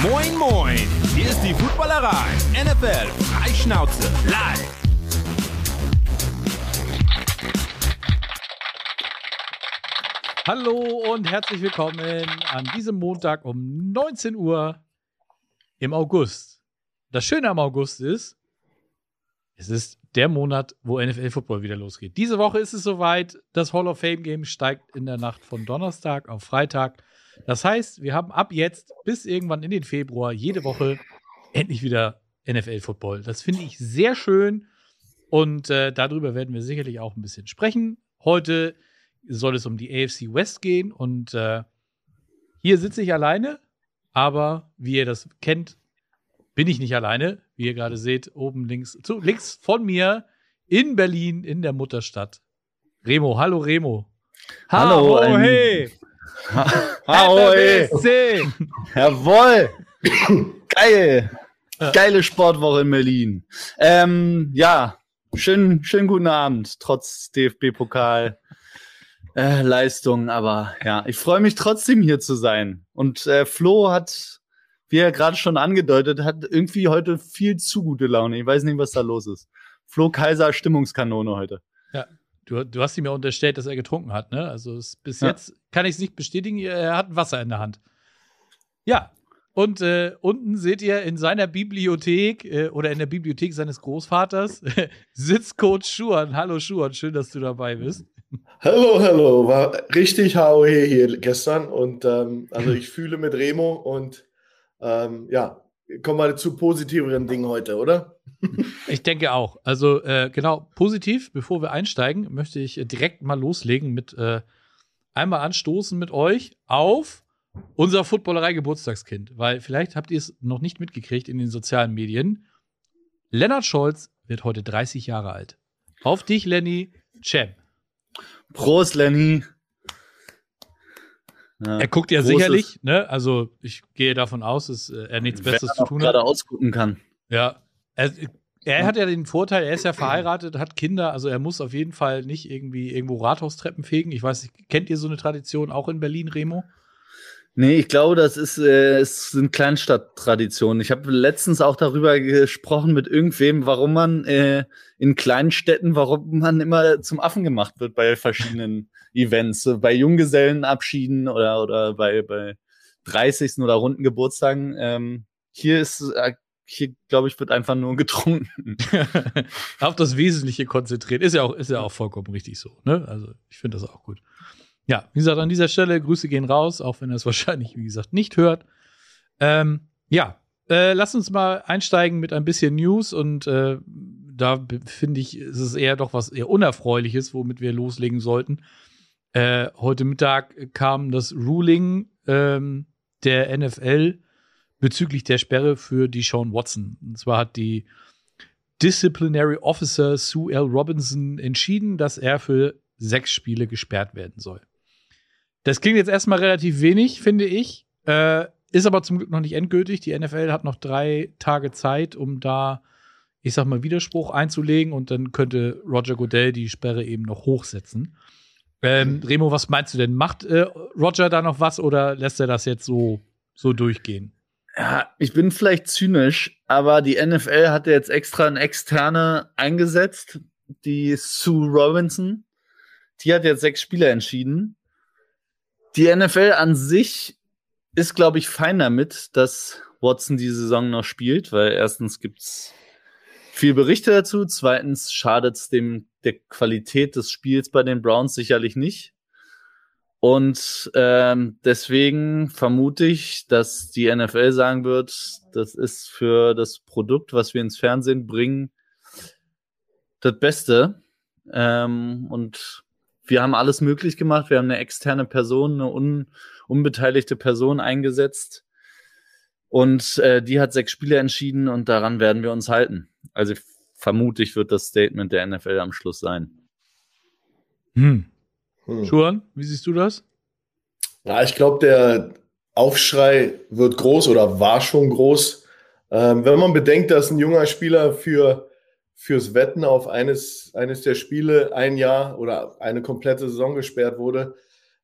Moin, moin. Hier ist die Footballerei. NFL Freischnauze live. Hallo und herzlich willkommen an diesem Montag um 19 Uhr im August. Das Schöne am August ist, es ist der Monat, wo NFL Football wieder losgeht. Diese Woche ist es soweit. Das Hall of Fame Game steigt in der Nacht von Donnerstag auf Freitag. Das heißt, wir haben ab jetzt bis irgendwann in den Februar jede Woche endlich wieder NFL Football. Das finde ich sehr schön und äh, darüber werden wir sicherlich auch ein bisschen sprechen. Heute soll es um die AFC West gehen und äh, hier sitze ich alleine, aber wie ihr das kennt, bin ich nicht alleine. Wie ihr gerade seht, oben links, zu, links von mir in Berlin, in der Mutterstadt. Remo, hallo Remo. Hallo, hallo hey. Hallo, hey. Jawohl. Geil. Geile Sportwoche in Berlin. Ähm, ja, schönen, schönen guten Abend, trotz DFB-Pokal. Äh, Leistung, aber ja, ich freue mich trotzdem hier zu sein. Und äh, Flo hat wie er gerade schon angedeutet hat, irgendwie heute viel zu gute Laune. Ich weiß nicht, was da los ist. Flo Kaiser Stimmungskanone heute. Ja, du, du hast ihm ja unterstellt, dass er getrunken hat, ne? Also es, bis ja. jetzt kann ich es nicht bestätigen, er hat Wasser in der Hand. Ja, und äh, unten seht ihr in seiner Bibliothek äh, oder in der Bibliothek seines Großvaters sitzt Coach Schuan. Hallo Schuan, schön, dass du dabei bist. Hallo, hallo. War richtig HOE hier gestern und ähm, also ich fühle mit Remo und ähm, ja, kommen wir zu positiveren Dingen heute, oder? Ich denke auch. Also äh, genau, positiv, bevor wir einsteigen, möchte ich äh, direkt mal loslegen mit äh, einmal anstoßen mit euch auf unser Footballerei-Geburtstagskind. Weil vielleicht habt ihr es noch nicht mitgekriegt in den sozialen Medien. Lennart Scholz wird heute 30 Jahre alt. Auf dich, Lenny. Champ. Prost, Lenny. Ja. Er guckt ja sicherlich, ne? Also ich gehe davon aus, dass äh, er nichts Besseres zu tun hat. ausgucken kann. Ja. Er, er hat ja den Vorteil, er ist ja verheiratet, hat Kinder, also er muss auf jeden Fall nicht irgendwie irgendwo Rathaustreppen fegen. Ich weiß nicht, kennt ihr so eine Tradition auch in Berlin, Remo? Nee, ich glaube, das ist, äh, es sind Kleinstadttraditionen. Ich habe letztens auch darüber gesprochen mit irgendwem, warum man äh, in kleinen Städten, warum man immer zum Affen gemacht wird bei verschiedenen Events, bei Junggesellenabschieden oder, oder bei, bei 30. oder runden Geburtstagen. Ähm, hier ist, äh, hier, glaube ich, wird einfach nur getrunken. Auf das Wesentliche konzentriert. Ist ja auch, ist ja auch vollkommen richtig so. Ne? Also, ich finde das auch gut. Ja, wie gesagt, an dieser Stelle, Grüße gehen raus, auch wenn er es wahrscheinlich, wie gesagt, nicht hört. Ähm, ja, äh, lass uns mal einsteigen mit ein bisschen News und äh, da finde ich, ist es eher doch was eher Unerfreuliches, womit wir loslegen sollten. Äh, heute Mittag kam das Ruling ähm, der NFL bezüglich der Sperre für die Sean Watson. Und zwar hat die Disciplinary Officer Sue L. Robinson entschieden, dass er für sechs Spiele gesperrt werden soll. Das klingt jetzt erstmal relativ wenig, finde ich. Äh, ist aber zum Glück noch nicht endgültig. Die NFL hat noch drei Tage Zeit, um da, ich sag mal, Widerspruch einzulegen und dann könnte Roger Goodell die Sperre eben noch hochsetzen. Ähm, Remo, was meinst du denn? Macht äh, Roger da noch was oder lässt er das jetzt so, so durchgehen? Ja, ich bin vielleicht zynisch, aber die NFL hat jetzt extra eine externe eingesetzt, die Sue Robinson. Die hat jetzt sechs Spieler entschieden. Die NFL an sich ist, glaube ich, fein damit, dass Watson die Saison noch spielt, weil erstens gibt's viel Berichte dazu, zweitens schadet es dem der Qualität des Spiels bei den Browns sicherlich nicht. Und ähm, deswegen vermute ich, dass die NFL sagen wird, das ist für das Produkt, was wir ins Fernsehen bringen, das Beste. Ähm, und wir haben alles möglich gemacht. Wir haben eine externe Person, eine un unbeteiligte Person eingesetzt. Und äh, die hat sechs Spiele entschieden und daran werden wir uns halten. Also vermutlich wird das Statement der NFL am Schluss sein. Hm. hm. Schuhan, wie siehst du das? Ja, ich glaube, der Aufschrei wird groß oder war schon groß. Ähm, wenn man bedenkt, dass ein junger Spieler für fürs Wetten auf eines, eines der Spiele ein Jahr oder eine komplette Saison gesperrt wurde,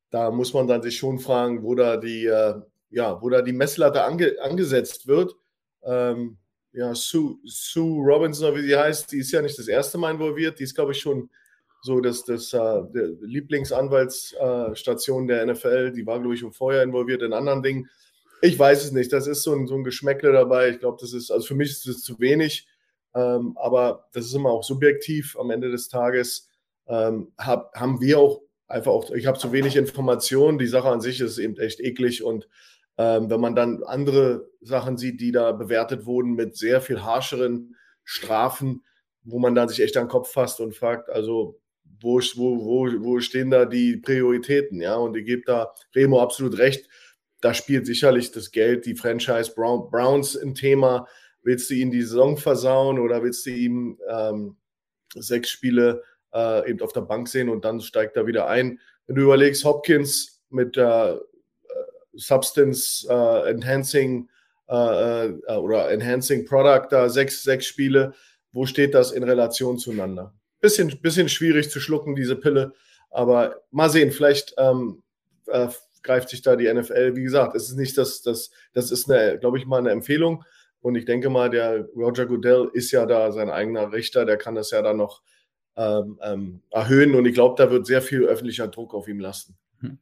da muss man dann sich schon fragen, wo da die, äh, ja, wo da die Messlatte ange, angesetzt wird. Ähm, ja, Sue, Sue Robinson, wie sie heißt, die ist ja nicht das erste Mal involviert. Die ist, glaube ich, schon so das, das uh, Lieblingsanwaltsstation uh, der NFL. Die war, glaube ich, schon vorher involviert in anderen Dingen. Ich weiß es nicht. Das ist so ein, so ein Geschmäckle dabei. Ich glaube, das ist, also für mich ist das zu wenig. Ähm, aber das ist immer auch subjektiv. Am Ende des Tages ähm, hab, haben wir auch einfach auch, ich habe zu wenig Informationen. Die Sache an sich ist eben echt eklig und ähm, wenn man dann andere Sachen sieht, die da bewertet wurden mit sehr viel harscheren Strafen, wo man dann sich echt an den Kopf fasst und fragt, also wo, wo, wo, wo stehen da die Prioritäten? Ja, und ich gebe da Remo absolut recht. Da spielt sicherlich das Geld, die Franchise Brown, Browns ein Thema. Willst du ihm die Saison versauen oder willst du ihm ähm, sechs Spiele äh, eben auf der Bank sehen und dann steigt er wieder ein? Wenn du überlegst, Hopkins mit der Substance uh, Enhancing uh, oder Enhancing Product da sechs, sechs Spiele. Wo steht das in Relation zueinander? Bisschen, bisschen schwierig zu schlucken, diese Pille. Aber mal sehen, vielleicht ähm, äh, greift sich da die NFL. Wie gesagt, es ist nicht das, das, das ist eine, glaube ich, mal eine Empfehlung. Und ich denke mal, der Roger Goodell ist ja da sein eigener Richter, der kann das ja dann noch ähm, ähm, erhöhen. Und ich glaube, da wird sehr viel öffentlicher Druck auf ihm lasten. Hm.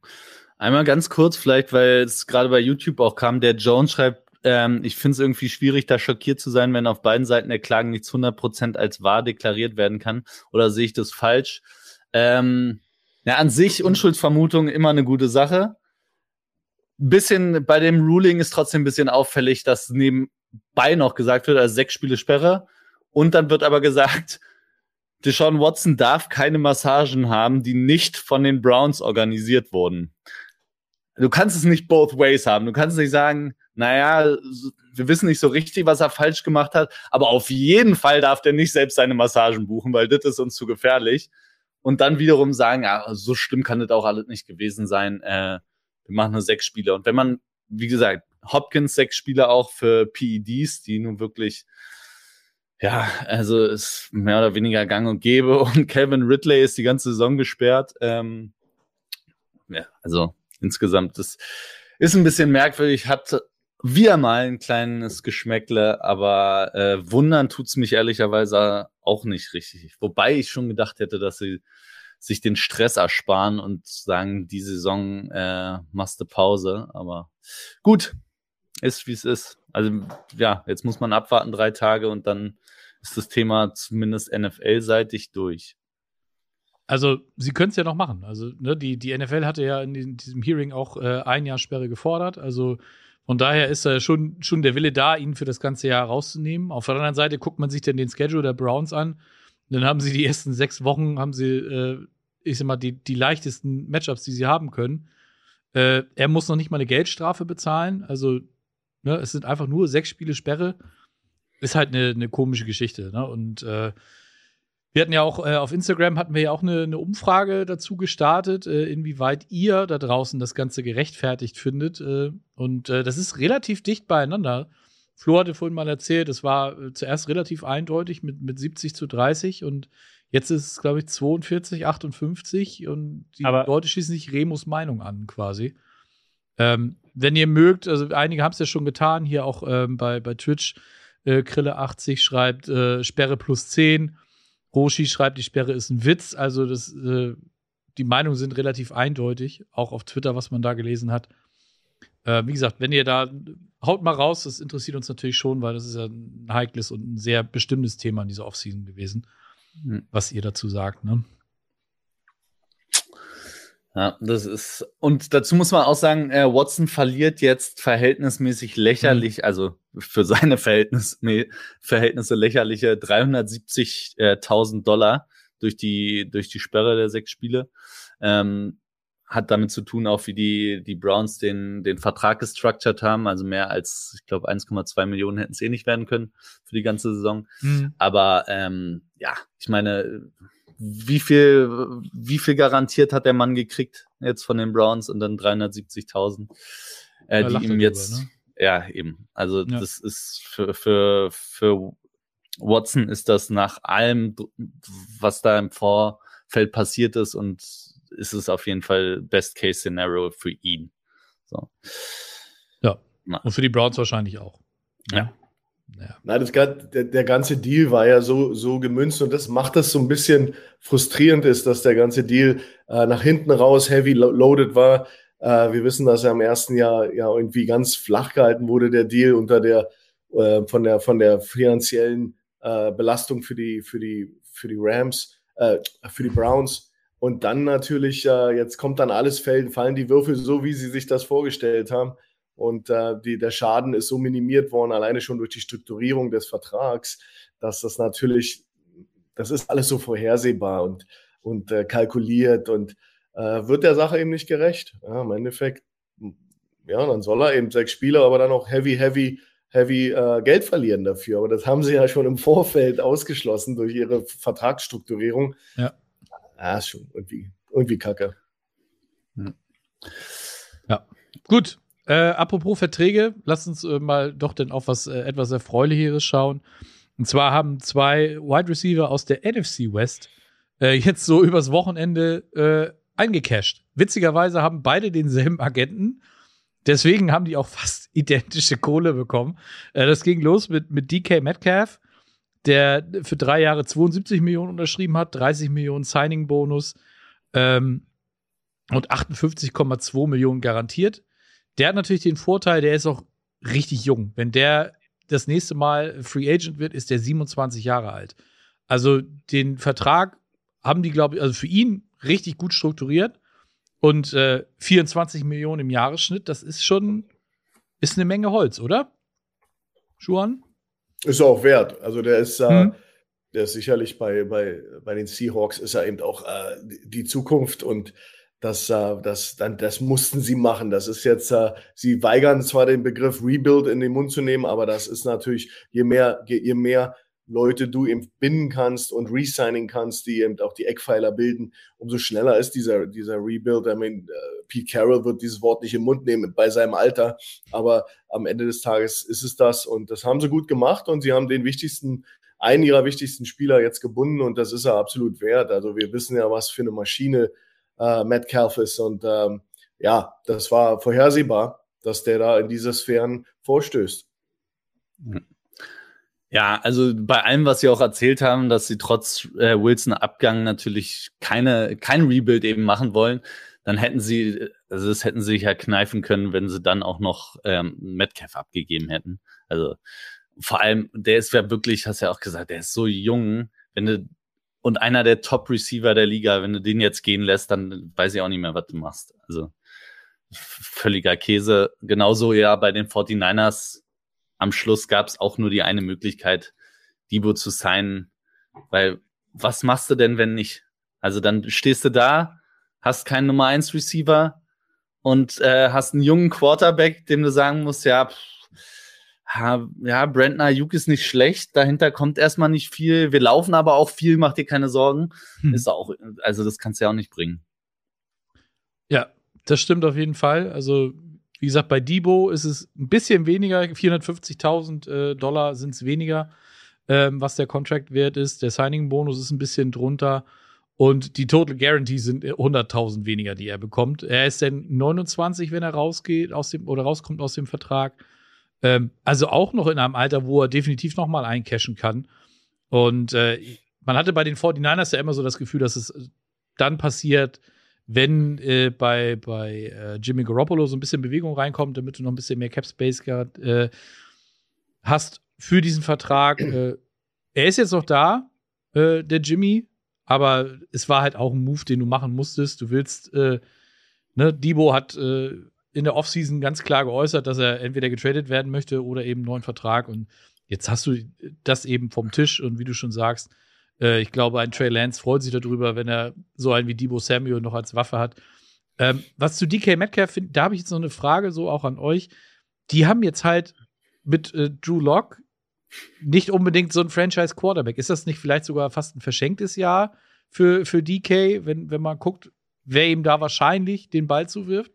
Einmal ganz kurz, vielleicht, weil es gerade bei YouTube auch kam, der Jones schreibt, ähm, ich finde es irgendwie schwierig, da schockiert zu sein, wenn auf beiden Seiten der Klagen nichts 100% als wahr deklariert werden kann. Oder sehe ich das falsch? Ähm, ja, an sich Unschuldsvermutung immer eine gute Sache. Bisschen bei dem Ruling ist trotzdem ein bisschen auffällig, dass nebenbei noch gesagt wird, also sechs Spiele Sperre. Und dann wird aber gesagt, Deshaun Watson darf keine Massagen haben, die nicht von den Browns organisiert wurden du kannst es nicht both ways haben. Du kannst nicht sagen, naja, wir wissen nicht so richtig, was er falsch gemacht hat, aber auf jeden Fall darf der nicht selbst seine Massagen buchen, weil das ist uns zu gefährlich. Und dann wiederum sagen, ja, so schlimm kann das auch alles nicht gewesen sein. Äh, wir machen nur sechs Spiele. Und wenn man, wie gesagt, Hopkins sechs Spiele auch für PEDs, die nun wirklich, ja, also ist mehr oder weniger gang und gäbe. Und Calvin Ridley ist die ganze Saison gesperrt. Ähm, ja, also insgesamt. Das ist ein bisschen merkwürdig, hat wieder mal ein kleines Geschmäckle, aber äh, wundern tut's mich ehrlicherweise auch nicht richtig. Wobei ich schon gedacht hätte, dass sie sich den Stress ersparen und sagen, die Saison äh, machst du Pause. Aber gut, ist wie es ist. Also ja, jetzt muss man abwarten drei Tage und dann ist das Thema zumindest NFL-seitig durch. Also, sie können es ja noch machen. Also, ne, die, die NFL hatte ja in diesem Hearing auch äh, ein Jahr Sperre gefordert. Also, von daher ist da schon, schon der Wille da, ihn für das ganze Jahr rauszunehmen. Auf der anderen Seite guckt man sich dann den Schedule der Browns an. dann haben sie die ersten sechs Wochen, haben sie, äh, ich sag mal, die, die leichtesten Matchups, die sie haben können. Äh, er muss noch nicht mal eine Geldstrafe bezahlen. Also, ne, es sind einfach nur sechs Spiele Sperre. Ist halt eine, eine komische Geschichte. Ne? Und äh, wir hatten ja auch äh, auf Instagram hatten wir ja auch eine, eine Umfrage dazu gestartet, äh, inwieweit ihr da draußen das Ganze gerechtfertigt findet. Äh, und äh, das ist relativ dicht beieinander. Flo hatte vorhin mal erzählt, es war äh, zuerst relativ eindeutig mit, mit 70 zu 30 und jetzt ist es, glaube ich, 42, 58 und die Aber Leute schließen sich Remus Meinung an, quasi. Ähm, wenn ihr mögt, also einige haben es ja schon getan, hier auch ähm, bei, bei Twitch, äh, Krille80 schreibt äh, Sperre plus 10 Roshi schreibt, die Sperre ist ein Witz. Also das, äh, die Meinungen sind relativ eindeutig, auch auf Twitter, was man da gelesen hat. Äh, wie gesagt, wenn ihr da haut mal raus, das interessiert uns natürlich schon, weil das ist ja ein heikles und ein sehr bestimmtes Thema in dieser Offseason gewesen, mhm. was ihr dazu sagt. Ne? Ja, das ist, und dazu muss man auch sagen, äh, Watson verliert jetzt verhältnismäßig lächerlich, mhm. also für seine Verhältnis, Verhältnisse lächerliche 370.000 Dollar durch die, durch die Sperre der sechs Spiele. Ähm, hat damit zu tun, auch wie die, die Browns den, den Vertrag gestructured haben. Also mehr als, ich glaube, 1,2 Millionen hätten es eh nicht werden können für die ganze Saison. Mhm. Aber ähm, ja, ich meine, wie viel, wie viel garantiert hat der Mann gekriegt jetzt von den Browns und dann 370.000, äh, die ihm jetzt, drüber, ne? ja, eben. Also ja. das ist für, für, für Watson ist das nach allem, was da im Vorfeld passiert ist und ist es auf jeden Fall Best Case Scenario für ihn. So. Ja, Und für die Browns wahrscheinlich auch. Ja. ja. Na, das, der, der ganze Deal war ja so, so gemünzt und das macht das so ein bisschen frustrierend ist, dass der ganze Deal äh, nach hinten raus heavy loaded war. Äh, wir wissen, dass er im ersten Jahr ja irgendwie ganz flach gehalten wurde, der Deal unter der, äh, von der, von der finanziellen äh, Belastung für die, für die, für die Rams, äh, für die Browns. Und dann natürlich, äh, jetzt kommt dann alles, fallen, fallen die Würfel so, wie sie sich das vorgestellt haben. Und äh, die, der Schaden ist so minimiert worden, alleine schon durch die Strukturierung des Vertrags, dass das natürlich, das ist alles so vorhersehbar und, und äh, kalkuliert und äh, wird der Sache eben nicht gerecht. Ja, Im Endeffekt, ja, dann soll er eben sechs Spieler, aber dann auch heavy, heavy, heavy äh, Geld verlieren dafür. Aber das haben sie ja schon im Vorfeld ausgeschlossen durch ihre Vertragsstrukturierung. Ja. Ja, ist schon irgendwie, irgendwie kacke. Ja, gut. Äh, apropos Verträge, lass uns äh, mal doch denn auf was äh, etwas Erfreulicheres schauen. Und zwar haben zwei Wide Receiver aus der NFC West äh, jetzt so übers Wochenende äh, eingecashed. Witzigerweise haben beide denselben Agenten. Deswegen haben die auch fast identische Kohle bekommen. Äh, das ging los mit, mit DK Metcalf, der für drei Jahre 72 Millionen unterschrieben hat, 30 Millionen Signing-Bonus ähm, und 58,2 Millionen garantiert. Der hat natürlich den Vorteil, der ist auch richtig jung. Wenn der das nächste Mal Free Agent wird, ist der 27 Jahre alt. Also den Vertrag haben die, glaube ich, also für ihn richtig gut strukturiert. Und äh, 24 Millionen im Jahresschnitt, das ist schon, ist eine Menge Holz, oder? Schuan? Ist auch wert. Also der ist, äh, hm. der ist sicherlich bei, bei, bei den Seahawks ist er eben auch äh, die Zukunft und das, äh, das, dann, das mussten sie machen. Das ist jetzt, äh, sie weigern zwar den Begriff Rebuild in den Mund zu nehmen, aber das ist natürlich, je mehr, je, mehr Leute du eben binden kannst und resigning kannst, die eben auch die Eckpfeiler bilden, umso schneller ist dieser, dieser Rebuild. I mean, uh, Pete Carroll wird dieses Wort nicht im Mund nehmen bei seinem Alter, aber am Ende des Tages ist es das und das haben sie gut gemacht und sie haben den wichtigsten, einen ihrer wichtigsten Spieler jetzt gebunden und das ist er absolut wert. Also wir wissen ja, was für eine Maschine äh, Metcalf ist. Und ähm, ja, das war vorhersehbar, dass der da in diese Sphären vorstößt. Ja, also bei allem, was Sie auch erzählt haben, dass Sie trotz äh, Wilson Abgang natürlich keine kein Rebuild eben machen wollen, dann hätten Sie, also das hätten Sie sich ja kneifen können, wenn Sie dann auch noch ähm, Metcalf abgegeben hätten. Also vor allem, der ist ja wirklich, hast ja auch gesagt, der ist so jung. Wenn du und einer der Top-Receiver der Liga. Wenn du den jetzt gehen lässt, dann weiß ich auch nicht mehr, was du machst. Also völliger Käse. Genauso ja bei den 49ers. Am Schluss gab es auch nur die eine Möglichkeit, Debo zu signen. Weil was machst du denn, wenn nicht? Also dann stehst du da, hast keinen Nummer 1 Receiver und äh, hast einen jungen Quarterback, dem du sagen musst, ja, pff, ja, Brandon Ayuk ist nicht schlecht. Dahinter kommt erstmal nicht viel. Wir laufen aber auch viel, mach dir keine Sorgen. Hm. Ist auch, also das kannst du ja auch nicht bringen. Ja, das stimmt auf jeden Fall. Also, wie gesagt, bei Debo ist es ein bisschen weniger. 450.000 äh, Dollar sind es weniger, ähm, was der Contract wert ist. Der Signing-Bonus ist ein bisschen drunter. Und die Total Guarantee sind 100.000 weniger, die er bekommt. Er ist dann 29, wenn er rausgeht aus dem oder rauskommt aus dem Vertrag. Ähm, also auch noch in einem Alter, wo er definitiv noch mal eincashen kann. Und äh, man hatte bei den 49ers ja immer so das Gefühl, dass es dann passiert, wenn äh, bei, bei äh, Jimmy Garoppolo so ein bisschen Bewegung reinkommt, damit du noch ein bisschen mehr Cap Space äh, hast für diesen Vertrag. Äh, er ist jetzt noch da, äh, der Jimmy, aber es war halt auch ein Move, den du machen musstest. Du willst, äh, ne, Debo hat in der Offseason ganz klar geäußert, dass er entweder getradet werden möchte oder eben einen neuen Vertrag. Und jetzt hast du das eben vom Tisch. Und wie du schon sagst, äh, ich glaube, ein Trey Lance freut sich darüber, wenn er so einen wie Debo Samuel noch als Waffe hat. Ähm, was zu DK Metcalf finde, da habe ich jetzt noch eine Frage so auch an euch. Die haben jetzt halt mit äh, Drew Lock nicht unbedingt so ein Franchise Quarterback. Ist das nicht vielleicht sogar fast ein verschenktes Jahr für, für DK, wenn, wenn man guckt, wer ihm da wahrscheinlich den Ball zuwirft?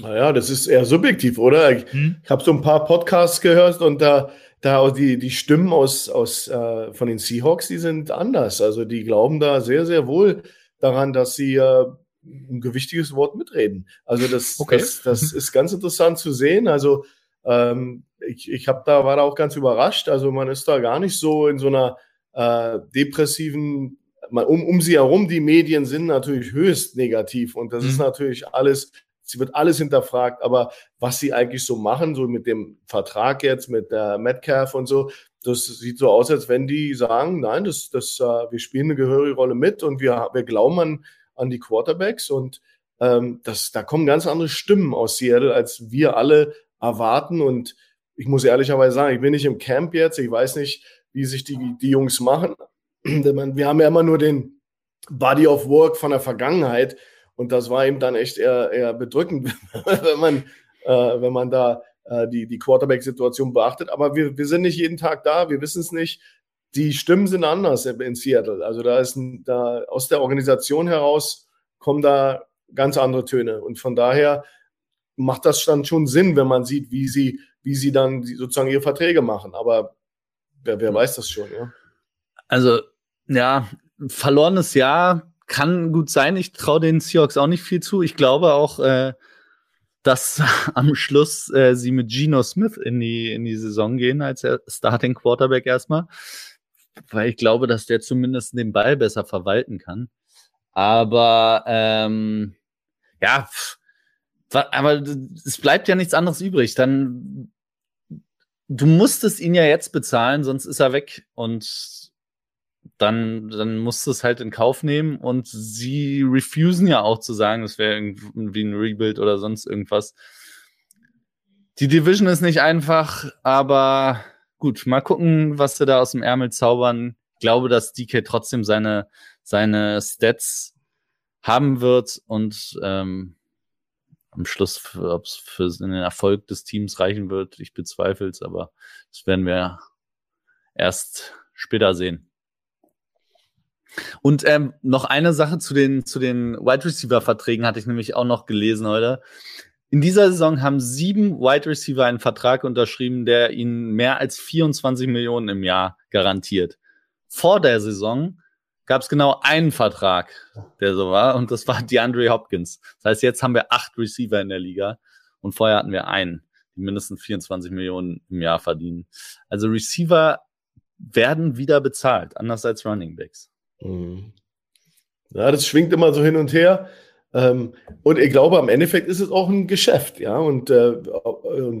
Naja, das ist eher subjektiv, oder? Ich, hm. ich habe so ein paar Podcasts gehört und da, da auch die, die Stimmen aus, aus, äh, von den Seahawks, die sind anders. Also die glauben da sehr, sehr wohl daran, dass sie äh, ein gewichtiges Wort mitreden. Also das, okay. das, das ist ganz interessant zu sehen. Also ähm, ich, ich habe da war da auch ganz überrascht. Also man ist da gar nicht so in so einer äh, depressiven um, um sie herum, die Medien sind natürlich höchst negativ und das mhm. ist natürlich alles, sie wird alles hinterfragt, aber was sie eigentlich so machen, so mit dem Vertrag jetzt, mit der Metcalf und so, das sieht so aus, als wenn die sagen, nein, das, das, uh, wir spielen eine gehörige Rolle mit und wir, wir glauben an, an die Quarterbacks und ähm, das, da kommen ganz andere Stimmen aus Seattle, als wir alle erwarten und ich muss ehrlicherweise sagen, ich bin nicht im Camp jetzt, ich weiß nicht, wie sich die, die Jungs machen. Wir haben ja immer nur den Body of Work von der Vergangenheit und das war eben dann echt eher, eher bedrückend, wenn man, äh, wenn man da äh, die, die Quarterback-Situation beachtet. Aber wir, wir sind nicht jeden Tag da, wir wissen es nicht. Die Stimmen sind anders in Seattle. Also da ist ein, da aus der Organisation heraus kommen da ganz andere Töne. Und von daher macht das dann schon Sinn, wenn man sieht, wie sie, wie sie dann sozusagen ihre Verträge machen. Aber wer, wer weiß das schon, ja. Also, ja, verlorenes Jahr kann gut sein. Ich traue den Seahawks auch nicht viel zu. Ich glaube auch, äh, dass am Schluss äh, sie mit Geno Smith in die, in die Saison gehen als Starting Quarterback erstmal. Weil ich glaube, dass der zumindest den Ball besser verwalten kann. Aber ähm, ja, aber es bleibt ja nichts anderes übrig. Dann du musstest ihn ja jetzt bezahlen, sonst ist er weg und dann, dann musst du es halt in Kauf nehmen und sie refusen ja auch zu sagen, es wäre irgendwie ein Rebuild oder sonst irgendwas. Die Division ist nicht einfach, aber gut, mal gucken, was sie da aus dem Ärmel zaubern. Ich glaube, dass DK trotzdem seine, seine Stats haben wird und ähm, am Schluss, ob es für den Erfolg des Teams reichen wird, ich bezweifle es, aber das werden wir erst später sehen. Und ähm, noch eine Sache zu den, zu den Wide Receiver Verträgen hatte ich nämlich auch noch gelesen heute. In dieser Saison haben sieben Wide Receiver einen Vertrag unterschrieben, der ihnen mehr als 24 Millionen im Jahr garantiert. Vor der Saison gab es genau einen Vertrag, der so war, und das war DeAndre Hopkins. Das heißt, jetzt haben wir acht Receiver in der Liga und vorher hatten wir einen, die mindestens 24 Millionen im Jahr verdienen. Also Receiver werden wieder bezahlt, anders als Running Backs. Mhm. Ja, das schwingt immer so hin und her. Ähm, und ich glaube, am Endeffekt ist es auch ein Geschäft, ja. Und äh,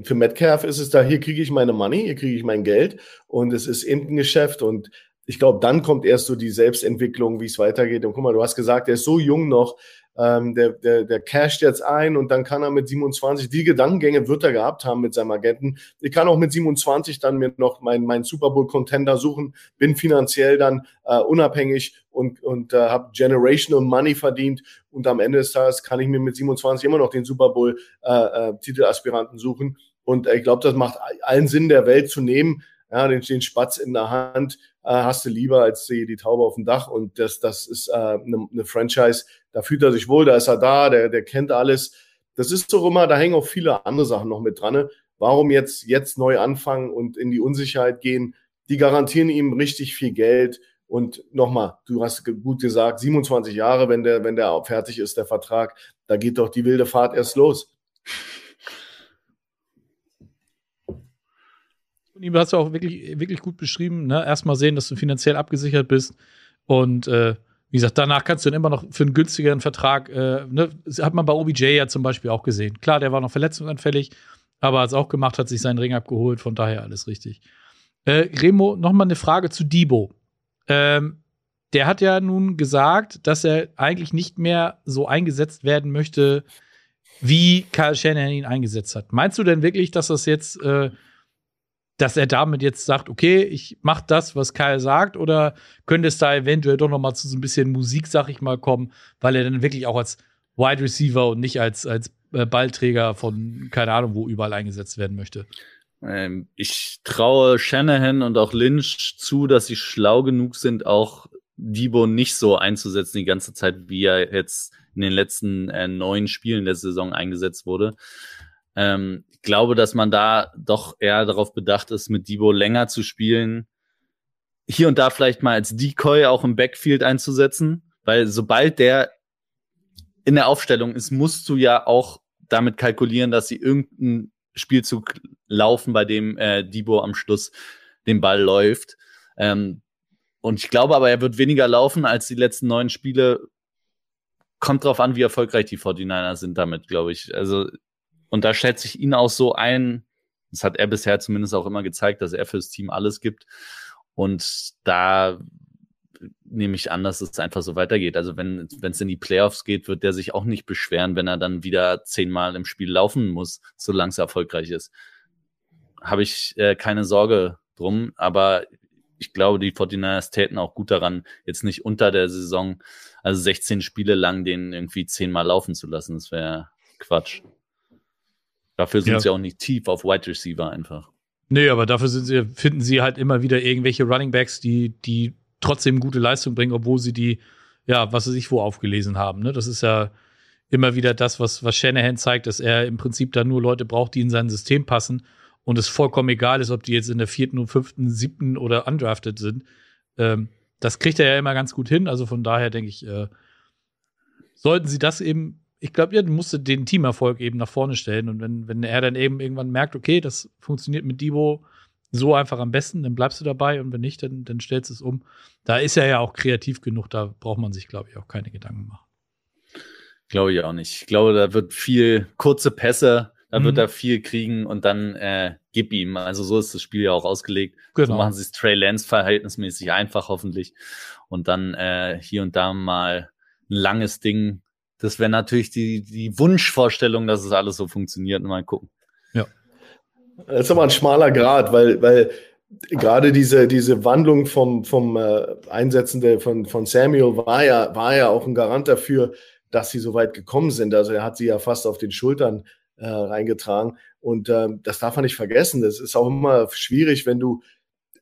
für Metcalf ist es da, hier kriege ich meine Money, hier kriege ich mein Geld und es ist eben ein Geschäft. Und ich glaube, dann kommt erst so die Selbstentwicklung, wie es weitergeht. Und guck mal, du hast gesagt, der ist so jung noch, ähm, der, der, der casht jetzt ein und dann kann er mit 27, die Gedankengänge wird er gehabt haben mit seinem Agenten. Ich kann auch mit 27 dann mir noch meinen mein Super Bowl Contender suchen, bin finanziell dann äh, unabhängig und, und äh, habe generational Money verdient und am Ende des Tages kann ich mir mit 27 immer noch den Super Bowl äh, äh, Titelaspiranten suchen. Und äh, ich glaube, das macht allen Sinn der Welt zu nehmen, ja, den, den Spatz in der Hand äh, hast du lieber als die, die Taube auf dem Dach. Und das, das ist eine äh, ne, ne Franchise, da fühlt er sich wohl, da ist er da, der, der kennt alles. Das ist doch immer, da hängen auch viele andere Sachen noch mit dran. Ne? Warum jetzt, jetzt neu anfangen und in die Unsicherheit gehen? Die garantieren ihm richtig viel Geld. Und nochmal, du hast gut gesagt, 27 Jahre, wenn der, wenn der fertig ist, der Vertrag, da geht doch die wilde Fahrt erst los. Von ihm hast du auch wirklich, wirklich gut beschrieben. Ne? Erstmal sehen, dass du finanziell abgesichert bist. Und äh, wie gesagt, danach kannst du dann immer noch für einen günstigeren Vertrag, äh, ne? Hat man bei OBJ ja zum Beispiel auch gesehen. Klar, der war noch verletzungsanfällig, aber hat es auch gemacht, hat sich seinen Ring abgeholt, von daher alles richtig. Äh, Remo, nochmal eine Frage zu Debo. Ähm, der hat ja nun gesagt, dass er eigentlich nicht mehr so eingesetzt werden möchte, wie Kyle Shanahan ihn eingesetzt hat. Meinst du denn wirklich, dass das jetzt äh, dass er damit jetzt sagt, okay, ich mache das, was Kyle sagt, oder könnte es da eventuell doch noch mal zu so ein bisschen Musik, sag ich mal, kommen, weil er dann wirklich auch als Wide Receiver und nicht als, als äh, Ballträger von keine Ahnung wo überall eingesetzt werden möchte? Ähm, ich traue Shanahan und auch Lynch zu, dass sie schlau genug sind, auch Debo nicht so einzusetzen die ganze Zeit, wie er jetzt in den letzten äh, neun Spielen der Saison eingesetzt wurde. Ähm, ich glaube, dass man da doch eher darauf bedacht ist, mit Debo länger zu spielen. Hier und da vielleicht mal als Decoy auch im Backfield einzusetzen, weil sobald der in der Aufstellung ist, musst du ja auch damit kalkulieren, dass sie irgendeinen Spielzug laufen, bei dem äh, Debo am Schluss den Ball läuft. Ähm, und ich glaube aber, er wird weniger laufen als die letzten neun Spiele. Kommt drauf an, wie erfolgreich die 49er sind damit, glaube ich. Also, und da schätze ich ihn auch so ein. Das hat er bisher zumindest auch immer gezeigt, dass er fürs Team alles gibt. Und da nehme ich an, dass es einfach so weitergeht. Also wenn es in die Playoffs geht, wird der sich auch nicht beschweren, wenn er dann wieder zehnmal im Spiel laufen muss, solange es erfolgreich ist. Habe ich äh, keine Sorge drum, aber ich glaube, die 49ers täten auch gut daran, jetzt nicht unter der Saison, also 16 Spiele lang, den irgendwie zehnmal laufen zu lassen. Das wäre Quatsch. Dafür sind ja. sie auch nicht tief auf Wide Receiver einfach. Nee, aber dafür sie, finden sie halt immer wieder irgendwelche Running Backs, die, die trotzdem gute Leistung bringen, obwohl sie die, ja, was sie sich wo aufgelesen haben. Ne? Das ist ja immer wieder das, was, was Shanahan zeigt, dass er im Prinzip da nur Leute braucht, die in sein System passen und es vollkommen egal ist, ob die jetzt in der vierten und fünften, siebten oder undrafted sind. Ähm, das kriegt er ja immer ganz gut hin. Also von daher denke ich, äh, sollten sie das eben, ich glaube, ja, du musst den Teamerfolg eben nach vorne stellen. Und wenn, wenn er dann eben irgendwann merkt, okay, das funktioniert mit Debo, so einfach am besten, dann bleibst du dabei und wenn nicht, dann, dann stellst du es um. Da ist er ja auch kreativ genug, da braucht man sich, glaube ich, auch keine Gedanken machen. Glaube ich auch nicht. Ich glaube, da wird viel kurze Pässe, da mhm. wird er viel kriegen und dann äh, gib ihm. Also so ist das Spiel ja auch ausgelegt. Genau. So machen sie es Trey Lance verhältnismäßig einfach, hoffentlich. Und dann äh, hier und da mal ein langes Ding. Das wäre natürlich die, die Wunschvorstellung, dass es alles so funktioniert. Mal gucken. Das ist aber ein schmaler Grad, weil, weil gerade diese, diese Wandlung vom, vom äh, Einsetzen der, von, von Samuel war ja, war ja auch ein Garant dafür, dass sie so weit gekommen sind. Also er hat sie ja fast auf den Schultern äh, reingetragen. Und äh, das darf man nicht vergessen. Das ist auch immer schwierig, wenn du,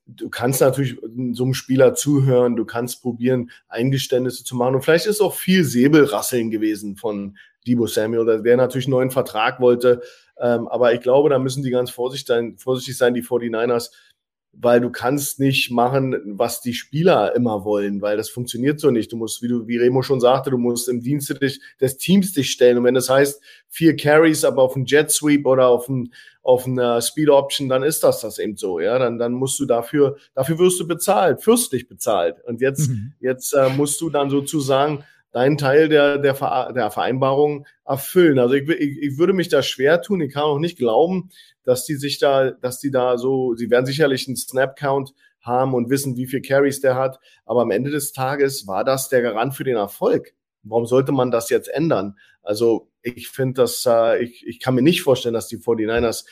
du kannst natürlich so einem Spieler zuhören, du kannst probieren, Eingeständnisse zu machen. Und vielleicht ist auch viel Säbelrasseln gewesen von Debo Samuel, der natürlich einen neuen Vertrag wollte. Ähm, aber ich glaube, da müssen die ganz vorsichtig sein, vorsichtig sein, die 49ers, weil du kannst nicht machen, was die Spieler immer wollen, weil das funktioniert so nicht. Du musst, wie du, wie Remo schon sagte, du musst im Dienste dich, des Teams dich stellen. Und wenn das heißt, vier Carries, aber auf einen Jet Sweep oder auf ein, auf eine Speed Option, dann ist das das eben so, ja. Dann, dann musst du dafür, dafür wirst du bezahlt, fürstlich bezahlt. Und jetzt, mhm. jetzt äh, musst du dann sozusagen deinen Teil der, der, der Vereinbarung erfüllen. Also ich, ich, ich würde mich da schwer tun. Ich kann auch nicht glauben, dass die sich da, dass die da so, sie werden sicherlich einen Snap-Count haben und wissen, wie viel Carries der hat. Aber am Ende des Tages war das der Garant für den Erfolg. Warum sollte man das jetzt ändern? Also ich finde, dass äh, ich, ich kann mir nicht vorstellen, dass die 49ers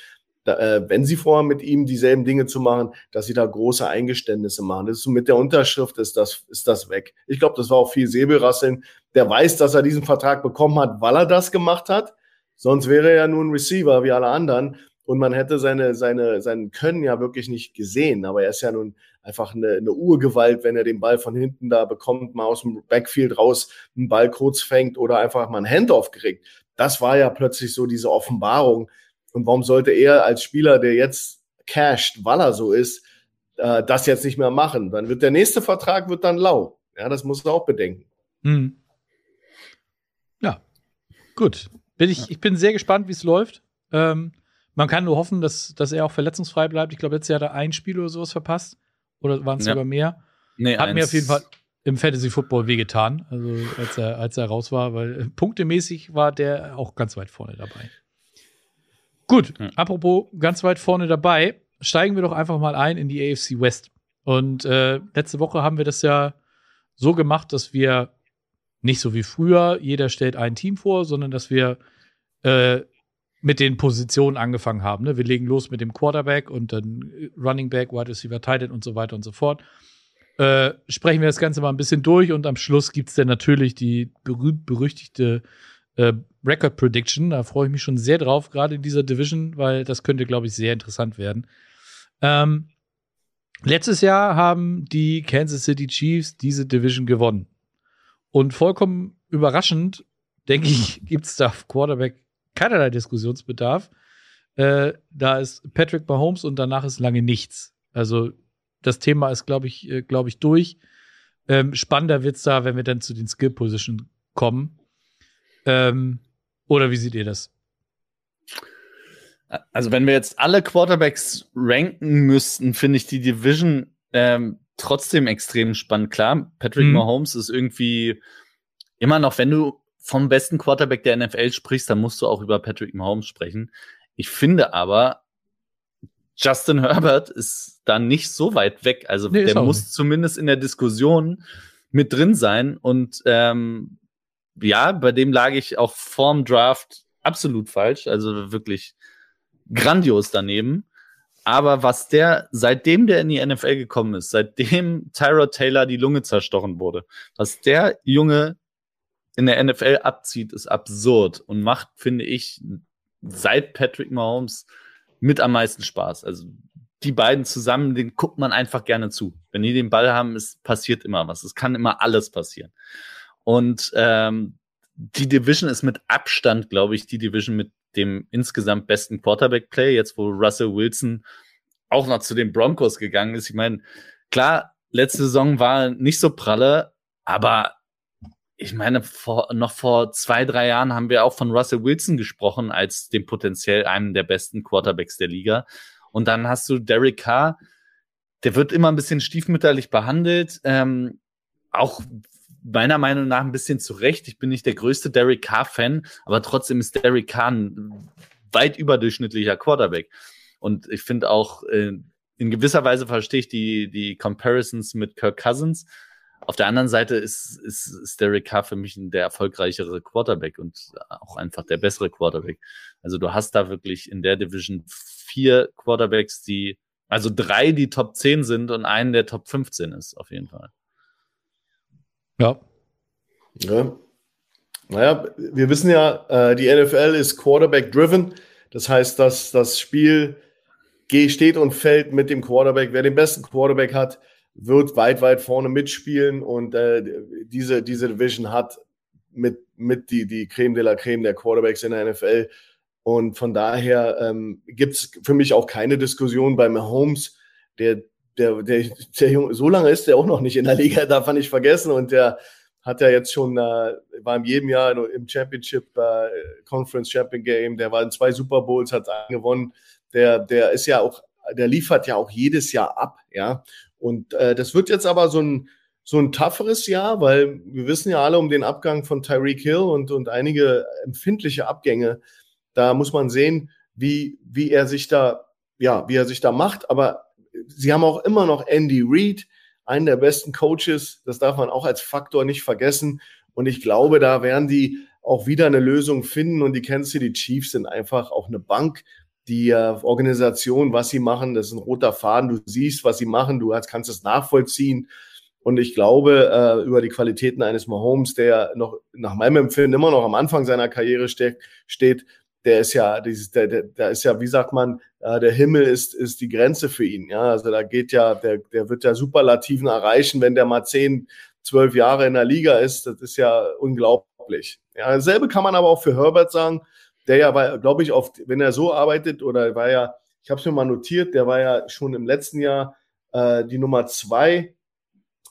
da, äh, wenn sie vorhaben, mit ihm dieselben Dinge zu machen, dass sie da große Eingeständnisse machen. Das ist so mit der Unterschrift ist das, ist das weg. Ich glaube, das war auch viel Säbelrasseln. Der weiß, dass er diesen Vertrag bekommen hat, weil er das gemacht hat. Sonst wäre er ja nur ein Receiver wie alle anderen. Und man hätte seine, seine, sein Können ja wirklich nicht gesehen. Aber er ist ja nun einfach eine, eine Urgewalt, wenn er den Ball von hinten da bekommt, mal aus dem Backfield raus, einen Ball kurz fängt oder einfach mal ein Handoff kriegt. Das war ja plötzlich so diese Offenbarung, und warum sollte er als Spieler, der jetzt casht, weil er so ist, äh, das jetzt nicht mehr machen? Dann wird der nächste Vertrag wird dann lau. Ja, das muss man auch bedenken. Hm. Ja, gut. Bin ich, ich bin sehr gespannt, wie es läuft. Ähm, man kann nur hoffen, dass, dass er auch verletzungsfrei bleibt. Ich glaube, letztes Jahr hat er ein Spiel oder sowas verpasst. Oder waren es ja. sogar mehr? Nee, hat eins. mir auf jeden Fall im Fantasy Football wehgetan, also als er, als er raus war, weil punktemäßig war der auch ganz weit vorne dabei. Gut, ja. apropos ganz weit vorne dabei, steigen wir doch einfach mal ein in die AFC West. Und äh, letzte Woche haben wir das ja so gemacht, dass wir nicht so wie früher, jeder stellt ein Team vor, sondern dass wir äh, mit den Positionen angefangen haben. Ne? Wir legen los mit dem Quarterback und dann Running Back, Wide Receiver, Tight End und so weiter und so fort. Äh, sprechen wir das Ganze mal ein bisschen durch und am Schluss gibt es dann natürlich die berühmt-berüchtigte äh, Record Prediction. Da freue ich mich schon sehr drauf, gerade in dieser Division, weil das könnte, glaube ich, sehr interessant werden. Ähm, letztes Jahr haben die Kansas City Chiefs diese Division gewonnen. Und vollkommen überraschend, denke ich, gibt es da auf Quarterback keinerlei Diskussionsbedarf. Äh, da ist Patrick Mahomes und danach ist lange nichts. Also das Thema ist, glaube ich, äh, glaube ich, durch. Ähm, spannender es da, wenn wir dann zu den Skill Position kommen. Ähm, oder wie seht ihr das? Also, wenn wir jetzt alle Quarterbacks ranken müssten, finde ich die Division ähm, trotzdem extrem spannend. Klar, Patrick mhm. Mahomes ist irgendwie immer noch, wenn du vom besten Quarterback der NFL sprichst, dann musst du auch über Patrick Mahomes sprechen. Ich finde aber, Justin Herbert ist da nicht so weit weg. Also nee, der muss nicht. zumindest in der Diskussion mit drin sein. Und ähm, ja, bei dem lag ich auch vorm Draft absolut falsch. Also wirklich grandios daneben. Aber was der, seitdem der in die NFL gekommen ist, seitdem Tyrod Taylor die Lunge zerstochen wurde, was der Junge in der NFL abzieht, ist absurd und macht, finde ich, seit Patrick Mahomes mit am meisten Spaß. Also die beiden zusammen, den guckt man einfach gerne zu. Wenn die den Ball haben, es passiert immer was. Es kann immer alles passieren. Und ähm, die Division ist mit Abstand, glaube ich, die Division mit dem insgesamt besten Quarterback-Play, jetzt wo Russell Wilson auch noch zu den Broncos gegangen ist. Ich meine, klar, letzte Saison war nicht so pralle, aber ich meine, vor, noch vor zwei, drei Jahren haben wir auch von Russell Wilson gesprochen als dem potenziell einem der besten Quarterbacks der Liga. Und dann hast du Derek Carr, der wird immer ein bisschen stiefmütterlich behandelt. Ähm, auch meiner Meinung nach ein bisschen zu Recht. Ich bin nicht der größte Derek Carr-Fan, aber trotzdem ist Derek Carr ein weit überdurchschnittlicher Quarterback. Und ich finde auch, äh, in gewisser Weise verstehe ich die, die Comparisons mit Kirk Cousins. Auf der anderen Seite ist, ist, ist Derek Carr für mich der erfolgreichere Quarterback und auch einfach der bessere Quarterback. Also du hast da wirklich in der Division vier Quarterbacks, die, also drei, die Top 10 sind und einen, der Top 15 ist, auf jeden Fall. Ja. ja. Naja, wir wissen ja, äh, die NFL ist Quarterback-driven. Das heißt, dass das Spiel steht und fällt mit dem Quarterback. Wer den besten Quarterback hat, wird weit, weit vorne mitspielen und äh, diese, diese Division hat mit, mit die, die Creme de la Creme der Quarterbacks in der NFL. Und von daher ähm, gibt es für mich auch keine Diskussion bei Mahomes, der der, der, der Junge, so lange ist der auch noch nicht in der Liga, darf man nicht vergessen. Und der hat ja jetzt schon, äh, war in jedem Jahr im Championship, äh, Conference Champion Game, der war in zwei Super Bowls, hat einen gewonnen. Der, der ist ja auch, der liefert ja auch jedes Jahr ab, ja. Und äh, das wird jetzt aber so ein, so ein tougheres Jahr, weil wir wissen ja alle um den Abgang von Tyreek Hill und, und einige empfindliche Abgänge. Da muss man sehen, wie, wie er sich da, ja, wie er sich da macht. Aber sie haben auch immer noch Andy Reid, einen der besten Coaches. Das darf man auch als Faktor nicht vergessen. Und ich glaube, da werden die auch wieder eine Lösung finden. Und die Kansas City Chiefs sind einfach auch eine Bank. Die äh, Organisation, was sie machen, das ist ein roter Faden. Du siehst, was sie machen, du kannst es nachvollziehen. Und ich glaube, äh, über die Qualitäten eines Mahomes, der noch nach meinem Empfinden immer noch am Anfang seiner Karriere ste steht, der ist ja, dieses, der, der, der ist ja, wie sagt man, äh, der Himmel ist, ist die Grenze für ihn. Ja, also da geht ja, der, der wird ja Superlativen erreichen, wenn der mal zehn, zwölf Jahre in der Liga ist. Das ist ja unglaublich. Ja, dasselbe kann man aber auch für Herbert sagen, der ja, glaube ich, oft, wenn er so arbeitet oder war ja, ich habe es mir mal notiert, der war ja schon im letzten Jahr äh, die Nummer zwei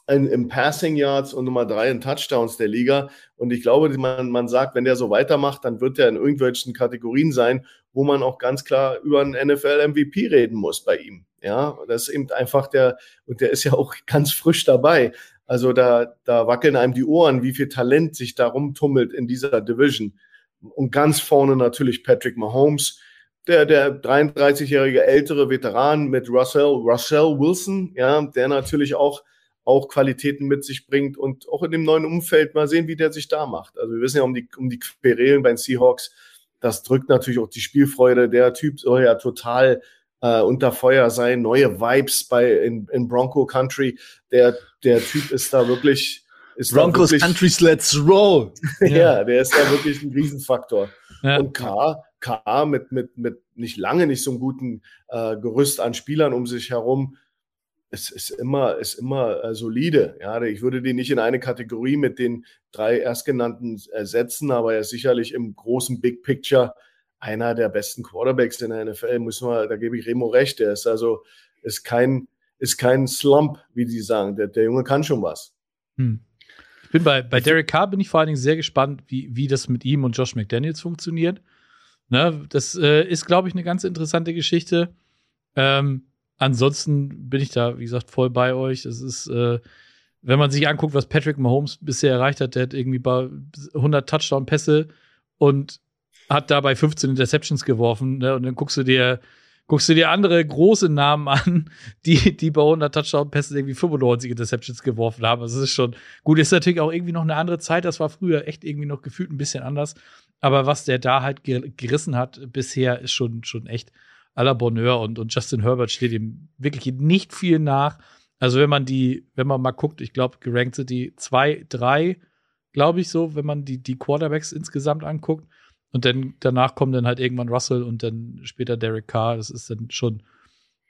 in, im Passing Yards und Nummer drei in Touchdowns der Liga. Und ich glaube, man, man sagt, wenn der so weitermacht, dann wird er in irgendwelchen Kategorien sein, wo man auch ganz klar über einen NFL-MVP reden muss bei ihm. Ja, das ist eben einfach der, und der ist ja auch ganz frisch dabei. Also da, da wackeln einem die Ohren, wie viel Talent sich da rumtummelt in dieser Division. Und ganz vorne natürlich Patrick Mahomes, der, der 33-jährige ältere Veteran mit Russell, Russell Wilson, ja, der natürlich auch auch Qualitäten mit sich bringt und auch in dem neuen Umfeld mal sehen, wie der sich da macht. Also wir wissen ja um die, um die Querelen bei den Seahawks, das drückt natürlich auch die Spielfreude. Der Typ soll ja total äh, unter Feuer sein, neue Vibes bei in, in Bronco Country. Der, der Typ ist da wirklich. Ist Broncos wirklich, Country's Let's Roll. ja, der ist da wirklich ein Riesenfaktor. Ja. Und K, K mit, mit, mit nicht lange nicht so einem guten äh, Gerüst an Spielern um sich herum, es ist immer, ist immer äh, solide. Ja, ich würde den nicht in eine Kategorie mit den drei erstgenannten ersetzen, aber er ist sicherlich im großen Big Picture einer der besten Quarterbacks in der NFL. Müssen wir, da gebe ich Remo recht. Der ist also, ist kein, ist kein Slump, wie die sagen. Der, der Junge kann schon was. Hm. Bin bei, bei Derek Carr bin ich vor allen Dingen sehr gespannt, wie, wie das mit ihm und Josh McDaniels funktioniert. Ne, das äh, ist, glaube ich, eine ganz interessante Geschichte. Ähm, ansonsten bin ich da, wie gesagt, voll bei euch. Das ist, äh, wenn man sich anguckt, was Patrick Mahomes bisher erreicht hat, der hat irgendwie bei 100 Touchdown-Pässe und hat dabei 15 Interceptions geworfen. Ne? Und dann guckst du dir guckst du dir andere große Namen an, die, die bei 100 Touchdown-Pässen irgendwie 95 Interceptions geworfen haben. Also, das ist schon gut. Ist natürlich auch irgendwie noch eine andere Zeit. Das war früher echt irgendwie noch gefühlt ein bisschen anders. Aber was der da halt gerissen hat bisher, ist schon, schon echt à la Bonheur. Und, und Justin Herbert steht ihm wirklich nicht viel nach. Also, wenn man die, wenn man mal guckt, ich glaube, gerankt sind die zwei, drei, glaube ich so, wenn man die, die Quarterbacks insgesamt anguckt. Und dann danach kommen dann halt irgendwann Russell und dann später Derek Carr. Das ist dann schon,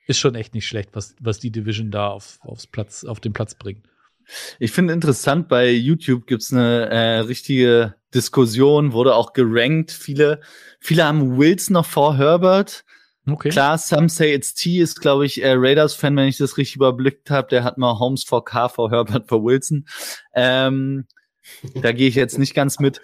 ist schon echt nicht schlecht, was, was die Division da auf, aufs Platz, auf den Platz bringt. Ich finde interessant, bei YouTube gibt's eine äh, richtige Diskussion, wurde auch gerankt. Viele, viele haben Wilson noch vor Herbert. Okay. Klar, Some Say It's T ist, glaube ich, äh, Raiders-Fan, wenn ich das richtig überblickt habe. Der hat mal Holmes vor K, vor Herbert, vor Wilson. Ähm, da gehe ich jetzt nicht ganz mit.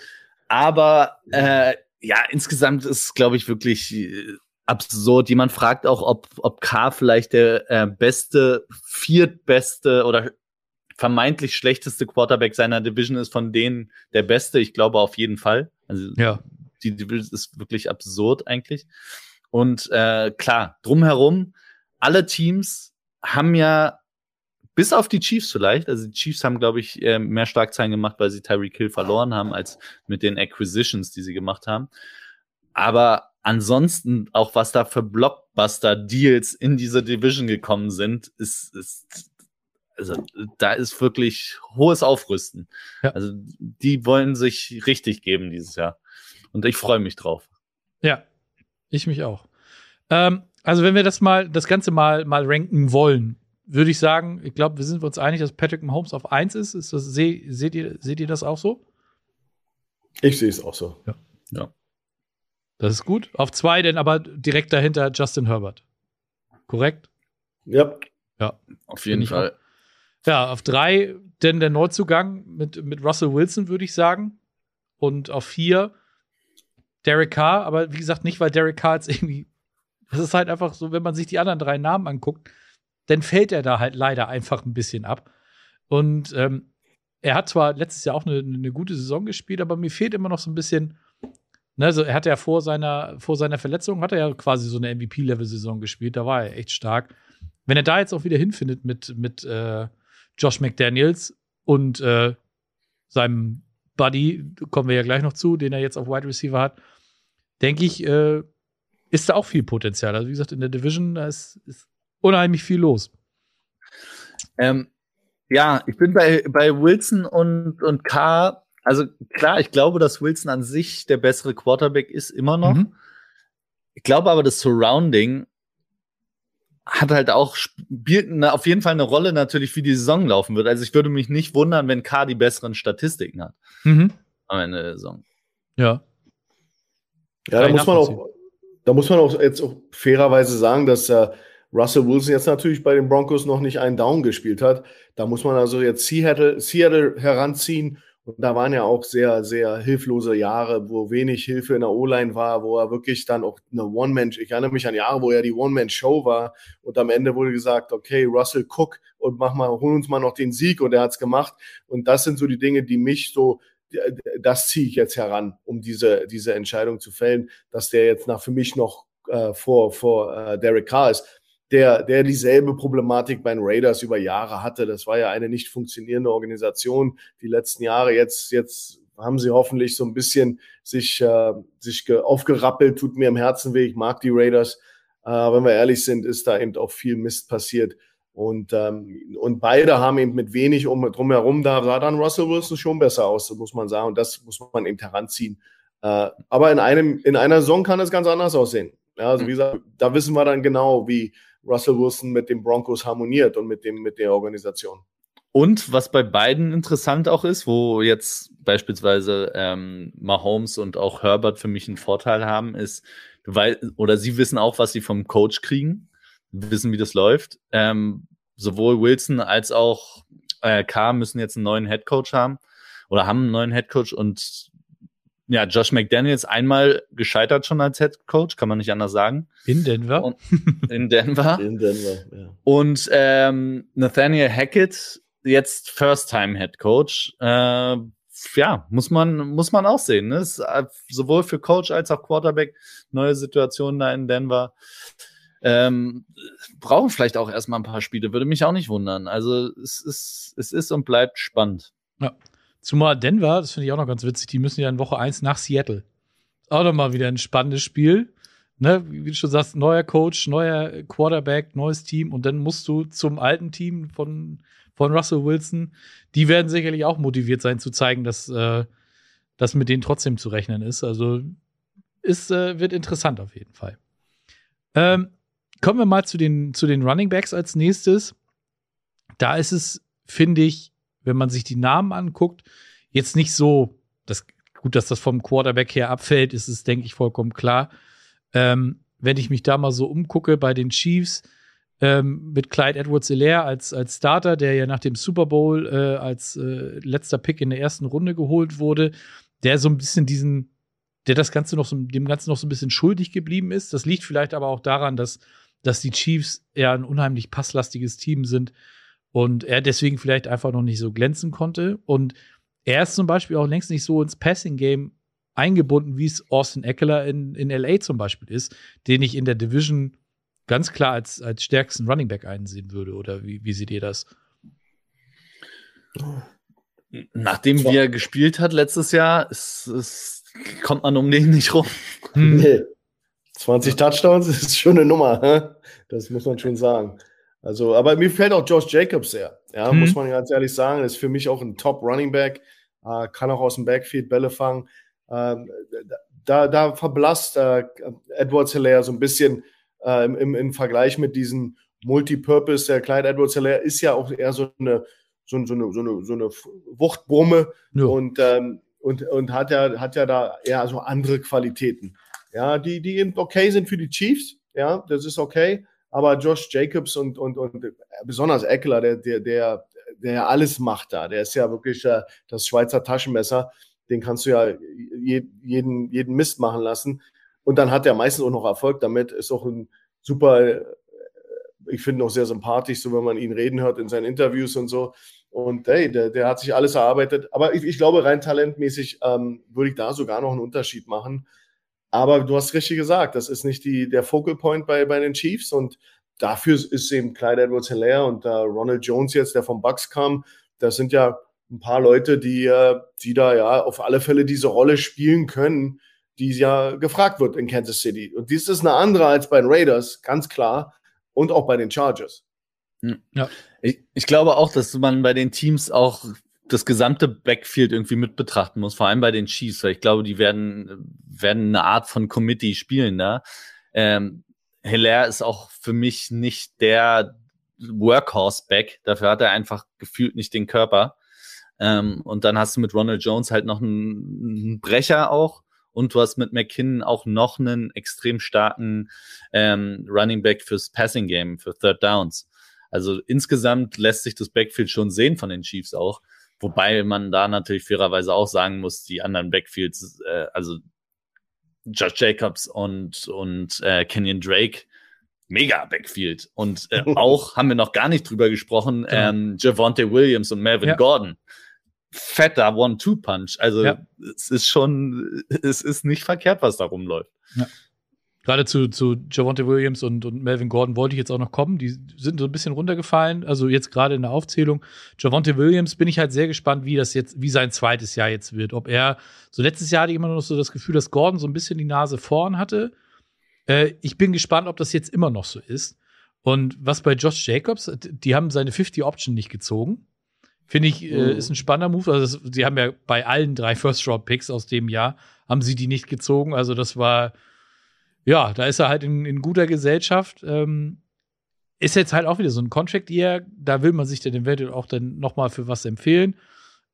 Aber äh, ja, insgesamt ist, glaube ich, wirklich äh, absurd. Jemand fragt auch, ob, ob K vielleicht der äh, beste, viertbeste oder vermeintlich schlechteste Quarterback seiner Division ist, von denen der beste. Ich glaube auf jeden Fall. Also ja. die Division ist wirklich absurd eigentlich. Und äh, klar, drumherum, alle Teams haben ja bis auf die Chiefs vielleicht. Also die Chiefs haben, glaube ich, äh, mehr Schlagzeilen gemacht, weil sie Tyreek Hill verloren haben, als mit den Acquisitions, die sie gemacht haben. Aber ansonsten, auch was da für Blockbuster-Deals in diese Division gekommen sind, ist, ist also da ist wirklich hohes Aufrüsten. Ja. Also die wollen sich richtig geben dieses Jahr. Und ich freue mich drauf. Ja, ich mich auch. Ähm, also wenn wir das mal, das Ganze mal, mal ranken wollen, würde ich sagen, ich glaube, wir sind uns einig, dass Patrick Mahomes auf 1 ist. ist das, seh, seht, ihr, seht ihr das auch so? Ich sehe es auch so. Ja. ja. Das ist gut. Auf 2 denn aber direkt dahinter Justin Herbert. Korrekt? Ja. Ja. Auf jeden Fall. Ja, auf 3 denn der Neuzugang mit, mit Russell Wilson, würde ich sagen. Und auf 4 Derek Carr, aber wie gesagt, nicht, weil Derek Carr jetzt irgendwie. Das ist halt einfach so, wenn man sich die anderen drei Namen anguckt, dann fällt er da halt leider einfach ein bisschen ab. Und ähm, er hat zwar letztes Jahr auch eine, eine, gute Saison gespielt, aber mir fehlt immer noch so ein bisschen. Ne, also er hatte ja vor seiner, vor seiner Verletzung, hat er ja quasi so eine MVP-Level-Saison gespielt, da war er echt stark. Wenn er da jetzt auch wieder hinfindet mit, mit äh, Josh McDaniels und äh, seinem Buddy, kommen wir ja gleich noch zu, den er jetzt auf Wide Receiver hat, denke ich, äh, ist da auch viel Potenzial. Also wie gesagt, in der Division, da ist, ist unheimlich viel los. Ähm, ja, ich bin bei, bei Wilson und, und K. Also klar, ich glaube, dass Wilson an sich der bessere Quarterback ist, immer noch. Mhm. Ich glaube aber, das Surrounding hat halt auch, spielt eine, auf jeden Fall eine Rolle natürlich, wie die Saison laufen wird. Also ich würde mich nicht wundern, wenn K die besseren Statistiken hat. Mhm. Am Ende der Saison. Ja. Ja, da muss man auch, da muss man auch jetzt auch fairerweise sagen, dass äh, Russell Wilson jetzt natürlich bei den Broncos noch nicht einen Down gespielt hat. Da muss man also jetzt Seattle, Seattle heranziehen. Und da waren ja auch sehr, sehr hilflose Jahre, wo wenig Hilfe in der O-Line war, wo er wirklich dann auch eine One-Man, ich erinnere mich an Jahre, wo er die One-Man-Show war und am Ende wurde gesagt, okay, Russell Cook und mach mal, hol uns mal noch den Sieg und er hat's gemacht. Und das sind so die Dinge, die mich so, das ziehe ich jetzt heran, um diese, diese Entscheidung zu fällen, dass der jetzt nach für mich noch äh, vor, vor äh, Derek Carr ist der, der dieselbe Problematik bei den Raiders über Jahre hatte. Das war ja eine nicht funktionierende Organisation die letzten Jahre. Jetzt, jetzt haben sie hoffentlich so ein bisschen sich, äh, sich aufgerappelt, tut mir im Herzen weh. Ich mag die Raiders. Äh, wenn wir ehrlich sind, ist da eben auch viel Mist passiert. Und, ähm, und beide haben eben mit wenig um, drumherum, da sah dann Russell Wilson schon besser aus, muss man sagen. Und das muss man eben heranziehen. Äh, aber in einem, in einer Saison kann es ganz anders aussehen. Ja, also wie gesagt, da wissen wir dann genau, wie, Russell Wilson mit den Broncos harmoniert und mit, dem, mit der Organisation. Und was bei beiden interessant auch ist, wo jetzt beispielsweise ähm, Mahomes und auch Herbert für mich einen Vorteil haben, ist, weil, oder sie wissen auch, was sie vom Coach kriegen, wissen, wie das läuft. Ähm, sowohl Wilson als auch äh, K müssen jetzt einen neuen Head Coach haben. oder haben einen neuen Head Coach und ja, Josh McDaniels einmal gescheitert schon als Head Coach, kann man nicht anders sagen. In Denver. Und, in Denver. In Denver, ja. Und ähm, Nathaniel Hackett jetzt First-Time Head Coach. Äh, ja, muss man, muss man auch sehen. Ne? Ist, äh, sowohl für Coach als auch Quarterback neue Situationen da in Denver. Ähm, brauchen vielleicht auch erstmal ein paar Spiele, würde mich auch nicht wundern. Also es ist, es ist und bleibt spannend. Ja. Zumal Denver, das finde ich auch noch ganz witzig, die müssen ja in Woche 1 nach Seattle. Auch nochmal wieder ein spannendes Spiel. Ne, wie du schon sagst, neuer Coach, neuer Quarterback, neues Team und dann musst du zum alten Team von, von Russell Wilson. Die werden sicherlich auch motiviert sein, zu zeigen, dass, äh, dass mit denen trotzdem zu rechnen ist. Also ist, äh, wird interessant auf jeden Fall. Ähm, kommen wir mal zu den, zu den Running Backs als nächstes. Da ist es, finde ich, wenn man sich die Namen anguckt, jetzt nicht so, das, gut, dass das vom Quarterback her abfällt, ist es, denke ich, vollkommen klar. Ähm, wenn ich mich da mal so umgucke bei den Chiefs, ähm, mit Clyde Edwards-Helaire als, als Starter, der ja nach dem Super Bowl äh, als äh, letzter Pick in der ersten Runde geholt wurde, der so ein bisschen diesen, der das Ganze noch so, dem Ganzen noch so ein bisschen schuldig geblieben ist. Das liegt vielleicht aber auch daran, dass, dass die Chiefs eher ein unheimlich passlastiges Team sind und er deswegen vielleicht einfach noch nicht so glänzen konnte. Und er ist zum Beispiel auch längst nicht so ins Passing-Game eingebunden, wie es Austin Eckler in, in LA zum Beispiel ist, den ich in der Division ganz klar als, als stärksten Running Back einsehen würde. Oder wie, wie seht ihr das? Nachdem wie er gespielt hat letztes Jahr, ist, ist, kommt man um den nicht rum. Hm. Nee. 20 Touchdowns ist schon eine Nummer, das muss man schon sagen. Also, aber mir fällt auch Josh Jacobs sehr. Ja, hm. muss man ganz ehrlich sagen. Ist für mich auch ein Top Running Back. Äh, kann auch aus dem Backfield Bälle fangen. Ähm, da, da verblasst äh, Edwards Hilaire so ein bisschen äh, im, im, Vergleich mit diesen Multipurpose. Der Clyde Edwards Hilaire ist ja auch eher so eine, so, so eine, so eine, so eine Wuchtbrumme ja. und, ähm, und, und hat, ja, hat ja da eher so andere Qualitäten. Ja, die, die eben okay sind für die Chiefs. Ja, das ist okay. Aber Josh Jacobs und, und, und besonders Eckler, der, der, der, der alles macht da, der ist ja wirklich äh, das Schweizer Taschenmesser. Den kannst du ja jeden, jeden Mist machen lassen. Und dann hat er meistens auch noch Erfolg damit. Ist auch ein super, äh, ich finde auch sehr sympathisch, so wenn man ihn reden hört in seinen Interviews und so. Und hey, der, der hat sich alles erarbeitet. Aber ich, ich glaube, rein talentmäßig ähm, würde ich da sogar noch einen Unterschied machen. Aber du hast richtig gesagt, das ist nicht die, der Focal Point bei, bei den Chiefs und dafür ist eben Clyde Edwards Hilaire und äh, Ronald Jones jetzt, der vom Bucks kam. Das sind ja ein paar Leute, die, äh, die da ja auf alle Fälle diese Rolle spielen können, die ja gefragt wird in Kansas City. Und dies ist eine andere als bei den Raiders, ganz klar. Und auch bei den Chargers. Hm. Ja. Ich, ich glaube auch, dass man bei den Teams auch das gesamte Backfield irgendwie mit betrachten muss, vor allem bei den Chiefs, weil ich glaube, die werden, werden eine Art von Committee spielen da. Ähm, Hilaire ist auch für mich nicht der Workhorse-Back. Dafür hat er einfach gefühlt nicht den Körper. Ähm, und dann hast du mit Ronald Jones halt noch einen, einen Brecher auch. Und du hast mit McKinnon auch noch einen extrem starken ähm, Running Back fürs Passing Game, für Third Downs. Also insgesamt lässt sich das Backfield schon sehen von den Chiefs auch. Wobei man da natürlich fairerweise auch sagen muss, die anderen Backfields, äh, also Josh Jacobs und, und äh, Kenyon Drake, mega Backfield. Und äh, auch haben wir noch gar nicht drüber gesprochen, genau. ähm, Javonte Williams und Melvin ja. Gordon. Fetter One-Two-Punch. Also ja. es ist schon, es ist nicht verkehrt, was da rumläuft. Ja. Gerade zu, zu Javonte Williams und, und Melvin Gordon wollte ich jetzt auch noch kommen. Die sind so ein bisschen runtergefallen. Also jetzt gerade in der Aufzählung. Javonte Williams bin ich halt sehr gespannt, wie das jetzt, wie sein zweites Jahr jetzt wird. Ob er, so letztes Jahr hatte ich immer noch so das Gefühl, dass Gordon so ein bisschen die Nase vorn hatte. Äh, ich bin gespannt, ob das jetzt immer noch so ist. Und was bei Josh Jacobs, die haben seine 50 Option nicht gezogen. Finde ich, äh, oh. ist ein spannender Move. Also, sie haben ja bei allen drei First-Round-Picks aus dem Jahr, haben sie die nicht gezogen. Also, das war, ja, da ist er halt in, in guter Gesellschaft. Ähm, ist jetzt halt auch wieder so ein Contract Year, da will man sich dann eventuell auch dann nochmal für was empfehlen.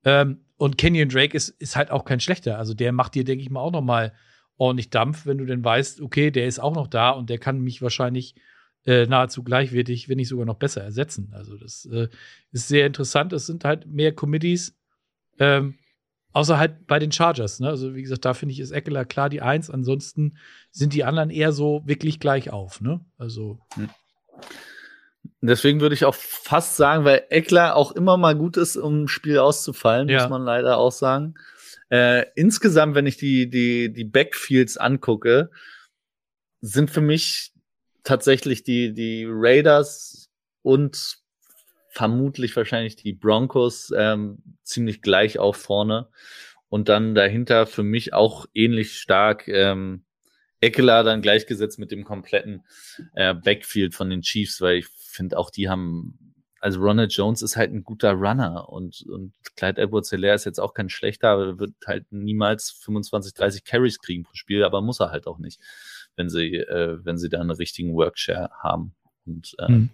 Ähm, und Kenyon Drake ist, ist halt auch kein schlechter. Also der macht dir, denke ich mal, auch nochmal ordentlich Dampf, wenn du denn weißt, okay, der ist auch noch da und der kann mich wahrscheinlich äh, nahezu gleichwertig, wenn nicht sogar noch besser ersetzen. Also das äh, ist sehr interessant. Es sind halt mehr Committees. Ähm, Außer halt bei den Chargers. Ne? Also, wie gesagt, da finde ich, ist Eckler klar die Eins. Ansonsten sind die anderen eher so wirklich gleich auf. Ne? Also. Hm. Deswegen würde ich auch fast sagen, weil Eckler auch immer mal gut ist, um ein Spiel auszufallen, ja. muss man leider auch sagen. Äh, insgesamt, wenn ich die, die, die Backfields angucke, sind für mich tatsächlich die, die Raiders und vermutlich wahrscheinlich die Broncos ähm, ziemlich gleich auf vorne. Und dann dahinter für mich auch ähnlich stark ähm, Eckler dann gleichgesetzt mit dem kompletten äh, Backfield von den Chiefs, weil ich finde auch die haben, also Ronald Jones ist halt ein guter Runner und, und Clyde Edwards Hilaire ist jetzt auch kein schlechter, aber wird halt niemals 25, 30 Carries kriegen pro Spiel, aber muss er halt auch nicht, wenn sie, äh, wenn sie da einen richtigen Workshare haben. Und äh, hm.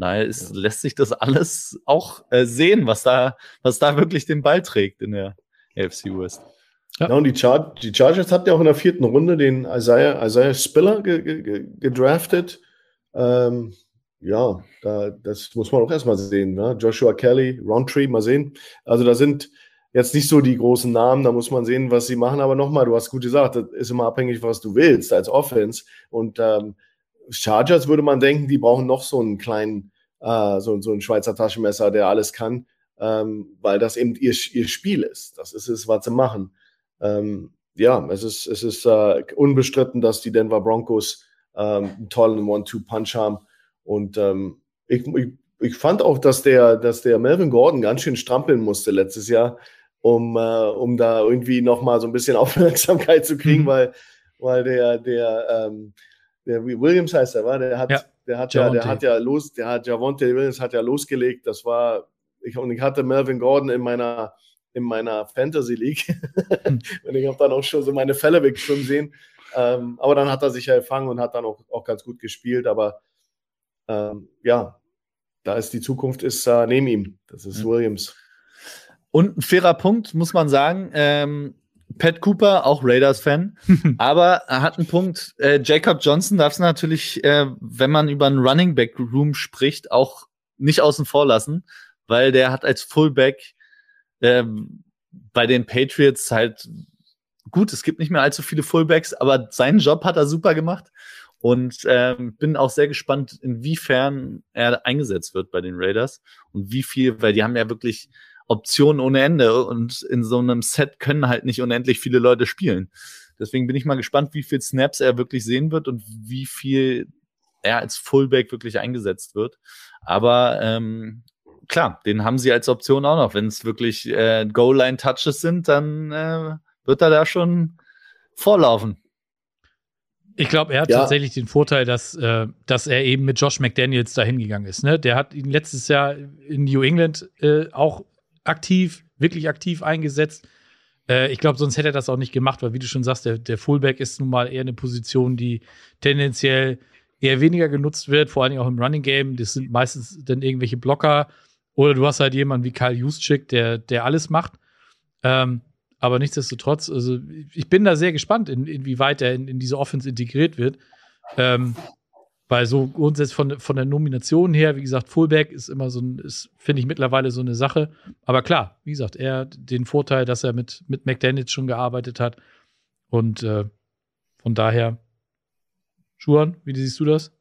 Daher ist, lässt sich das alles auch äh, sehen, was da, was da wirklich den Ball trägt in der AFC West. Ja. ja, und die, Char die Chargers hatten ja auch in der vierten Runde den Isaiah, Isaiah Spiller ge ge gedraftet. Ähm, ja, da, das muss man auch erstmal sehen. Ne? Joshua Kelly, Roundtree, mal sehen. Also da sind jetzt nicht so die großen Namen, da muss man sehen, was sie machen. Aber nochmal, du hast gut gesagt, das ist immer abhängig, was du willst als Offense. Und ähm, Chargers würde man denken, die brauchen noch so einen kleinen, äh, so, so einen Schweizer Taschenmesser, der alles kann, ähm, weil das eben ihr, ihr Spiel ist. Das ist es, was sie machen. Ähm, ja, es ist, es ist äh, unbestritten, dass die Denver Broncos ähm, einen tollen One-Two-Punch haben. Und ähm, ich, ich, ich fand auch, dass der, dass der Melvin Gordon ganz schön strampeln musste letztes Jahr, um, äh, um da irgendwie nochmal so ein bisschen Aufmerksamkeit zu kriegen, mhm. weil, weil der, der, ähm, der Williams heißt er, war, der hat, ja. der hat ja, der hat ja los, der hat Javonte Williams hat ja losgelegt. Das war, ich, und ich hatte Melvin Gordon in meiner in meiner Fantasy League. und ich habe dann auch schon so meine Fälle wegschwimmen sehen. Ähm, aber dann hat er sich ja gefangen und hat dann auch, auch ganz gut gespielt. Aber ähm, ja, da ist die Zukunft ist äh, neben ihm. Das ist mhm. Williams. Und ein fairer Punkt, muss man sagen. Ähm, Pat Cooper, auch Raiders-Fan, aber er hat einen Punkt. Äh, Jacob Johnson darf es natürlich, äh, wenn man über einen Running Back Room spricht, auch nicht außen vor lassen, weil der hat als Fullback ähm, bei den Patriots halt gut, es gibt nicht mehr allzu viele Fullbacks, aber seinen Job hat er super gemacht. Und ähm, bin auch sehr gespannt, inwiefern er eingesetzt wird bei den Raiders und wie viel, weil die haben ja wirklich Optionen ohne Ende und in so einem Set können halt nicht unendlich viele Leute spielen. Deswegen bin ich mal gespannt, wie viel Snaps er wirklich sehen wird und wie viel er als Fullback wirklich eingesetzt wird. Aber ähm, klar, den haben sie als Option auch noch. Wenn es wirklich äh, Goal-Line-Touches sind, dann äh, wird er da schon vorlaufen. Ich glaube, er hat ja. tatsächlich den Vorteil, dass, äh, dass er eben mit Josh McDaniels dahin gegangen ist. Ne? Der hat ihn letztes Jahr in New England äh, auch aktiv, wirklich aktiv eingesetzt. Äh, ich glaube, sonst hätte er das auch nicht gemacht, weil, wie du schon sagst, der, der Fullback ist nun mal eher eine Position, die tendenziell eher weniger genutzt wird, vor allem auch im Running Game. Das sind meistens dann irgendwelche Blocker oder du hast halt jemanden wie Karl Juszczyk, der, der alles macht. Ähm, aber nichtsdestotrotz, also ich bin da sehr gespannt, in, inwieweit er in, in diese Offense integriert wird. Ähm, weil so grundsätzlich von, von der Nomination her, wie gesagt, Fullback ist immer so ein, ist, finde ich mittlerweile so eine Sache. Aber klar, wie gesagt, er den Vorteil, dass er mit, mit McDaniels schon gearbeitet hat. Und äh, von daher, Schuhan, wie siehst du das?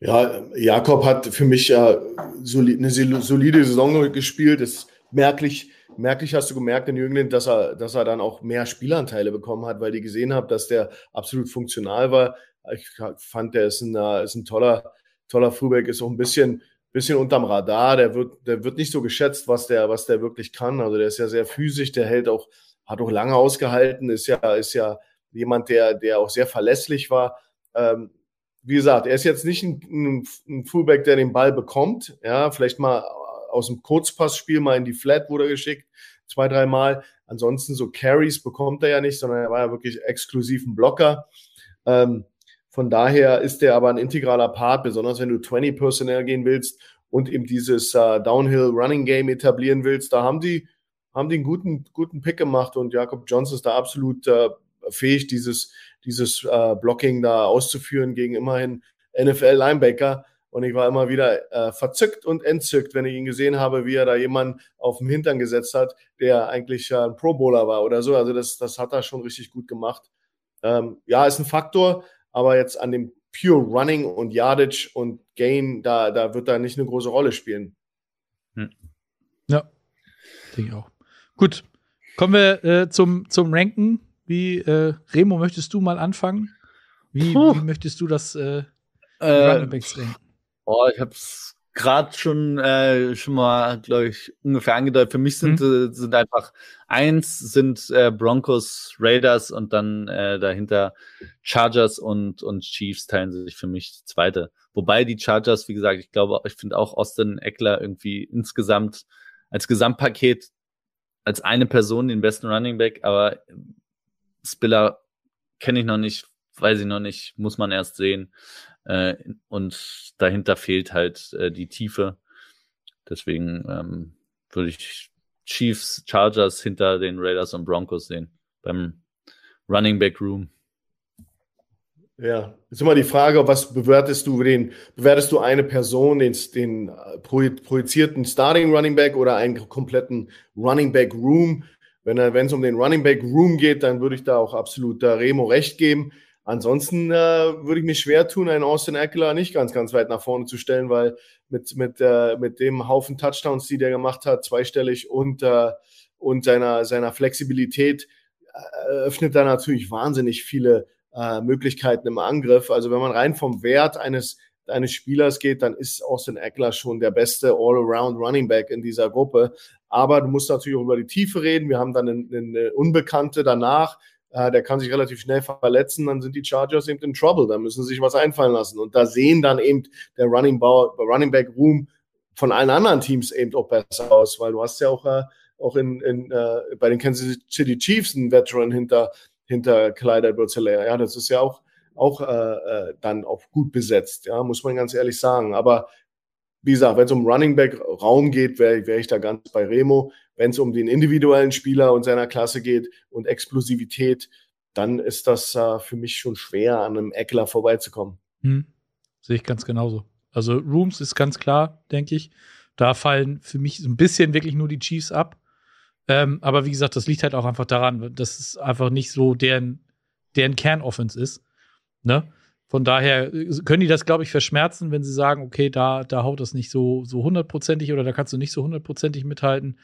Ja, Jakob hat für mich ja solid, eine solide Saison gespielt. Das merklich merklich hast du gemerkt in Jüngling, dass er, dass er dann auch mehr Spielanteile bekommen hat, weil die gesehen haben, dass der absolut funktional war. Ich fand, der ist ein, ist ein toller, toller Fullback, ist auch ein bisschen, bisschen unterm Radar. Der wird, der wird nicht so geschätzt, was der, was der wirklich kann. Also der ist ja sehr physisch, der hält auch, hat auch lange ausgehalten, ist ja, ist ja jemand, der, der auch sehr verlässlich war. Ähm, wie gesagt, er ist jetzt nicht ein, ein, Fullback, der den Ball bekommt. Ja, vielleicht mal aus dem Kurzpassspiel mal in die Flat wurde geschickt, zwei, dreimal. Ansonsten so Carries bekommt er ja nicht, sondern er war ja wirklich exklusiv ein Blocker. Ähm, von daher ist er aber ein integraler Part, besonders wenn du 20 Personnel gehen willst und eben dieses äh, Downhill Running Game etablieren willst. Da haben die, haben die einen guten, guten Pick gemacht und Jakob Johnson ist da absolut äh, fähig, dieses, dieses äh, Blocking da auszuführen gegen immerhin NFL Linebacker. Und ich war immer wieder äh, verzückt und entzückt, wenn ich ihn gesehen habe, wie er da jemanden auf dem Hintern gesetzt hat, der eigentlich äh, ein Pro Bowler war oder so. Also das, das hat er schon richtig gut gemacht. Ähm, ja, ist ein Faktor, aber jetzt an dem Pure Running und Yardage und Gain, da, da wird er nicht eine große Rolle spielen. Hm. Ja, denke ich auch. Gut, kommen wir äh, zum, zum Ranken. Wie, äh, Remo, möchtest du mal anfangen? Wie, wie möchtest du das äh, äh, Running Backs ranken? Oh, ich habe es gerade schon äh, schon mal, glaube ich, ungefähr angedeutet. Für mich sind mhm. äh, sind einfach eins sind äh, Broncos, Raiders und dann äh, dahinter Chargers und und Chiefs teilen sich für mich die zweite. Wobei die Chargers, wie gesagt, ich glaube, ich finde auch Austin Eckler irgendwie insgesamt als Gesamtpaket als eine Person den besten Running Back, aber Spiller kenne ich noch nicht, weiß ich noch nicht, muss man erst sehen. Äh, und dahinter fehlt halt äh, die Tiefe. Deswegen ähm, würde ich Chiefs, Chargers hinter den Raiders und Broncos sehen beim Running Back Room. Ja, ist immer die Frage, was bewertest du den, bewertest du eine Person, den, den äh, projizierten Starting Running Back oder einen kompletten Running Back Room? Wenn es um den Running Back Room geht, dann würde ich da auch absolut da Remo recht geben. Ansonsten äh, würde ich mich schwer tun, einen Austin Eckler nicht ganz, ganz weit nach vorne zu stellen, weil mit, mit, äh, mit dem Haufen Touchdowns, die der gemacht hat, zweistellig und, äh, und seiner, seiner Flexibilität, äh, öffnet da natürlich wahnsinnig viele äh, Möglichkeiten im Angriff. Also wenn man rein vom Wert eines, eines Spielers geht, dann ist Austin Eckler schon der beste All-Around Running Back in dieser Gruppe. Aber du musst natürlich auch über die Tiefe reden. Wir haben dann eine, eine Unbekannte danach, der kann sich relativ schnell verletzen, dann sind die Chargers eben in Trouble, da müssen sie sich was einfallen lassen. Und da sehen dann eben der Running, Running Back Room von allen anderen Teams eben auch besser aus, weil du hast ja auch, äh, auch in, in, äh, bei den Kansas City Chiefs einen Veteran hinter, hinter Clyde edwards Ja, das ist ja auch, auch äh, äh, dann auch gut besetzt, ja, muss man ganz ehrlich sagen. Aber wie gesagt, wenn es um Running Back Raum geht, wäre wär ich da ganz bei Remo. Wenn es um den individuellen Spieler und seiner Klasse geht und Explosivität, dann ist das äh, für mich schon schwer, an einem Eckler vorbeizukommen. Hm. Sehe ich ganz genauso. Also Rooms ist ganz klar, denke ich. Da fallen für mich so ein bisschen wirklich nur die Chiefs ab. Ähm, aber wie gesagt, das liegt halt auch einfach daran, dass es einfach nicht so deren, deren Kernoffense ist. Ne? Von daher äh, können die das, glaube ich, verschmerzen, wenn sie sagen, okay, da, da haut das nicht so, so hundertprozentig oder da kannst du nicht so hundertprozentig mithalten.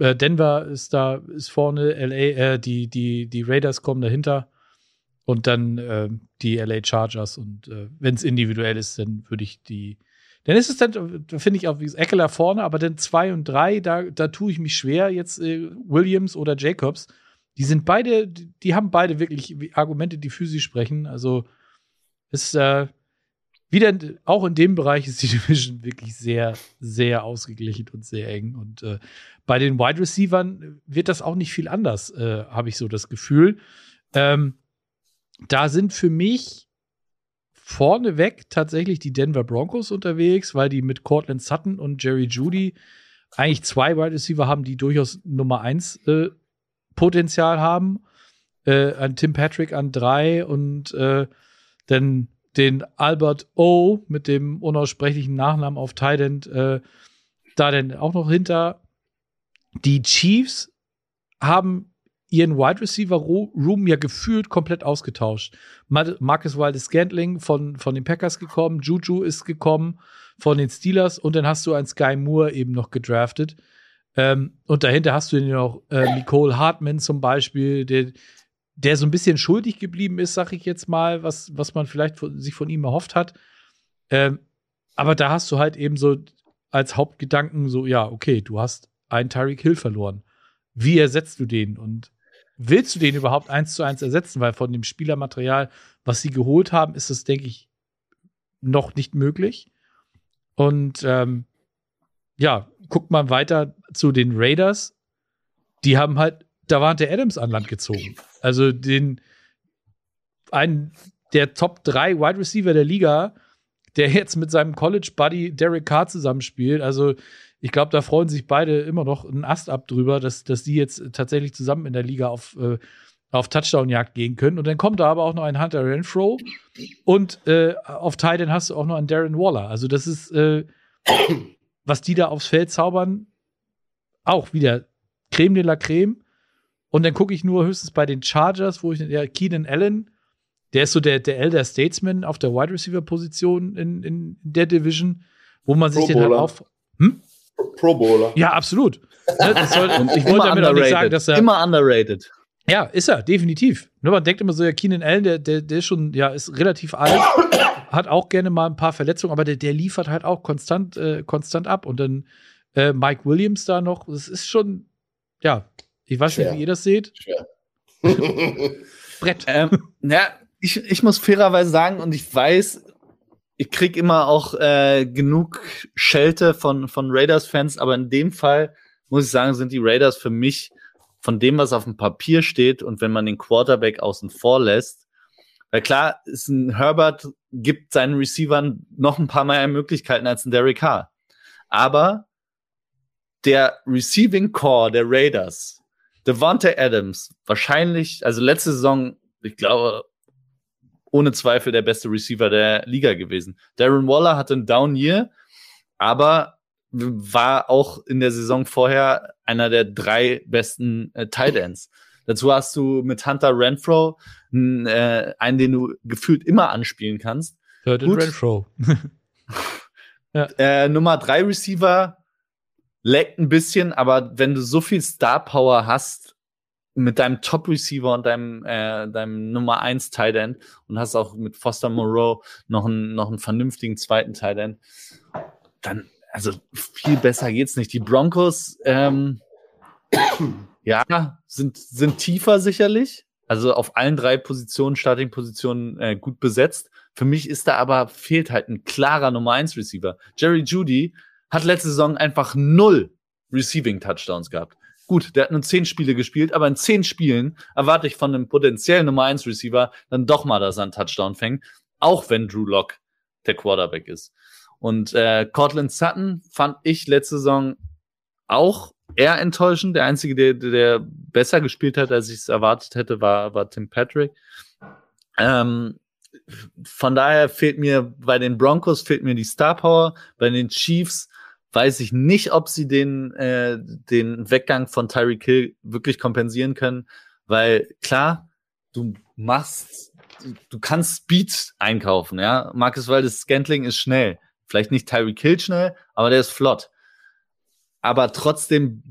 Äh, Denver ist da, ist vorne, LA, äh, die, die, die Raiders kommen dahinter und dann äh, die LA Chargers. Und äh, wenn es individuell ist, dann würde ich die. Dann ist es dann, finde ich auch wie Eckler vorne, aber dann zwei und drei, da, da tue ich mich schwer. Jetzt äh, Williams oder Jacobs, die sind beide, die haben beide wirklich Argumente, die für sie sprechen. Also ist äh, wieder auch in dem Bereich ist die Division wirklich sehr, sehr ausgeglichen und sehr eng. Und äh, bei den Wide Receivern wird das auch nicht viel anders, äh, habe ich so das Gefühl. Ähm, da sind für mich vorneweg tatsächlich die Denver Broncos unterwegs, weil die mit Cortland Sutton und Jerry Judy eigentlich zwei Wide Receiver haben, die durchaus Nummer eins äh, Potenzial haben. Äh, an Tim Patrick an drei und äh, dann den Albert O mit dem unaussprechlichen Nachnamen auf Thailand äh, da denn auch noch hinter. Die Chiefs haben ihren Wide Receiver Room ja gefühlt komplett ausgetauscht. Marcus Wilde Scantling von, von den Packers gekommen, Juju ist gekommen von den Steelers und dann hast du einen Sky Moore eben noch gedraftet. Ähm, und dahinter hast du dann noch äh, Nicole Hartman zum Beispiel, der, der so ein bisschen schuldig geblieben ist, sag ich jetzt mal, was, was man vielleicht von, sich von ihm erhofft hat. Ähm, aber da hast du halt eben so als Hauptgedanken so, ja, okay, du hast einen Tyreek Hill verloren. Wie ersetzt du den? Und willst du den überhaupt eins zu eins ersetzen? Weil von dem Spielermaterial, was sie geholt haben, ist das, denke ich, noch nicht möglich. Und ähm, ja, guckt man weiter zu den Raiders. Die haben halt da war der Adams an Land gezogen. Also den einen der Top 3 Wide Receiver der Liga, der jetzt mit seinem College Buddy Derek Carr zusammenspielt. Also ich glaube, da freuen sich beide immer noch einen Ast ab drüber, dass, dass die jetzt tatsächlich zusammen in der Liga auf, äh, auf Touchdown-Jagd gehen können. Und dann kommt da aber auch noch ein Hunter Renfro und äh, auf Titan hast du auch noch einen Darren Waller. Also das ist, äh, was die da aufs Feld zaubern, auch wieder Creme de la Creme. Und dann gucke ich nur höchstens bei den Chargers, wo ich, ja, Keenan Allen, der ist so der, der Elder Statesman auf der Wide Receiver Position in, in der Division, wo man sich Pro den halt auf. Hm? Pro Bowler. Ja, absolut. Ne, das soll, Und ich immer wollte damit auch nicht sagen, underrated. dass er. Immer underrated. Ja, ist er, definitiv. Nur man denkt immer so, ja, Keenan Allen, der, der, der ist schon, ja, ist relativ alt, hat auch gerne mal ein paar Verletzungen, aber der, der liefert halt auch konstant, äh, konstant ab. Und dann äh, Mike Williams da noch, das ist schon, ja, ich weiß Schwer. nicht, wie ihr das seht. Schwer. Brett. Ähm, ja, ich, ich muss fairerweise sagen, und ich weiß, ich krieg immer auch äh, genug Schelte von, von Raiders-Fans, aber in dem Fall muss ich sagen, sind die Raiders für mich von dem, was auf dem Papier steht und wenn man den Quarterback außen vor lässt, weil klar, ist ein Herbert gibt seinen Receivern noch ein paar mehr Möglichkeiten als ein Derek Carr. Aber der Receiving Core der Raiders, Devontae Adams, wahrscheinlich, also letzte Saison, ich glaube, ohne Zweifel der beste Receiver der Liga gewesen. Darren Waller hatte einen Down Year, aber war auch in der Saison vorher einer der drei besten äh, Tight Ends. Dazu hast du mit Hunter Renfro einen, äh, einen, den du gefühlt immer anspielen kannst. Third gut. Renfro. Äh, Nummer drei Receiver leckt ein bisschen, aber wenn du so viel Star Power hast mit deinem Top Receiver und deinem, äh, deinem Nummer eins Tight End und hast auch mit Foster Moreau noch einen, noch einen vernünftigen zweiten Tight dann, also viel besser geht's nicht. Die Broncos, ähm, ja, sind, sind tiefer sicherlich. Also auf allen drei Positionen, Starting-Positionen äh, gut besetzt. Für mich ist da aber fehlt halt ein klarer Nummer 1 Receiver. Jerry Judy hat letzte Saison einfach null Receiving Touchdowns gehabt. Gut, der hat nur zehn Spiele gespielt, aber in zehn Spielen erwarte ich von einem potenziellen Nummer 1 Receiver dann doch mal, dass er einen Touchdown fängt, auch wenn Drew Lock der Quarterback ist. Und äh, Cortland Sutton fand ich letzte Saison auch eher enttäuschend. Der einzige, der, der besser gespielt hat, als ich es erwartet hätte, war, war Tim Patrick. Ähm, von daher fehlt mir bei den Broncos fehlt mir die Star Power. Bei den Chiefs weiß ich nicht, ob sie den, äh, den Weggang von Tyreek Hill wirklich kompensieren können, weil klar, du machst, du, kannst Speed einkaufen, ja. Marcus Waldes Scantling ist schnell. Vielleicht nicht Tyreek Hill schnell, aber der ist flott. Aber trotzdem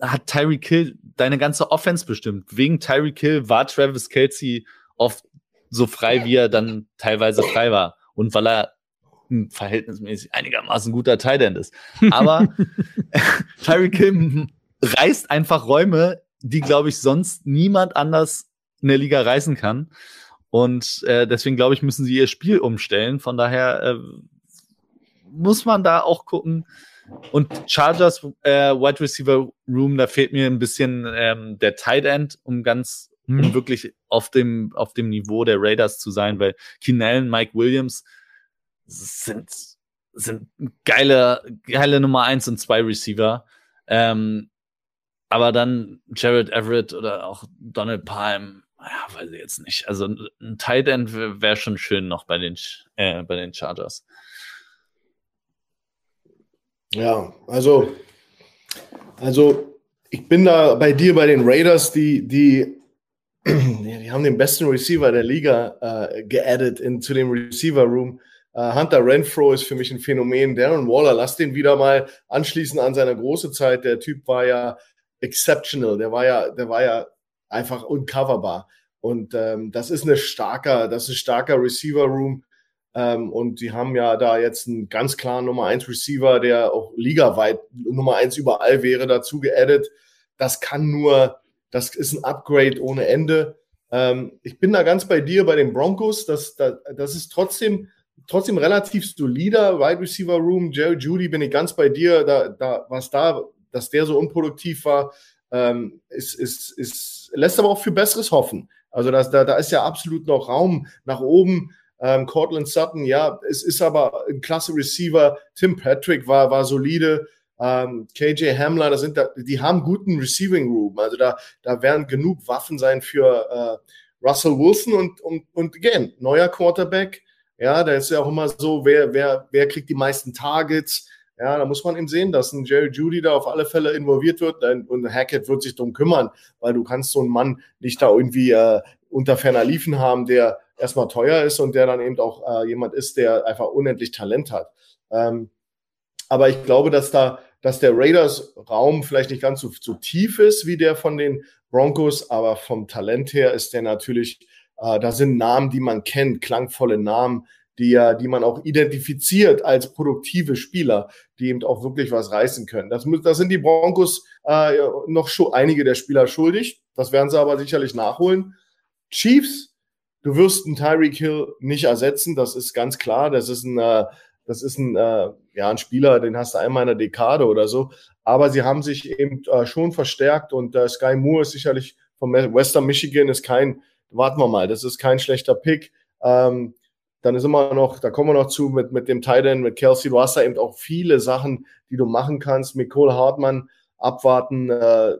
hat Tyreek Hill deine ganze Offense bestimmt. Wegen Tyreek Hill war Travis Kelsey oft so frei, wie er dann teilweise frei war. Und weil er ein verhältnismäßig einigermaßen guter Tight End ist. Aber Tyreek Hill reißt einfach Räume, die, glaube ich, sonst niemand anders in der Liga reißen kann. Und äh, deswegen, glaube ich, müssen sie ihr Spiel umstellen. Von daher äh, muss man da auch gucken. Und Chargers äh, Wide Receiver Room, da fehlt mir ein bisschen ähm, der Tight End, um ganz um Hm. wirklich auf dem, auf dem Niveau der Raiders zu sein, weil Keenan Allen, Mike Williams sind, sind geile, geile Nummer eins und zwei Receiver. Ähm, aber dann Jared Everett oder auch Donald Palm, ja, weiß ich jetzt nicht. Also ein Tight End wäre wär schon schön noch bei den, äh, bei den Chargers. Ja, also, also ich bin da bei dir bei den Raiders, die, die, die die haben den besten Receiver der Liga äh, geaddet in, zu dem Receiver Room. Äh, Hunter Renfro ist für mich ein Phänomen. Darren Waller, lass den wieder mal anschließen an seine große Zeit. Der Typ war ja exceptional. Der war ja, der war ja einfach uncoverbar. Und ähm, das ist eine starker, das ist ein starker Receiver Room. Ähm, und die haben ja da jetzt einen ganz klaren Nummer 1 Receiver, der auch ligaweit Nummer 1 überall wäre, dazu geaddet. Das kann nur, das ist ein Upgrade ohne Ende. Ähm, ich bin da ganz bei dir bei den Broncos. Das, das, das ist trotzdem, trotzdem relativ solider Wide Receiver Room. Jerry Judy bin ich ganz bei dir. Da, da, was da, dass der so unproduktiv war, ähm, ist, ist, ist, lässt aber auch für Besseres hoffen. Also das, da, da ist ja absolut noch Raum nach oben. Ähm, Cortland Sutton, ja, es ist aber ein klasse Receiver. Tim Patrick war, war solide. ähm, KJ Hamler, das sind da, die haben guten Receiving Room. Also da, da werden genug Waffen sein für äh, Russell Wilson und, und, und again, neuer Quarterback. Ja, da ist ja auch immer so, wer, wer, wer kriegt die meisten Targets? Ja, da muss man eben sehen, dass ein Jerry Judy da auf alle Fälle involviert wird und Hackett wird sich darum kümmern, weil du kannst so einen Mann nicht da irgendwie äh, unter ferner Liefen haben, der erstmal teuer ist und der dann eben auch äh, jemand ist, der einfach unendlich Talent hat. Ähm, aber ich glaube, dass da, dass der Raiders Raum vielleicht nicht ganz so, so tief ist wie der von den Broncos, aber vom Talent her ist der natürlich, äh, da sind Namen, die man kennt, klangvolle Namen, die ja, die man auch identifiziert als produktive Spieler, die eben auch wirklich was reißen können. Das, das sind die Broncos äh, noch schon einige der Spieler schuldig. Das werden sie aber sicherlich nachholen. Chiefs, du wirst einen Tyreek Hill nicht ersetzen, das ist ganz klar. Das ist ein äh, das ist ein, äh, ja, ein Spieler, den hast du einmal in der Dekade oder so. Aber sie haben sich eben äh, schon verstärkt und äh, Sky Moore ist sicherlich von Western Michigan ist kein, warten wir mal, das ist kein schlechter Pick. Ähm, dann ist immer noch, da kommen wir noch zu mit, mit dem Titan, mit Kelsey. Du hast da eben auch viele Sachen, die du machen kannst. Mit Cole Hartmann abwarten. Äh,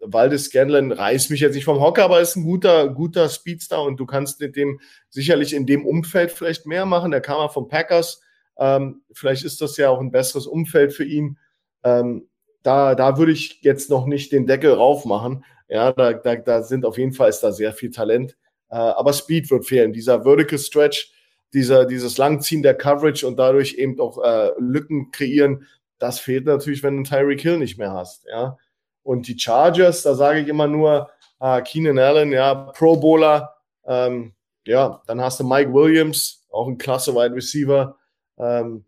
Waldes Scanlon reißt mich jetzt nicht vom Hocker, aber ist ein guter, guter Speedstar und du kannst mit dem sicherlich in dem Umfeld vielleicht mehr machen. Der kam ja von Packers ähm, vielleicht ist das ja auch ein besseres Umfeld für ihn. Ähm, da, da würde ich jetzt noch nicht den Deckel rauf machen. Ja, da, da, da sind auf jeden Fall ist da sehr viel Talent. Äh, aber Speed wird fehlen. Dieser Vertical Stretch, dieser, dieses Langziehen der Coverage und dadurch eben auch äh, Lücken kreieren, das fehlt natürlich, wenn du Tyreek Hill nicht mehr hast. Ja. Und die Chargers, da sage ich immer nur, äh, Keenan Allen, ja, Pro Bowler, ähm, ja, dann hast du Mike Williams, auch ein klasse Wide Receiver. Ähm,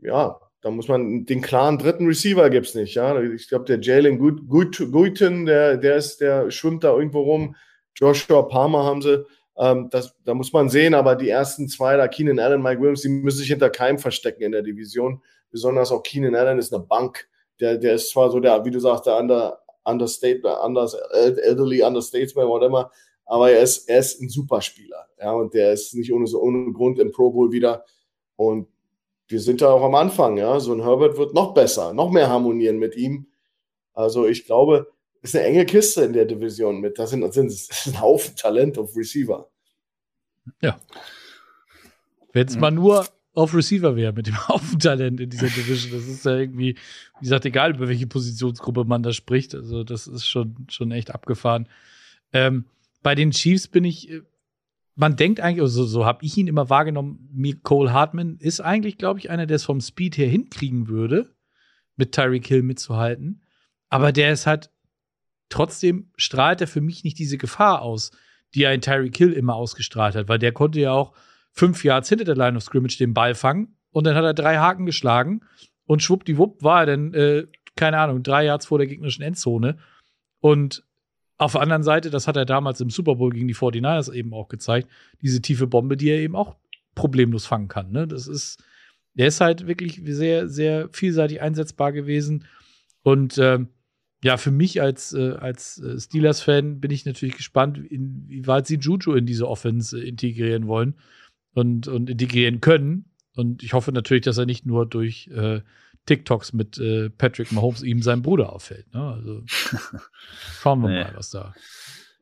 ja, da muss man den klaren dritten Receiver gibt's nicht. Ja, ich glaube, der Jalen Guiten, der, der ist, der schwimmt da irgendwo rum. Joshua Palmer haben sie. Ähm, das, da muss man sehen, aber die ersten zwei, da Keenan Allen, Mike Williams, die müssen sich hinter keinem verstecken in der Division. Besonders auch Keenan Allen ist eine Bank. Der, der ist zwar so der, wie du sagst, der under, understate, anders, elderly understatesman, whatever, aber er ist, er ist ein Superspieler. Ja, und der ist nicht ohne, ohne Grund im Pro Bowl wieder. Und wir sind da auch am Anfang, ja. So ein Herbert wird noch besser, noch mehr harmonieren mit ihm. Also ich glaube, es ist eine enge Kiste in der Division mit. Da sind, das sind, das ein Haufen Talent auf Receiver. Ja. Wenn es mhm. mal nur auf Receiver wäre mit dem Haufen Talent in dieser Division, das ist ja irgendwie, wie gesagt, egal über welche Positionsgruppe man da spricht. Also das ist schon, schon echt abgefahren. Ähm, bei den Chiefs bin ich äh, man denkt eigentlich, also so habe ich ihn immer wahrgenommen, Cole Hartman ist eigentlich, glaube ich, einer, der es vom Speed her hinkriegen würde, mit Tyreek Hill mitzuhalten. Aber der ist halt, trotzdem strahlt er für mich nicht diese Gefahr aus, die ein Tyreek Hill immer ausgestrahlt hat, weil der konnte ja auch fünf Yards hinter der Line of Scrimmage den Ball fangen und dann hat er drei Haken geschlagen und schwuppdiwupp war er dann, äh, keine Ahnung, drei Yards vor der gegnerischen Endzone. Und auf der anderen Seite, das hat er damals im Super Bowl gegen die 49ers eben auch gezeigt, diese tiefe Bombe, die er eben auch problemlos fangen kann. Ne? Das ist, der ist halt wirklich sehr, sehr vielseitig einsetzbar gewesen. Und ähm, ja, für mich als, äh, als äh, Steelers-Fan bin ich natürlich gespannt, inwieweit sie Juju in diese Offense äh, integrieren wollen und, und integrieren können. Und ich hoffe natürlich, dass er nicht nur durch äh, TikToks mit äh, Patrick Mahomes ihm sein Bruder auffällt. Ne? Also schauen wir nee. mal, was da.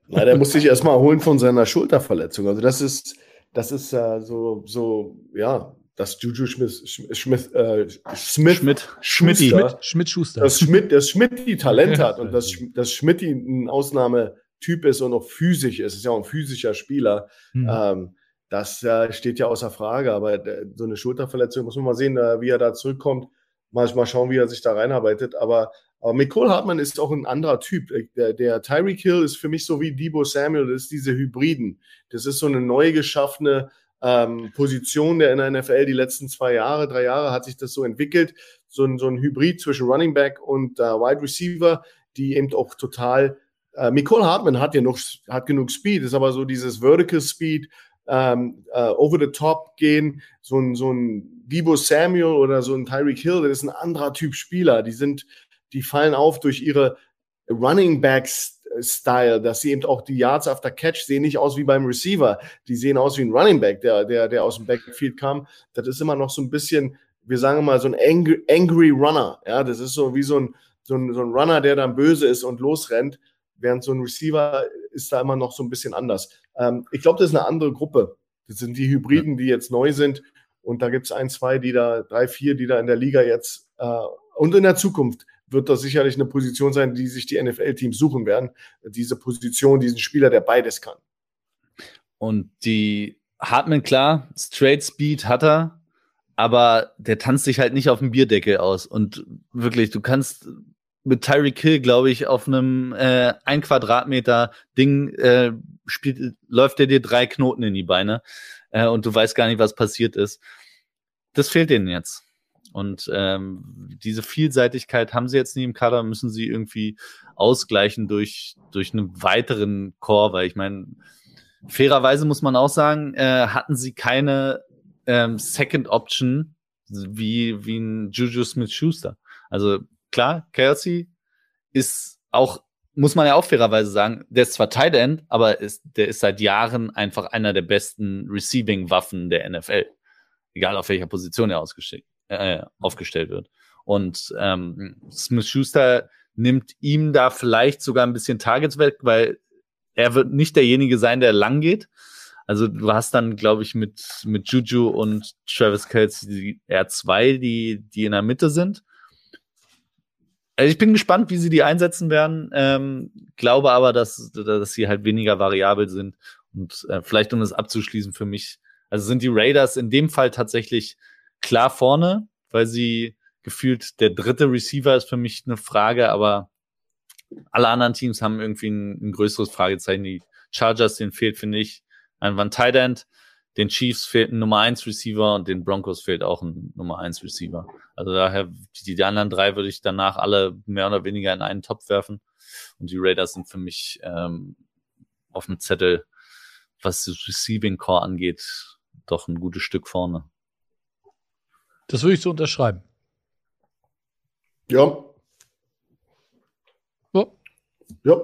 Na, der muss sich erstmal holen von seiner Schulterverletzung. Also das ist, das ist äh, so, so, ja, dass Juju Smith, Smith, äh, Smith, Schmidt, Schmidt, Schmidt, Schuster, dass Schmidt, dass Schmidt die Talent hat und dass, dass Schmidt ein Ausnahmetyp ist und auch physisch ist, ist ja auch ein physischer Spieler. Mhm. Ähm, das äh, steht ja außer Frage, aber äh, so eine Schulterverletzung muss man mal sehen, äh, wie er da zurückkommt mal, schauen, wie er sich da reinarbeitet. Aber, aber Nicole Hartmann ist auch ein anderer Typ. Der, der Tyreek Hill ist für mich so wie Debo Samuel, das ist diese Hybriden. Das ist so eine neu geschaffene ähm, Position der in der NFL die letzten zwei Jahre, drei Jahre hat sich das so entwickelt. So ein, so ein Hybrid zwischen Running Back und äh, Wide Receiver, die eben auch total äh, Nicole Hartman hat ja noch hat genug Speed, ist aber so dieses Vertical Speed, ähm, äh, over the top gehen, so ein, so ein Debo Samuel oder so ein Tyreek Hill, das ist ein anderer Typ Spieler. Die sind, die fallen auf durch ihre Running Backs Style, dass sie eben auch die Yards after Catch sehen nicht aus wie beim Receiver. Die sehen aus wie ein Running Back, der, der, der aus dem Backfield kam. Das ist immer noch so ein bisschen wir sagen mal, so ein angry, angry Runner. Ja, das ist so wie so ein, so ein, so ein Runner, der dann böse ist und losrennt, während so ein Receiver ist da immer noch so ein bisschen anders. Ähm, ich glaube, das ist eine andere Gruppe. Das sind die Hybriden, die jetzt neu sind. Und da gibt es ein, zwei, die da, drei, vier, die da in der Liga jetzt äh, und in der Zukunft wird das sicherlich eine Position sein, die sich die NFL-Teams suchen werden. Diese Position, diesen Spieler, der beides kann. Und die Hartman, klar, Straight Speed hat er, aber der tanzt sich halt nicht auf dem Bierdeckel aus. Und wirklich, du kannst mit Tyreek Hill, glaube ich, auf einem äh, ein Quadratmeter Ding äh, spielt, läuft er dir drei Knoten in die Beine äh, und du weißt gar nicht, was passiert ist. Das fehlt denen jetzt. Und ähm, diese Vielseitigkeit haben sie jetzt nie im Kader, müssen sie irgendwie ausgleichen durch, durch einen weiteren Core, weil ich meine, fairerweise muss man auch sagen, äh, hatten sie keine ähm, Second Option wie, wie ein Juju Smith Schuster. Also klar, Kelsey ist auch, muss man ja auch fairerweise sagen, der ist zwar Tight End, aber ist, der ist seit Jahren einfach einer der besten Receiving-Waffen der NFL. Egal auf welcher Position er äh, aufgestellt wird. Und ähm, Smith Schuster nimmt ihm da vielleicht sogar ein bisschen Targets weg, weil er wird nicht derjenige sein, der lang geht. Also du hast dann, glaube ich, mit, mit Juju und Travis Kelsey eher zwei, die, die in der Mitte sind. Also ich bin gespannt, wie sie die einsetzen werden. Ähm, glaube aber, dass, dass sie halt weniger variabel sind. Und äh, vielleicht, um das abzuschließen für mich, also sind die Raiders in dem Fall tatsächlich klar vorne, weil sie gefühlt der dritte Receiver ist für mich eine Frage, aber alle anderen Teams haben irgendwie ein, ein größeres Fragezeichen. Die Chargers, denen fehlt, finde ich, ein Van Tight End. Den Chiefs fehlt ein Nummer 1 Receiver und den Broncos fehlt auch ein Nummer 1 Receiver. Also daher, die, die anderen drei würde ich danach alle mehr oder weniger in einen Topf werfen. Und die Raiders sind für mich ähm, auf dem Zettel, was das Receiving Core angeht, doch ein gutes Stück vorne. Das würde ich so unterschreiben. Ja. Ja. Ja.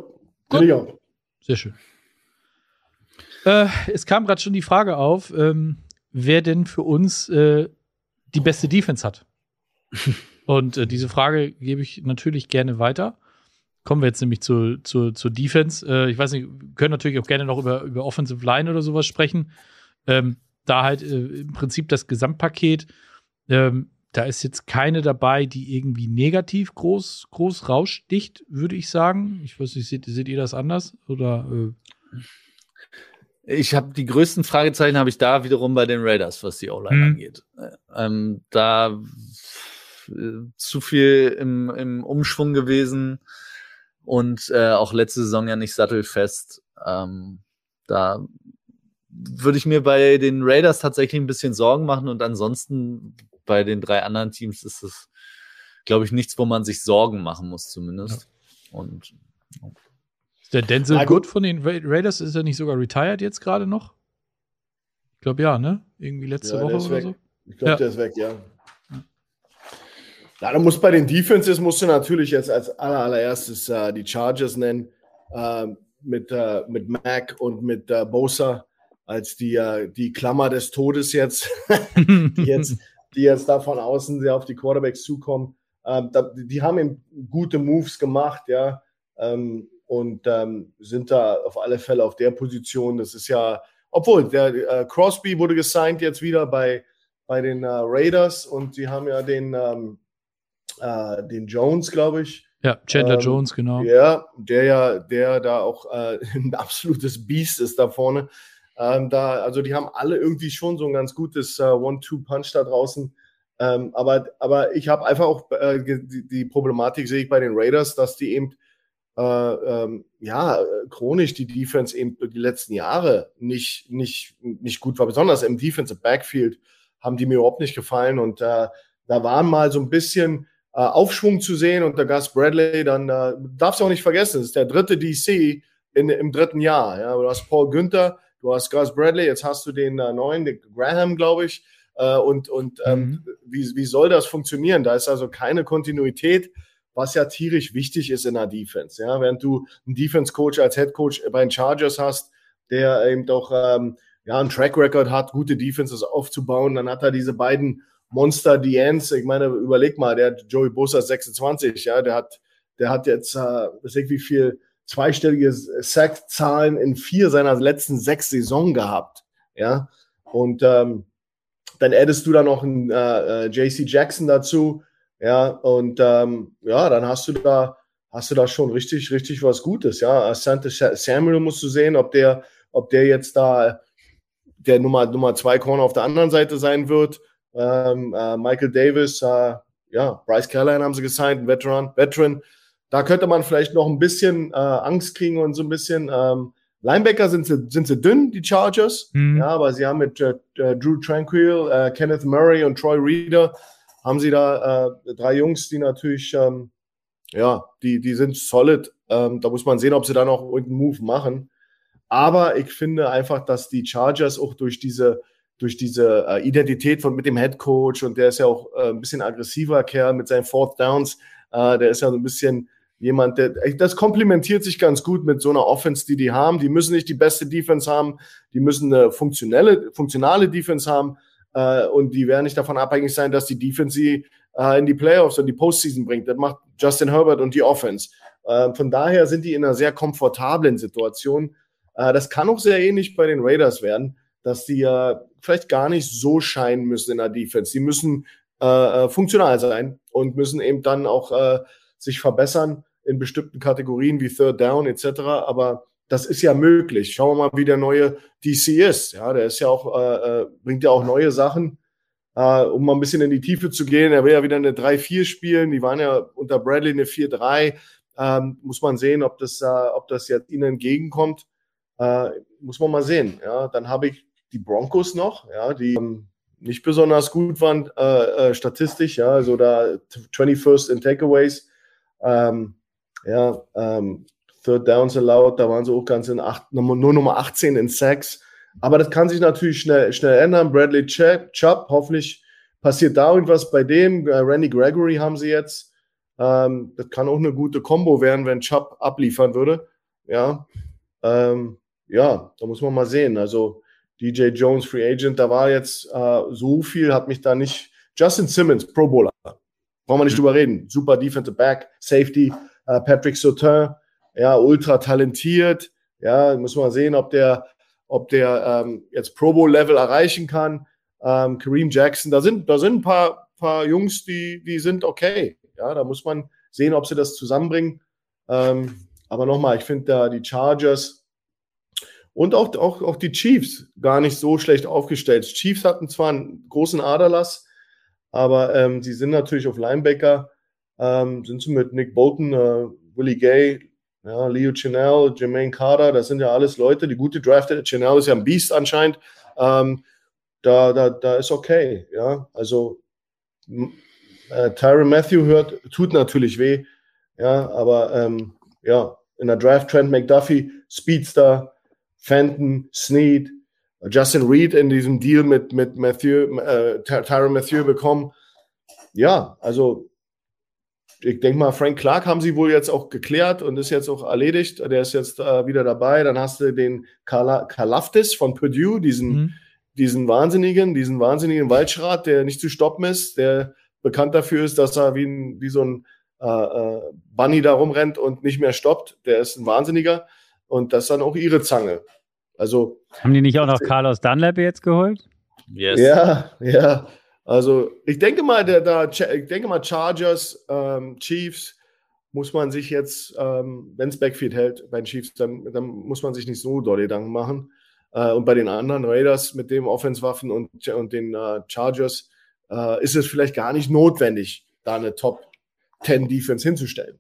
Gut. Sehr schön. Äh, es kam gerade schon die Frage auf, ähm, wer denn für uns äh, die beste Defense hat. Und äh, diese Frage gebe ich natürlich gerne weiter. Kommen wir jetzt nämlich zu, zu, zur Defense. Äh, ich weiß nicht, können natürlich auch gerne noch über, über Offensive Line oder sowas sprechen. Ähm, da halt äh, im Prinzip das Gesamtpaket, ähm, da ist jetzt keine dabei, die irgendwie negativ groß, groß raussticht, würde ich sagen. Ich weiß nicht, seht, seht ihr das anders? Oder äh? Ich habe die größten Fragezeichen habe ich da wiederum bei den Raiders, was die O-Line mhm. angeht. Ähm, da äh, zu viel im, im Umschwung gewesen und äh, auch letzte Saison ja nicht sattelfest. Ähm, da würde ich mir bei den Raiders tatsächlich ein bisschen Sorgen machen und ansonsten bei den drei anderen Teams ist es, glaube ich, nichts, wo man sich Sorgen machen muss zumindest. Ja. Und der Denzel ah, Good von den Raiders ist er nicht sogar retired jetzt gerade noch? Ich glaube ja, ne? Irgendwie letzte ja, Woche oder weg. so. Ich glaube, ja. der ist weg, ja. Ja, du musst bei den Defenses musst du natürlich jetzt als aller, allererstes äh, die Chargers nennen äh, mit, äh, mit Mac und mit äh, Bosa als die, äh, die Klammer des Todes jetzt, die jetzt, die jetzt da von außen sehr auf die Quarterbacks zukommen. Ähm, da, die haben eben gute Moves gemacht, ja. Ähm, und ähm, sind da auf alle Fälle auf der Position. Das ist ja, obwohl der äh, Crosby wurde gesigned jetzt wieder bei, bei den äh, Raiders und sie haben ja den, ähm, äh, den Jones, glaube ich. Ja, Chandler ähm, Jones, genau. Ja, der ja, der da auch äh, ein absolutes Biest ist da vorne. Ähm, da, also die haben alle irgendwie schon so ein ganz gutes äh, One-Two-Punch da draußen. Ähm, aber, aber ich habe einfach auch äh, die, die, Problematik sehe ich bei den Raiders, dass die eben äh, ähm, ja, chronisch die Defense eben die letzten Jahre nicht, nicht, nicht gut war. Besonders im Defensive Backfield haben die mir überhaupt nicht gefallen. Und äh, da waren mal so ein bisschen äh, Aufschwung zu sehen und der Gus Bradley, dann äh, darfst du auch nicht vergessen, das ist der dritte DC in, im dritten Jahr. Ja? Du hast Paul Günther, du hast Gus Bradley, jetzt hast du den äh, neuen, den Graham, glaube ich. Äh, und und ähm, mhm. wie, wie soll das funktionieren? Da ist also keine Kontinuität was ja tierisch wichtig ist in der Defense. Ja, während du einen Defense-Coach als Head-Coach bei den Chargers hast, der eben doch ähm, ja, einen Track Record hat, gute Defenses aufzubauen, dann hat er diese beiden Monster Diens, ich meine, überleg mal, der Joey Bosa 26, ja, der hat, der hat jetzt, äh, wie viel, zweistellige Sack-Zahlen in vier seiner letzten sechs Saison gehabt, ja, und ähm, dann addest du da noch einen äh, äh JC Jackson dazu, ja, und ähm, ja, dann hast du da, hast du da schon richtig, richtig was Gutes, ja. Asante Samuel musst du sehen, ob der, ob der jetzt da der Nummer, Nummer zwei Corner auf der anderen Seite sein wird. Ähm, äh, Michael Davis, äh, ja, Bryce Callahan haben sie gesigned, ein Veteran, Veteran. Da könnte man vielleicht noch ein bisschen äh, Angst kriegen und so ein bisschen. Ähm, Linebacker sind sie, sind sie dünn, die Chargers. Mhm. Ja, aber sie haben mit äh, äh Drew Tranquil, äh, Kenneth Murray und Troy Reader haben sie da äh, drei Jungs, die natürlich, ähm, ja, die, die sind solid. Ähm, da muss man sehen, ob sie da noch irgendeinen Move machen. Aber ich finde einfach, dass die Chargers auch durch diese, durch diese äh, Identität von mit dem Head Coach und der ist ja auch äh, ein bisschen aggressiver Kerl mit seinen Fourth Downs, äh, der ist ja so ein bisschen jemand, der das komplementiert sich ganz gut mit so einer Offense, die die haben. Die müssen nicht die beste Defense haben, die müssen eine funktionelle, funktionale Defense haben äh, und die werden nicht davon abhängig sein, dass die Defense sie äh, in die Playoffs und die Postseason bringt. Das macht Justin Herbert und die Offense. Äh, von daher sind die in einer sehr komfortablen Situation. Äh, das kann auch sehr ähnlich bei den Raiders werden, dass die ja vielleicht gar nicht so scheinen müssen in der Defense. Die müssen äh, äh, funktional sein und müssen eben dann auch sich verbessern in bestimmten Kategorien wie Third Down etc. Aber das ist ja möglich. Schauen wir mal, wie der neue DC ist. Ja, der ist ja auch, äh, äh, bringt ja auch neue Sachen, äh, um mal ein bisschen in die Tiefe zu gehen. Er will ja wieder eine 3-4 spielen. Die waren ja unter Bradley eine 4-3. Ähm, muss man sehen, ob das, äh, ob das jetzt ihnen entgegenkommt. Äh, muss man mal sehen. Ja, dann habe ich die Broncos noch, ja, die ähm, nicht besonders gut waren äh, äh, statistisch, ja, also da 21st in Takeaways. Ähm, ja, ähm, Third Downs allowed, da waren sie auch ganz in acht, nur Nummer 18 in Sacks. Aber das kann sich natürlich schnell, schnell ändern. Bradley Chubb, hoffentlich passiert da irgendwas bei dem. Äh, Randy Gregory haben sie jetzt. Ähm, das kann auch eine gute Combo werden, wenn Chubb abliefern würde. Ja, ähm, ja, da muss man mal sehen. Also DJ Jones, Free Agent, da war jetzt äh, so viel, hat mich da nicht. Justin Simmons, Pro Bowler. Brauchen wir nicht mhm. drüber reden. Super Defensive Back, Safety, äh, Patrick Sautin, ja, ultra talentiert. Ja, muss man sehen, ob der, ob der ähm, jetzt Pro Bowl Level erreichen kann. Ähm, Kareem Jackson, da sind, da sind ein paar, paar Jungs, die, die sind okay. Ja, da muss man sehen, ob sie das zusammenbringen. Ähm, aber nochmal, ich finde da die Chargers und auch, auch, auch die Chiefs gar nicht so schlecht aufgestellt. Chiefs hatten zwar einen großen Aderlass, aber ähm, sie sind natürlich auf Linebacker, ähm, sind sie mit Nick Bolton, äh, Willie Gay, ja, Leo Chanel, Jermaine Carter, das sind ja alles Leute, die gute drafted. Chanel ist ja ein Beast anscheinend. Ähm, da, da, da ist okay. Ja, also äh, Tyron Matthew hört, tut natürlich weh. Ja, aber ähm, ja, in der Draft Trend McDuffie, Speedster, Fenton, Snead, Justin Reed in diesem Deal mit, mit Matthew, äh, Tyron Matthew bekommen. Ja, also ich denke mal, Frank Clark haben sie wohl jetzt auch geklärt und ist jetzt auch erledigt. Der ist jetzt äh, wieder dabei. Dann hast du den Kalaftis von Purdue, diesen, mhm. diesen Wahnsinnigen, diesen wahnsinnigen Waldschrat, der nicht zu stoppen ist, der bekannt dafür ist, dass er wie, ein, wie so ein äh, äh, Bunny da rumrennt und nicht mehr stoppt. Der ist ein Wahnsinniger. Und das ist dann auch ihre Zange. Also. Haben die nicht auch noch Carlos Dunlap jetzt geholt? Yes. Ja, ja. Also ich denke mal, der, der, ich denke mal, Chargers, ähm, Chiefs muss man sich jetzt, ähm, wenn es Backfield hält bei den Chiefs, dann, dann, muss man sich nicht so doll Gedanken machen. Äh, und bei den anderen Raiders mit dem Offenswaffen und, und den äh, Chargers äh, ist es vielleicht gar nicht notwendig, da eine Top 10 Defense hinzustellen.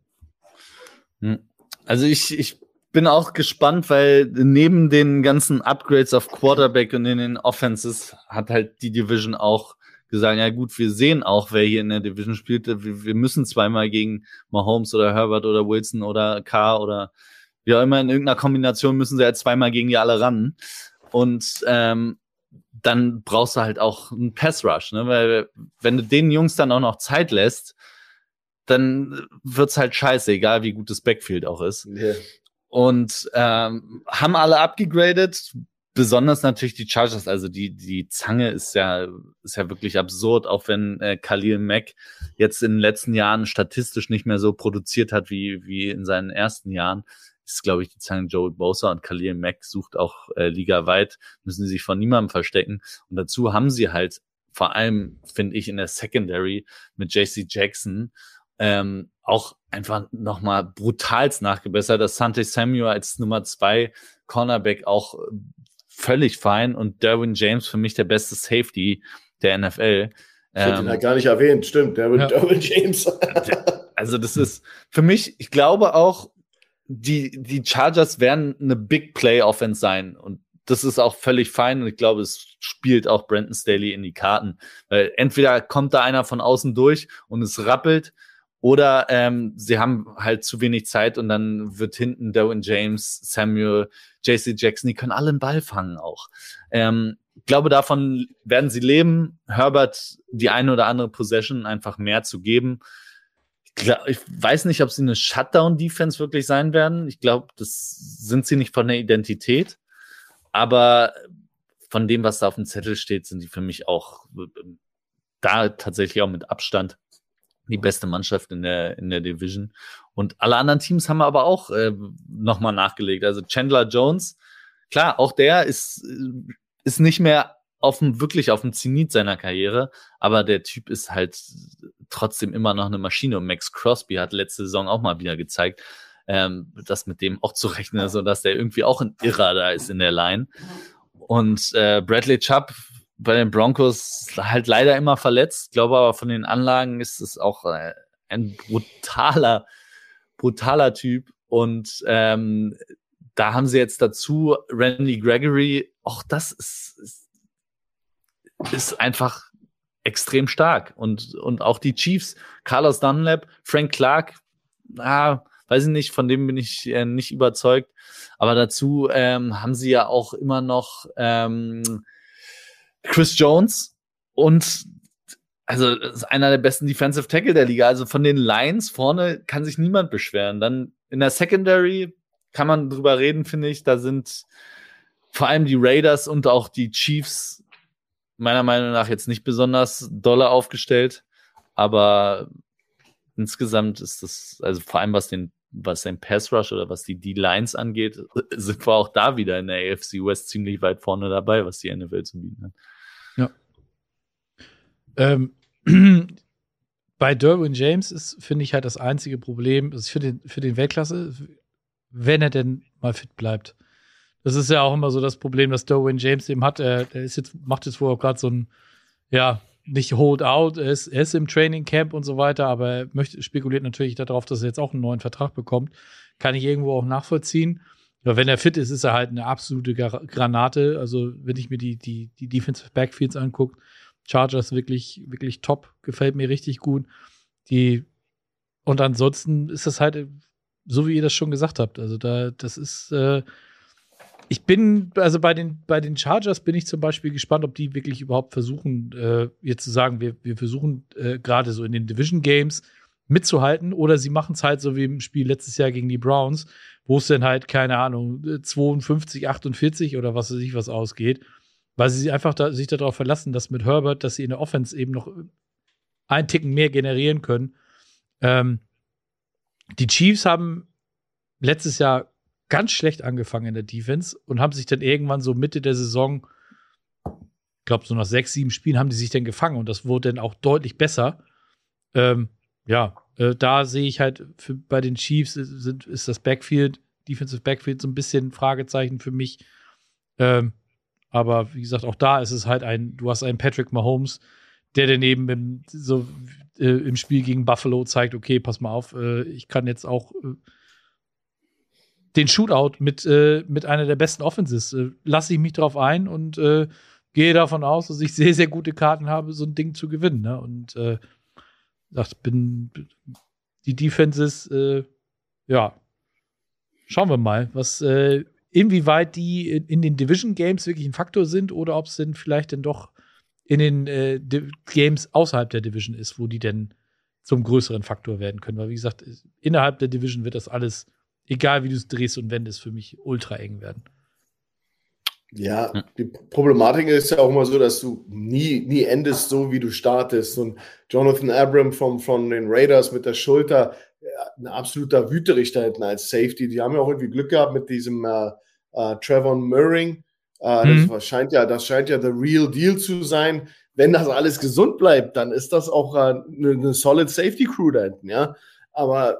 Hm. Also ich, ich bin auch gespannt, weil neben den ganzen Upgrades auf Quarterback und in den Offenses hat halt die Division auch gesagt, ja gut, wir sehen auch, wer hier in der Division spielt. Wir, wir müssen zweimal gegen Mahomes oder Herbert oder Wilson oder Carr oder wie auch immer in irgendeiner Kombination müssen sie halt zweimal gegen die alle ran. Und ähm, dann brauchst du halt auch einen Pass Rush, ne? Weil wenn du den Jungs dann auch noch Zeit lässt, dann wird's halt scheiße, egal wie gut das Backfield auch ist. Yeah. Und ähm, haben alle abgegradet, besonders natürlich die Chargers, also die, die Zange ist ja, ist ja wirklich absurd, auch wenn äh, Khalil Mack jetzt in den letzten Jahren statistisch nicht mehr so produziert hat wie, wie in seinen ersten Jahren, ist, glaube ich, die Zange Joel Bosa und Khalil Mack sucht auch äh, ligaweit, müssen sie sich von niemandem verstecken. Und dazu haben sie halt vor allem, finde ich, in der Secondary mit JC Jackson ähm, auch einfach nochmal brutals nachgebessert. Das Sante Samuel als Nummer zwei Cornerback auch äh, völlig fein und Derwin James für mich der beste Safety der NFL. Ich hätte ihn halt gar nicht erwähnt, stimmt, Derwin, ja. Derwin James. also das ist für mich, ich glaube auch, die, die Chargers werden eine Big Play Offense sein und das ist auch völlig fein und ich glaube, es spielt auch Brandon Staley in die Karten. Weil entweder kommt da einer von außen durch und es rappelt oder ähm, sie haben halt zu wenig Zeit und dann wird hinten Derwin James, Samuel, JC Jackson, die können alle einen Ball fangen auch. Ähm, ich glaube, davon werden sie leben, Herbert die eine oder andere Possession einfach mehr zu geben. Ich, ich weiß nicht, ob sie eine Shutdown-Defense wirklich sein werden. Ich glaube, das sind sie nicht von der Identität. Aber von dem, was da auf dem Zettel steht, sind die für mich auch da tatsächlich auch mit Abstand die beste Mannschaft in der, in der Division. Und alle anderen Teams haben aber auch äh, nochmal nachgelegt. Also Chandler Jones, klar, auch der ist, äh, ist nicht mehr auf dem, wirklich auf dem Zenit seiner Karriere, aber der Typ ist halt trotzdem immer noch eine Maschine. Und Max Crosby hat letzte Saison auch mal wieder gezeigt, ähm, dass mit dem auch zu rechnen ist und dass der irgendwie auch ein Irrer da ist in der Line. Und äh, Bradley Chubb bei den Broncos halt leider immer verletzt. Ich glaube aber von den Anlagen ist es auch äh, ein brutaler, brutaler Typ. Und ähm, da haben sie jetzt dazu Randy Gregory. Auch das ist, ist, ist einfach extrem stark. Und, und auch die Chiefs, Carlos Dunlap, Frank Clark, ah, weiß ich nicht, von dem bin ich äh, nicht überzeugt. Aber dazu ähm, haben sie ja auch immer noch ähm, Chris Jones und also ist einer der besten Defensive Tackle der Liga. Also von den Lions vorne kann sich niemand beschweren. Dann in der Secondary kann man drüber reden, finde ich. Da sind vor allem die Raiders und auch die Chiefs meiner Meinung nach jetzt nicht besonders dolle aufgestellt. Aber insgesamt ist das, also vor allem was den, was den Pass Rush oder was die D-Lines angeht, sind wir auch da wieder in der AFC West ziemlich weit vorne dabei, was die NFL zu bieten hat. Ähm, bei Derwin James ist, finde ich, halt das einzige Problem, also für den, für den Weltklasse, wenn er denn mal fit bleibt. Das ist ja auch immer so das Problem, das Derwin James eben hat. Er, er ist jetzt, macht jetzt wohl auch gerade so ein, ja, nicht hold out, er ist, er ist im Training Camp und so weiter, aber er möchte, spekuliert natürlich darauf, dass er jetzt auch einen neuen Vertrag bekommt. Kann ich irgendwo auch nachvollziehen. Aber wenn er fit ist, ist er halt eine absolute Granate. Also, wenn ich mir die, die, die Defensive Backfields angucke, Chargers wirklich, wirklich top, gefällt mir richtig gut. Die, und ansonsten ist das halt, so wie ihr das schon gesagt habt. Also, da, das ist, äh, ich bin, also bei den, bei den Chargers bin ich zum Beispiel gespannt, ob die wirklich überhaupt versuchen, äh, jetzt zu sagen, wir, wir versuchen äh, gerade so in den Division Games mitzuhalten oder sie machen es halt so wie im Spiel letztes Jahr gegen die Browns, wo es dann halt, keine Ahnung, 52, 48 oder was weiß ich was ausgeht, weil sie einfach da, sich darauf verlassen, dass mit Herbert, dass sie in der Offense eben noch einen Ticken mehr generieren können. Ähm, die Chiefs haben letztes Jahr ganz schlecht angefangen in der Defense und haben sich dann irgendwann so Mitte der Saison, ich glaube, so nach sechs, sieben Spielen haben die sich dann gefangen und das wurde dann auch deutlich besser. Ähm, ja, äh, da sehe ich halt für, bei den Chiefs sind, ist das Backfield, Defensive Backfield so ein bisschen Fragezeichen für mich. Ähm, aber wie gesagt, auch da ist es halt ein, du hast einen Patrick Mahomes, der daneben im, so äh, im Spiel gegen Buffalo zeigt, okay, pass mal auf, äh, ich kann jetzt auch äh, den Shootout mit, äh, mit einer der besten Offenses. Äh, lasse ich mich drauf ein und gehe davon aus, dass ich sehr, sehr gute Karten habe, so ein Ding zu gewinnen. Ne? Und gesagt, bin die Defenses, äh, ja, schauen wir mal, was, äh, inwieweit die in, den Division Games wirklich ein Faktor sind oder ob es denn vielleicht denn doch in den äh, Games außerhalb der Division ist, wo die denn zum größeren Faktor werden können. Weil, wie gesagt, innerhalb der Division wird das alles, egal wie du es drehst und wendest, für mich ultra eng werden. Ja, die Problematik ist ja auch immer so, dass du nie, nie endest so, wie du startest. Und Jonathan Abram vom, von den Raiders mit der Schulter, ein absoluter Wüterich da hinten als Safety. Die haben ja auch irgendwie Glück gehabt mit diesem äh, äh, Trevor Murring. Äh, mhm. Das scheint ja, das scheint ja the real deal zu sein. Wenn das alles gesund bleibt, dann ist das auch eine, äh, eine solid Safety Crew da hinten, ja. Aber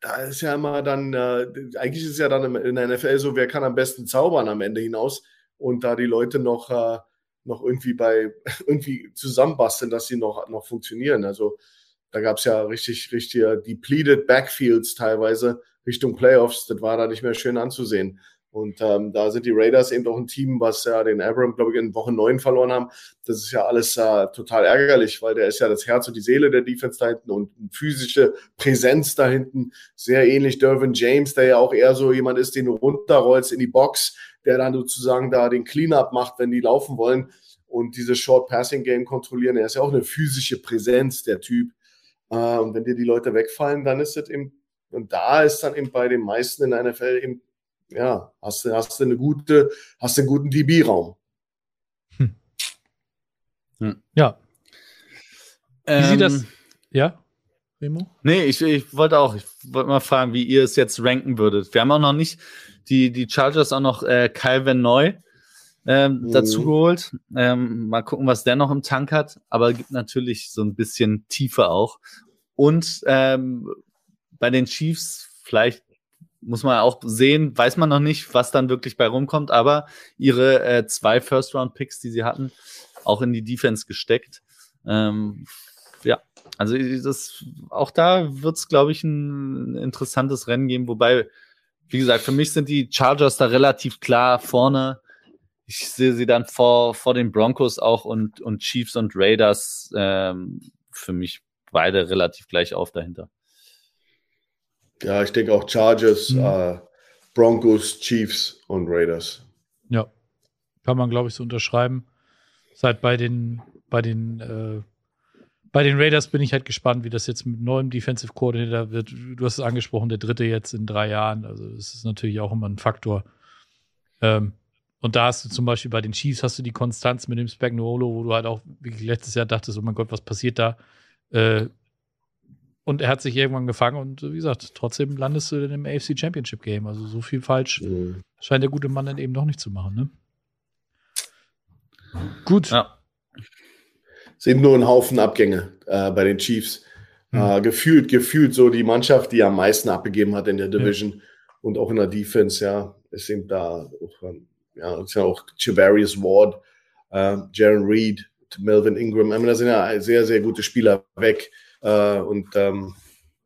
da ist ja immer dann, äh, eigentlich ist es ja dann in der NFL so, wer kann am besten zaubern am Ende hinaus und da die Leute noch, äh, noch irgendwie bei, irgendwie zusammenbasteln, dass sie noch, noch funktionieren. Also da gab es ja richtig, richtig uh, depleted Backfields teilweise Richtung Playoffs. Das war da nicht mehr schön anzusehen. Und ähm, da sind die Raiders eben auch ein Team, was ja den Abram, glaube ich, in Woche 9 verloren haben. Das ist ja alles äh, total ärgerlich, weil der ist ja das Herz und die Seele der Defense da hinten und physische Präsenz da hinten. Sehr ähnlich Dervin James, der ja auch eher so jemand ist, den du runterrollst in die Box, der dann sozusagen da den Cleanup macht, wenn die laufen wollen und dieses Short Passing Game kontrollieren. Er ist ja auch eine physische Präsenz, der Typ. Äh, und wenn dir die Leute wegfallen, dann ist es eben, und da ist dann eben bei den meisten in der NFL eben ja, hast du, hast du eine gute, hast du einen guten DB-Raum. Hm. Hm. Ja. Wie ähm, sieht das? Ja, Remo? Nee, ich, ich wollte auch, ich wollte mal fragen, wie ihr es jetzt ranken würdet. Wir haben auch noch nicht die, die Chargers auch noch äh, Calvin Neu ähm, mhm. dazu geholt. Ähm, mal gucken, was der noch im Tank hat. Aber gibt natürlich so ein bisschen Tiefe auch. Und ähm, bei den Chiefs vielleicht muss man auch sehen, weiß man noch nicht, was dann wirklich bei rumkommt, aber ihre äh, zwei First-Round-Picks, die sie hatten, auch in die Defense gesteckt. Ähm, ja, also das, auch da wird es, glaube ich, ein interessantes Rennen geben, wobei, wie gesagt, für mich sind die Chargers da relativ klar vorne. Ich sehe sie dann vor, vor den Broncos auch und, und Chiefs und Raiders ähm, für mich beide relativ gleich auf dahinter. Ja, ich denke auch Chargers, mhm. äh, Broncos, Chiefs und Raiders. Ja, kann man, glaube ich, so unterschreiben. Seit bei den, bei den, äh, bei den Raiders bin ich halt gespannt, wie das jetzt mit neuem Defensive Coordinator wird. Du hast es angesprochen, der dritte jetzt in drei Jahren. Also, das ist natürlich auch immer ein Faktor. Ähm, und da hast du zum Beispiel bei den Chiefs hast du die Konstanz mit dem Spagnuolo, wo du halt auch wirklich letztes Jahr dachtest, oh mein Gott, was passiert da? Äh, und er hat sich irgendwann gefangen und wie gesagt, trotzdem landest du in dem AFC Championship Game. Also so viel falsch mhm. scheint der gute Mann dann eben doch nicht zu machen. Ne? Gut. Ja. Sind nur ein Haufen Abgänge äh, bei den Chiefs. Mhm. Äh, gefühlt, gefühlt so die Mannschaft, die am meisten abgegeben hat in der Division ja. und auch in der Defense, ja, es sind da auch, ähm, ja, ist ja auch Javarius Ward, äh, Jaron Reed, Melvin Ingram. I mean, da sind ja sehr, sehr gute Spieler weg. Äh, und ähm,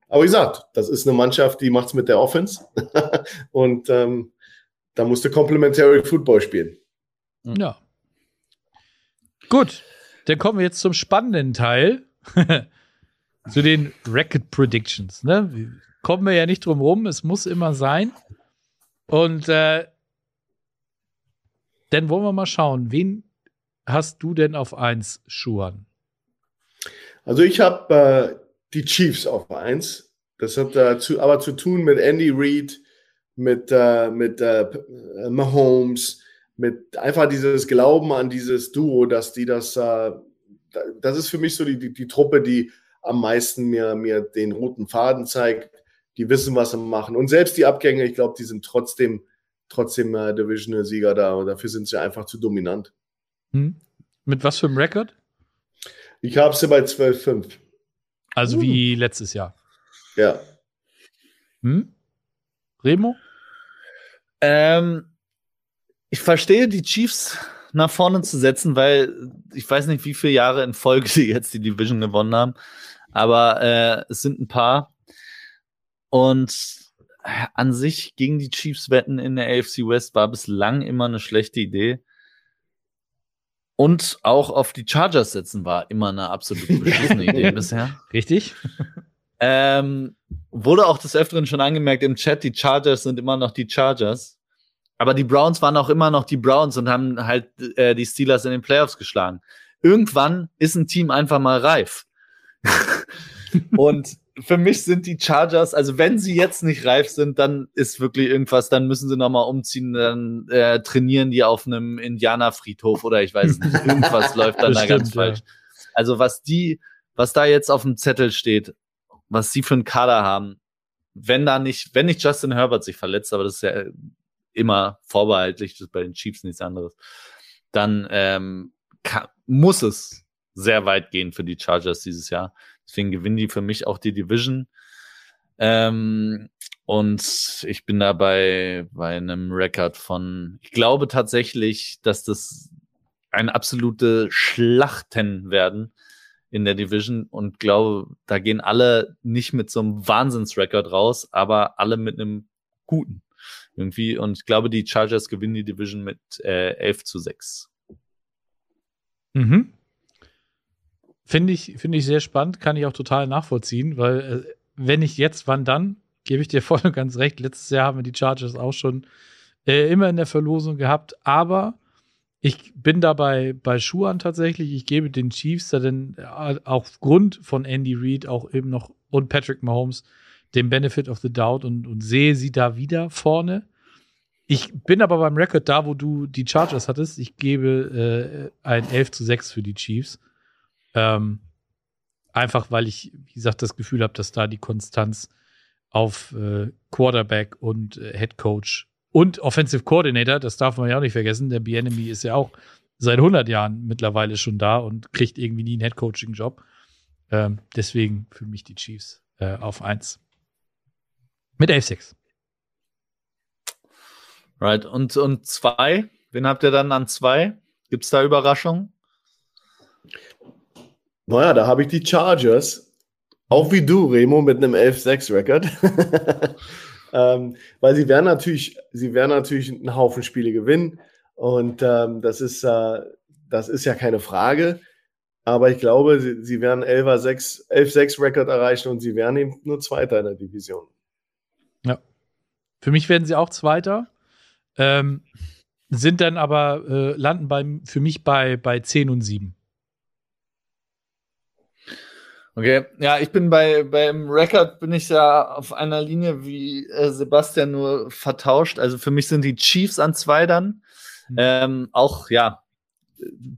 aber wie gesagt, das ist eine Mannschaft, die macht es mit der Offense. und ähm, da musste Complementary Football spielen. Ja. Gut, dann kommen wir jetzt zum spannenden Teil. zu den Record Predictions. Ne? Kommen wir ja nicht drum rum, es muss immer sein. Und äh, dann wollen wir mal schauen, wen hast du denn auf 1, Schuhan? Also ich habe äh, die Chiefs auf eins. Das hat äh, zu, aber zu tun mit Andy Reid, mit, äh, mit äh, Mahomes, mit einfach dieses Glauben an dieses Duo, dass die das, äh, das ist für mich so die, die, die Truppe, die am meisten mir, mir den roten Faden zeigt. Die wissen, was sie machen. Und selbst die Abgänge, ich glaube, die sind trotzdem, trotzdem äh, Divisional-Sieger da. Und dafür sind sie einfach zu dominant. Hm. Mit was für einem Rekord? Ich habe sie bei 12,5. Also uh. wie letztes Jahr. Ja. Hm? Remo? Ähm, ich verstehe die Chiefs nach vorne zu setzen, weil ich weiß nicht, wie viele Jahre in Folge sie jetzt die Division gewonnen haben, aber äh, es sind ein paar. Und an sich gegen die Chiefs wetten in der AFC West war bislang immer eine schlechte Idee. Und auch auf die Chargers setzen war immer eine absolut beschissene Idee bisher. Richtig. Ähm, wurde auch des Öfteren schon angemerkt im Chat, die Chargers sind immer noch die Chargers. Aber die Browns waren auch immer noch die Browns und haben halt äh, die Steelers in den Playoffs geschlagen. Irgendwann ist ein Team einfach mal reif. und für mich sind die Chargers, also wenn sie jetzt nicht reif sind, dann ist wirklich irgendwas, dann müssen sie nochmal umziehen, dann äh, trainieren die auf einem Indianerfriedhof oder ich weiß nicht, irgendwas läuft dann da ganz falsch. Also was die, was da jetzt auf dem Zettel steht, was sie für einen Kader haben, wenn da nicht, wenn nicht Justin Herbert sich verletzt, aber das ist ja immer vorbehaltlich, das ist bei den Chiefs nichts anderes, dann ähm, kann, muss es sehr weit gehen für die Chargers dieses Jahr. Deswegen gewinnen die für mich auch die Division. Ähm, und ich bin dabei bei einem Rekord von, ich glaube tatsächlich, dass das eine absolute Schlachten werden in der Division und glaube, da gehen alle nicht mit so einem Wahnsinnsrekord raus, aber alle mit einem guten irgendwie. Und ich glaube, die Chargers gewinnen die Division mit äh, 11 zu 6. Mhm. Finde ich, finde ich sehr spannend, kann ich auch total nachvollziehen, weil äh, wenn nicht jetzt, wann dann? Gebe ich dir voll und ganz recht. Letztes Jahr haben wir die Chargers auch schon äh, immer in der Verlosung gehabt, aber ich bin dabei bei Schuhan tatsächlich. Ich gebe den Chiefs da denn äh, aufgrund von Andy Reid auch eben noch und Patrick Mahomes den Benefit of the Doubt und, und sehe sie da wieder vorne. Ich bin aber beim Rekord da, wo du die Chargers hattest. Ich gebe äh, ein 11 zu 6 für die Chiefs. Ähm, einfach weil ich, wie gesagt, das Gefühl habe, dass da die Konstanz auf äh, Quarterback und äh, Head Coach und Offensive Coordinator, das darf man ja auch nicht vergessen, der B-Enemy ist ja auch seit 100 Jahren mittlerweile schon da und kriegt irgendwie nie einen Head Coaching Job. Ähm, deswegen für mich die Chiefs äh, auf 1. Mit 11-6. Right. Und, und zwei? Wen habt ihr dann an zwei? Gibt es da Überraschungen? Naja, da habe ich die Chargers. Auch wie du, Remo, mit einem 11-6-Record. ähm, weil sie werden natürlich, sie werden natürlich einen Haufen Spiele gewinnen. Und ähm, das, ist, äh, das ist ja keine Frage. Aber ich glaube, sie, sie werden 11-6-Record erreichen und sie werden eben nur Zweiter in der Division. Ja. Für mich werden sie auch Zweiter. Ähm, sind dann aber, äh, landen beim, für mich bei, bei 10 und 7. Okay, ja, ich bin bei beim Record bin ich ja auf einer Linie wie äh, Sebastian nur vertauscht. Also für mich sind die Chiefs an zwei dann. Mhm. Ähm, auch ja,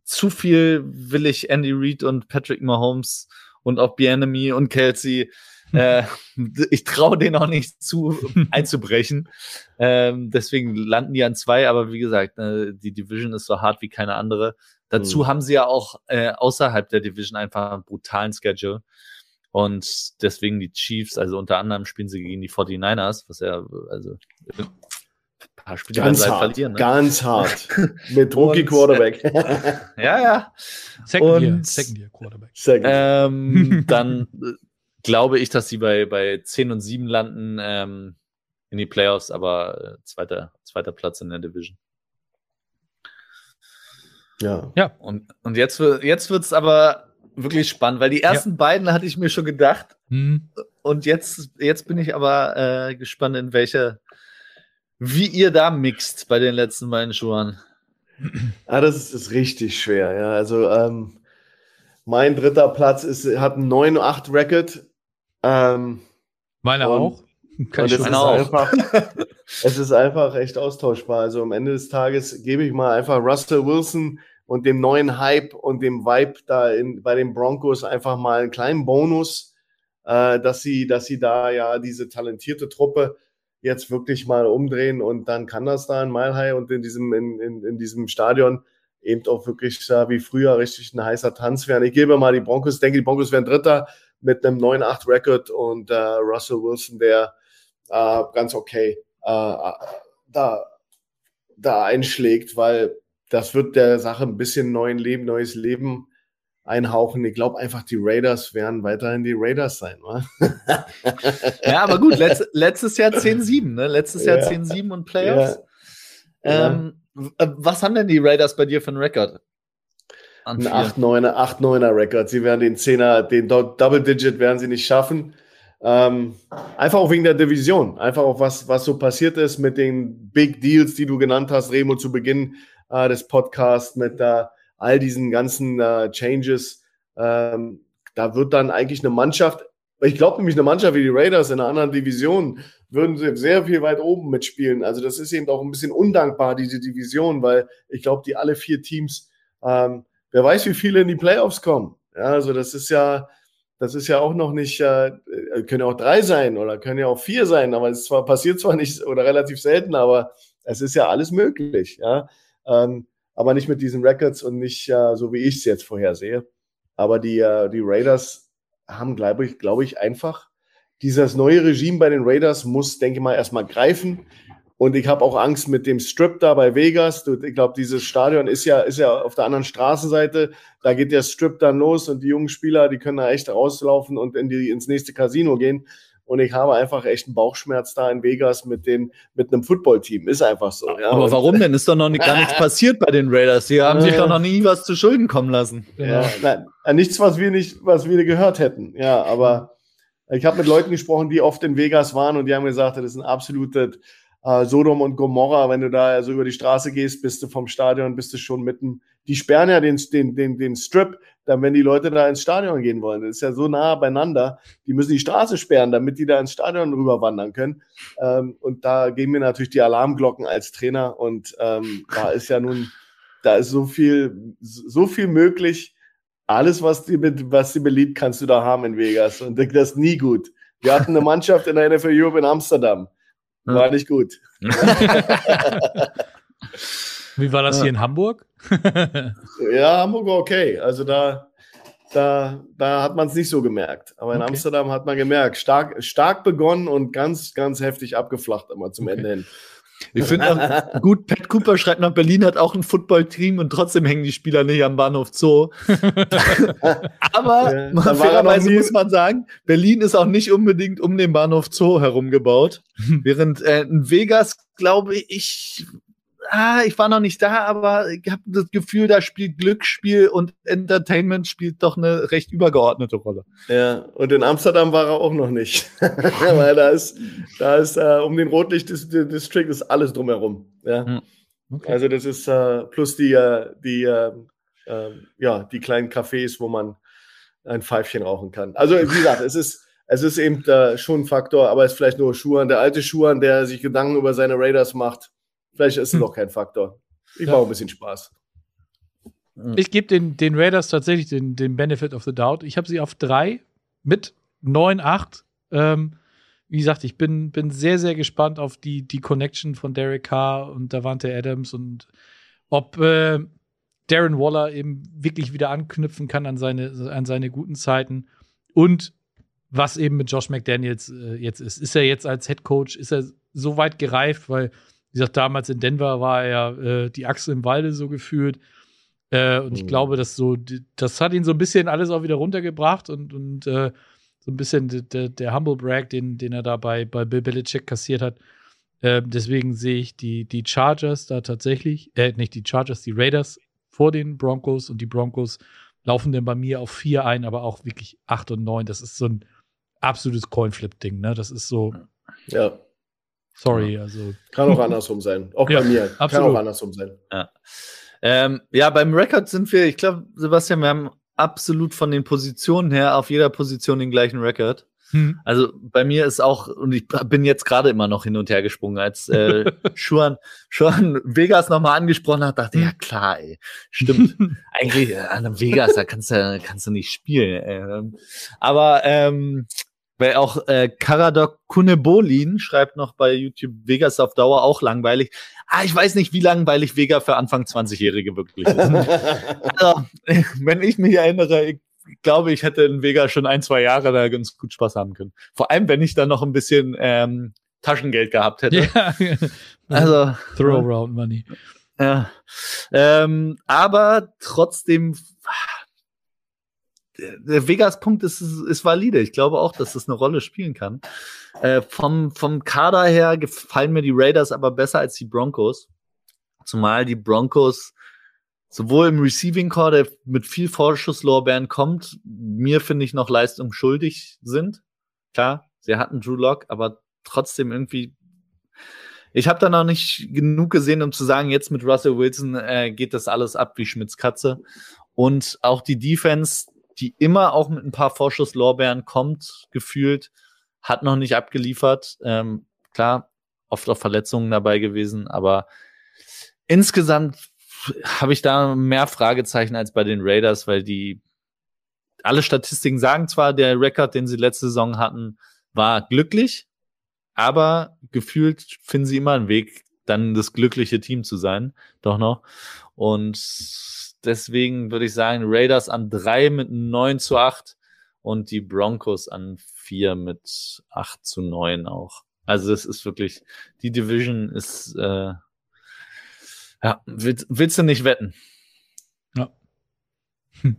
zu viel will ich Andy Reid und Patrick Mahomes und auch Bienemy und Kelsey. Äh, ich traue denen auch nicht zu, einzubrechen. Ähm, deswegen landen die an zwei, aber wie gesagt, äh, die Division ist so hart wie keine andere. Dazu mhm. haben sie ja auch äh, außerhalb der Division einfach einen brutalen Schedule. Und deswegen die Chiefs, also unter anderem spielen sie gegen die 49ers, was ja, also ein paar Spiele ganz hart, verlieren. Ne? Ganz hart. Mit Rookie Quarterback. ja, ja. Second Und, Year, Second Year Quarterback. Second. Ähm, dann äh, glaube ich, dass sie bei, bei 10 und 7 landen ähm, in die Playoffs, aber äh, zweiter, zweiter Platz in der Division. Ja. Ja. Und, und jetzt, jetzt wird es aber wirklich spannend, weil die ersten ja. beiden hatte ich mir schon gedacht. Mhm. Und jetzt, jetzt bin ich aber äh, gespannt, in welche, wie ihr da mixt bei den letzten beiden Schuhen. Ah, das ist, ist richtig schwer, ja. Also, ähm, mein dritter Platz ist, hat einen 9-8 Ähm, Meiner auch. Kann ich es, auch. Einfach, es ist einfach echt austauschbar. Also am Ende des Tages gebe ich mal einfach Russell Wilson und dem neuen Hype und dem Vibe da in, bei den Broncos einfach mal einen kleinen Bonus, äh, dass sie, dass sie da ja diese talentierte Truppe jetzt wirklich mal umdrehen und dann kann das da in Mile High und in diesem, in, in, in diesem Stadion eben auch wirklich äh, wie früher richtig ein heißer Tanz werden. Ich gebe mal die Broncos, denke, die Broncos werden Dritter mit einem 9-8-Record und äh, Russell Wilson, der äh, ganz okay äh, da, da einschlägt, weil das wird der Sache ein bisschen neuen Leben, neues Leben einhauchen. Ich glaube einfach, die Raiders werden weiterhin die Raiders sein. ja, aber gut, letzt, letztes Jahr 10-7, ne? Letztes Jahr ja. 10-7 und Playoffs. Ja. Ähm, ja. Was haben denn die Raiders bei dir für einen Rekord? Ein 8-9er 8 Rekord. Sie werden den 10er, den Double Digit werden sie nicht schaffen. Ähm, einfach auch wegen der Division. Einfach auch was, was so passiert ist mit den Big Deals, die du genannt hast, Remo, zu Beginn äh, des Podcasts mit äh, all diesen ganzen äh, Changes. Ähm, da wird dann eigentlich eine Mannschaft Ich glaube nämlich, eine Mannschaft wie die Raiders in einer anderen Division würden sie sehr viel weit oben mitspielen. Also das ist eben auch ein bisschen undankbar, diese Division, weil ich glaube, die alle vier Teams, ähm, wer weiß, wie viele in die Playoffs kommen. Ja, also das ist ja, das ist ja auch noch nicht, äh, können ja auch drei sein oder können ja auch vier sein, aber es zwar, passiert zwar nicht oder relativ selten, aber es ist ja alles möglich. Ja, ähm, aber nicht mit diesen Records und nicht äh, so, wie ich es jetzt vorhersehe. Aber die, äh, die Raiders haben, glaube ich, glaube ich, einfach dieses neue Regime bei den Raiders muss, denke ich mal, erstmal greifen. Und ich habe auch Angst mit dem Strip da bei Vegas. Ich glaube, dieses Stadion ist ja, ist ja auf der anderen Straßenseite. Da geht der Strip dann los und die jungen Spieler, die können da echt rauslaufen und in die, ins nächste Casino gehen. Und ich habe einfach echt einen Bauchschmerz da in Vegas mit, den, mit einem Footballteam. Ist einfach so. Ja. Aber warum denn? Ist doch noch nicht, gar nichts passiert bei den Raiders. Die haben sich doch noch nie was zu Schulden kommen lassen. Ja, nein, nichts, was wir nicht, was wir gehört hätten. Ja, aber ich habe mit Leuten gesprochen, die oft in Vegas waren und die haben gesagt, das ist ein absolutes äh, Sodom und Gomorra. Wenn du da so über die Straße gehst, bist du vom Stadion, bist du schon mitten. Die sperren ja den, den, den, den Strip, dann wenn die Leute da ins Stadion gehen wollen. Das ist ja so nah beieinander. Die müssen die Straße sperren, damit die da ins Stadion rüberwandern können. Ähm, und da gehen mir natürlich die Alarmglocken als Trainer. Und ähm, da ist ja nun, da ist so viel, so viel möglich alles, was dir, was dir beliebt, kannst du da haben in Vegas. Und das ist nie gut. Wir hatten eine Mannschaft in der NFL Europe in Amsterdam. War nicht gut. Wie war das hier in Hamburg? ja, Hamburg war okay. Also da, da, da hat man es nicht so gemerkt. Aber in okay. Amsterdam hat man gemerkt, stark, stark begonnen und ganz, ganz heftig abgeflacht immer zum okay. Ende hin. Ich finde auch gut, Pat Cooper schreibt nach Berlin hat auch ein Footballteam und trotzdem hängen die Spieler nicht am Bahnhof Zoo. Aber ja, fairerweise muss man sagen, Berlin ist auch nicht unbedingt um den Bahnhof Zoo herum gebaut. Während äh, in Vegas, glaube ich, ah, ich war noch nicht da, aber ich habe das Gefühl, da spielt Glücksspiel und Entertainment spielt doch eine recht übergeordnete Rolle. Ja, und in Amsterdam war er auch noch nicht. Weil da ist, da ist äh, um den Rotlicht-District ist alles drumherum. Ja. Hm. Okay. Also das ist äh, plus die, äh, die, äh, ähm, ja, die kleinen Cafés, wo man ein Pfeifchen rauchen kann. Also wie gesagt, es ist es ist eben schon ein Faktor, aber es ist vielleicht nur Schuhan. Der alte Schuhan, der sich Gedanken über seine Raiders macht, Vielleicht ist es hm. noch kein Faktor. Ich ja. mache ein bisschen Spaß. Ich gebe den, den Raiders tatsächlich den, den Benefit of the Doubt. Ich habe sie auf drei mit 9-8. Ähm, wie gesagt, ich bin, bin sehr, sehr gespannt auf die, die Connection von Derek Carr und Davante Adams und ob äh, Darren Waller eben wirklich wieder anknüpfen kann an seine, an seine guten Zeiten und was eben mit Josh McDaniels äh, jetzt ist. Ist er jetzt als Head Coach, ist er so weit gereift, weil wie gesagt, damals in Denver war er äh, die Achse im Walde so gefühlt. Äh, und ich mhm. glaube, dass so, das hat ihn so ein bisschen alles auch wieder runtergebracht und, und äh, so ein bisschen der, der Humble Brag, den, den er da bei, bei Bill Belichick kassiert hat. Äh, deswegen sehe ich die, die Chargers da tatsächlich, äh, nicht die Chargers, die Raiders vor den Broncos und die Broncos laufen dann bei mir auf vier ein, aber auch wirklich acht und neun. Das ist so ein absolutes Coinflip-Ding, ne? Das ist so. Ja. Sorry, also. Kann auch andersrum sein. Auch ja, bei mir. Absolut. Kann auch andersrum sein. Ja. Ähm, ja, beim Rekord sind wir, ich glaube, Sebastian, wir haben absolut von den Positionen her auf jeder Position den gleichen Rekord. Hm. Also bei mir ist auch, und ich bin jetzt gerade immer noch hin und her gesprungen, als äh, Schuan, Schuan Vegas nochmal angesprochen hat, dachte ich, ja klar, ey, stimmt. Eigentlich äh, an Vegas, da kannst du, kannst du nicht spielen. Ey. Aber ähm, weil auch äh, Karadok Kunebolin schreibt noch bei YouTube, Vegas auf Dauer auch langweilig. Ah, ich weiß nicht, wie langweilig Vega für Anfang 20-Jährige wirklich ist. also, wenn ich mich erinnere, ich glaube, ich hätte in Vega schon ein, zwei Jahre da ganz gut Spaß haben können. Vor allem, wenn ich dann noch ein bisschen ähm, Taschengeld gehabt hätte. Ja. also Throw around money. Ja. Ähm, aber trotzdem der Vegas-Punkt ist, ist valide. Ich glaube auch, dass das eine Rolle spielen kann. Äh, vom, vom Kader her gefallen mir die Raiders aber besser als die Broncos. Zumal die Broncos sowohl im Receiving Core, der mit viel Vorschusslorbeeren kommt, mir finde ich noch Leistung schuldig sind. Klar, sie hatten Drew Lock, aber trotzdem irgendwie. Ich habe da noch nicht genug gesehen, um zu sagen, jetzt mit Russell Wilson äh, geht das alles ab wie Schmitz Katze. Und auch die Defense, die immer auch mit ein paar Vorschusslorbeeren kommt, gefühlt, hat noch nicht abgeliefert. Ähm, klar, oft auch Verletzungen dabei gewesen, aber insgesamt habe ich da mehr Fragezeichen als bei den Raiders, weil die alle Statistiken sagen zwar, der Rekord, den sie letzte Saison hatten, war glücklich, aber gefühlt finden sie immer einen Weg, dann das glückliche Team zu sein, doch noch. Und deswegen würde ich sagen, Raiders an drei mit neun zu acht und die Broncos an vier mit acht zu neun auch. Also das ist wirklich, die Division ist, äh, ja, willst, willst du nicht wetten? Ja. Hm.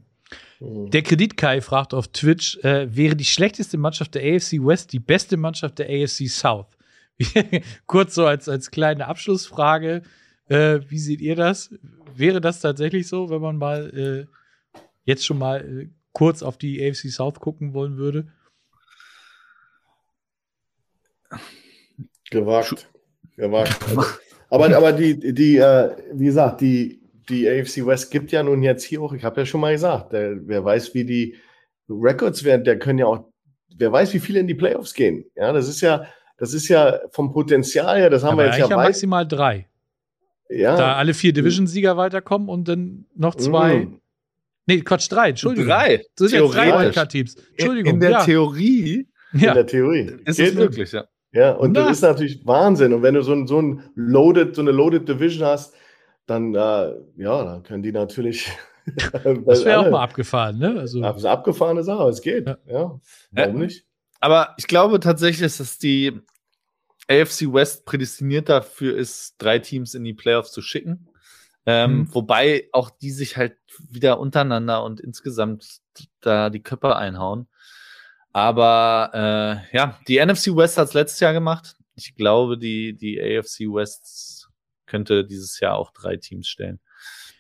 Der Kreditkai fragt auf Twitch, äh, wäre die schlechteste Mannschaft der AFC West die beste Mannschaft der AFC South? Kurz so als, als kleine Abschlussfrage, äh, wie seht ihr das? Wäre das tatsächlich so, wenn man mal äh, jetzt schon mal äh, kurz auf die AFC South gucken wollen würde? Gewagt. Gewagt. aber, aber die, die äh, wie gesagt, die, die AFC West gibt ja nun jetzt hier auch, ich habe ja schon mal gesagt, der, wer weiß, wie die Records werden, der können ja auch, wer weiß, wie viele in die Playoffs gehen. Ja, das ist ja, das ist ja vom Potenzial her, das haben aber wir jetzt ja maximal drei. Ja. Da alle vier Division-Sieger weiterkommen und dann noch zwei. Mm. Nee, Quatsch, drei, Entschuldigung. Drei. Das sind jetzt drei Wildcard-Teams. Entschuldigung. In, der ja. Theorie. Ja. In der Theorie. Ist es wirklich, ja. Ja, und Na. das ist natürlich Wahnsinn. Und wenn du so, ein, so, ein loaded, so eine Loaded Division hast, dann, äh, ja, dann können die natürlich. das wäre auch mal abgefahren, ne? Also, das ist eine abgefahrene Sache, es geht. Ja. ja. Warum äh, nicht? Aber ich glaube tatsächlich, dass die AFC West prädestiniert dafür ist, drei Teams in die Playoffs zu schicken. Ähm, mhm. Wobei auch die sich halt wieder untereinander und insgesamt da die Köpfe einhauen. Aber äh, ja, die NFC West hat es letztes Jahr gemacht. Ich glaube, die, die AFC West könnte dieses Jahr auch drei Teams stellen.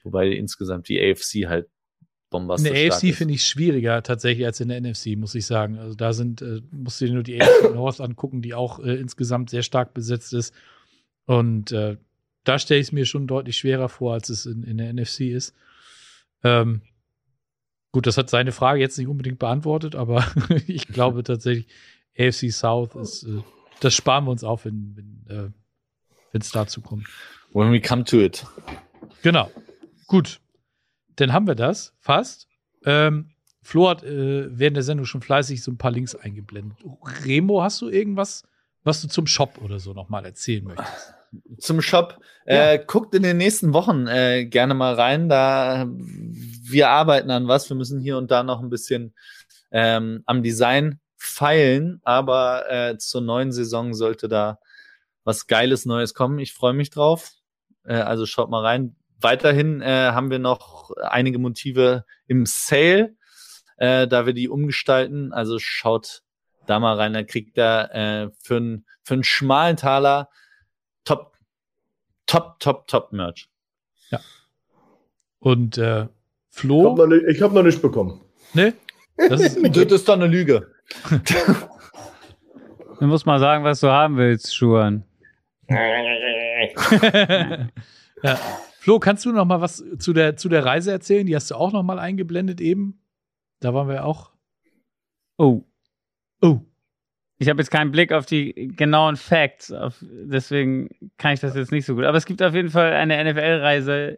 Wobei insgesamt die AFC halt bombastisch In der AFC finde ich schwieriger tatsächlich als in der NFC, muss ich sagen. Also da sind, äh, musst du dir nur die AFC North angucken, die auch äh, insgesamt sehr stark besetzt ist. Und äh, da stelle ich es mir schon deutlich schwerer vor, als es in, in der NFC ist. Ähm, gut, das hat seine Frage jetzt nicht unbedingt beantwortet, aber ich glaube tatsächlich, AFC South ist, äh, das sparen wir uns auf, wenn wenn äh, es dazu kommt. When we come to it. Genau. Gut. Dann haben wir das fast. Ähm, Flo hat äh, während der Sendung schon fleißig so ein paar Links eingeblendet. Remo, hast du irgendwas, was du zum Shop oder so nochmal erzählen möchtest? Zum Shop. Ja. Äh, guckt in den nächsten Wochen äh, gerne mal rein. Da wir arbeiten an was. Wir müssen hier und da noch ein bisschen ähm, am Design feilen, aber äh, zur neuen Saison sollte da was Geiles Neues kommen. Ich freue mich drauf. Äh, also schaut mal rein. Weiterhin äh, haben wir noch einige Motive im Sale, äh, da wir die umgestalten. Also schaut da mal rein, dann kriegt er äh, für, einen für einen schmalen Taler top, top, top, top Merch. Ja. Und äh, Flo? Ich habe noch, hab noch nicht bekommen. Nee? Das ist, das ist doch eine Lüge. du musst mal sagen, was du haben willst, Schuhan. ja. Flo, kannst du noch mal was zu der, zu der Reise erzählen? Die hast du auch noch mal eingeblendet eben. Da waren wir auch. Oh. Oh. Ich habe jetzt keinen Blick auf die genauen Facts, auf, deswegen kann ich das jetzt nicht so gut. Aber es gibt auf jeden Fall eine NFL-Reise,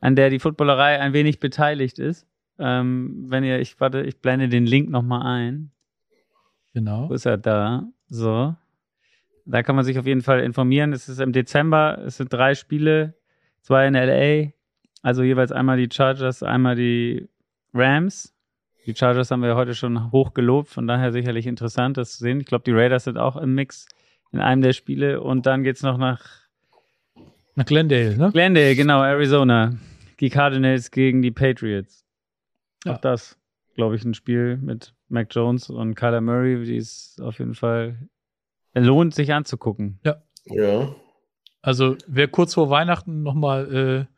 an der die Footballerei ein wenig beteiligt ist. Ähm, wenn ihr, ich warte, ich blende den Link noch mal ein. Genau. Wo ist er da? So. Da kann man sich auf jeden Fall informieren. Es ist im Dezember, es sind drei Spiele Zwei in LA, also jeweils einmal die Chargers, einmal die Rams. Die Chargers haben wir heute schon hoch gelobt, von daher sicherlich interessant, das zu sehen. Ich glaube, die Raiders sind auch im Mix in einem der Spiele und dann geht es noch nach, nach Glendale, ne? Glendale, genau, Arizona. Die Cardinals gegen die Patriots. Ja. Auch das, glaube ich, ein Spiel mit Mac Jones und Kyler Murray, die es auf jeden Fall lohnt, sich anzugucken. Ja. Ja. Also wer kurz vor Weihnachten nochmal äh,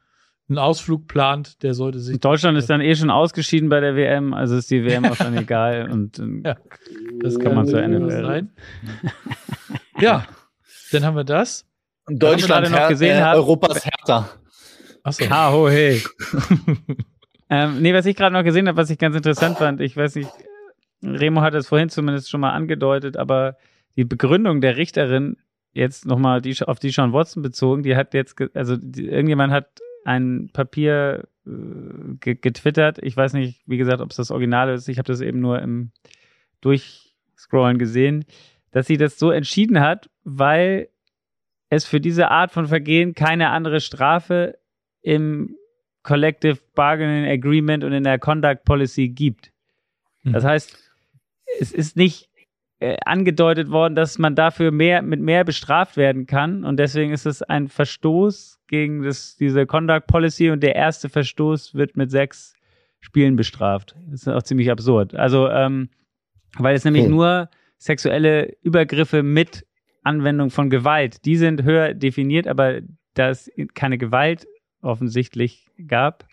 einen Ausflug plant, der sollte sich. Deutschland ist dann eh schon ausgeschieden bei der WM, also ist die WM auch dann egal und ja, das kann man zur NFL sein. ja, dann haben wir das. Und Deutschland noch gesehen äh, hat, Europas Hertha. Achso. Ha, ho, hey. Ähm, nee, was ich gerade noch gesehen habe, was ich ganz interessant fand, ich weiß nicht, Remo hat es vorhin zumindest schon mal angedeutet, aber die Begründung der Richterin jetzt nochmal die, auf die Sean Watson bezogen, die hat jetzt, also die, irgendjemand hat ein Papier äh, getwittert. Ich weiß nicht, wie gesagt, ob es das Original ist. Ich habe das eben nur im Durchscrollen gesehen, dass sie das so entschieden hat, weil es für diese Art von Vergehen keine andere Strafe im Collective Bargaining Agreement und in der Conduct Policy gibt. Das hm. heißt, es ist nicht äh, angedeutet worden, dass man dafür mehr mit mehr bestraft werden kann und deswegen ist es ein Verstoß gegen das, diese Conduct Policy und der erste Verstoß wird mit sechs Spielen bestraft. Das ist auch ziemlich absurd. Also, ähm, weil es nämlich hm. nur sexuelle Übergriffe mit Anwendung von Gewalt, die sind höher definiert, aber da es keine Gewalt offensichtlich gab,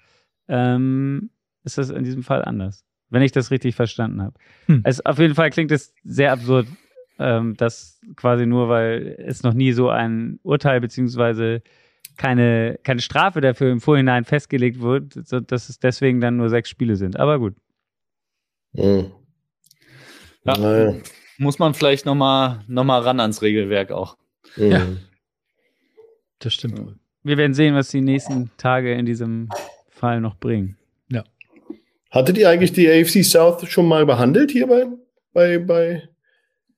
ähm, ist das in diesem Fall anders. Wenn ich das richtig verstanden habe. Hm. Also auf jeden Fall klingt es sehr absurd, ähm, dass quasi nur, weil es noch nie so ein Urteil beziehungsweise keine, keine Strafe dafür im Vorhinein festgelegt wird, so, dass es deswegen dann nur sechs Spiele sind. Aber gut. Hm. Ja. Naja. Muss man vielleicht nochmal noch mal ran ans Regelwerk auch. Mhm. Ja. Das stimmt. Wir werden sehen, was die nächsten Tage in diesem Fall noch bringen. Hattet ihr eigentlich die AFC South schon mal behandelt hier bei, bei, bei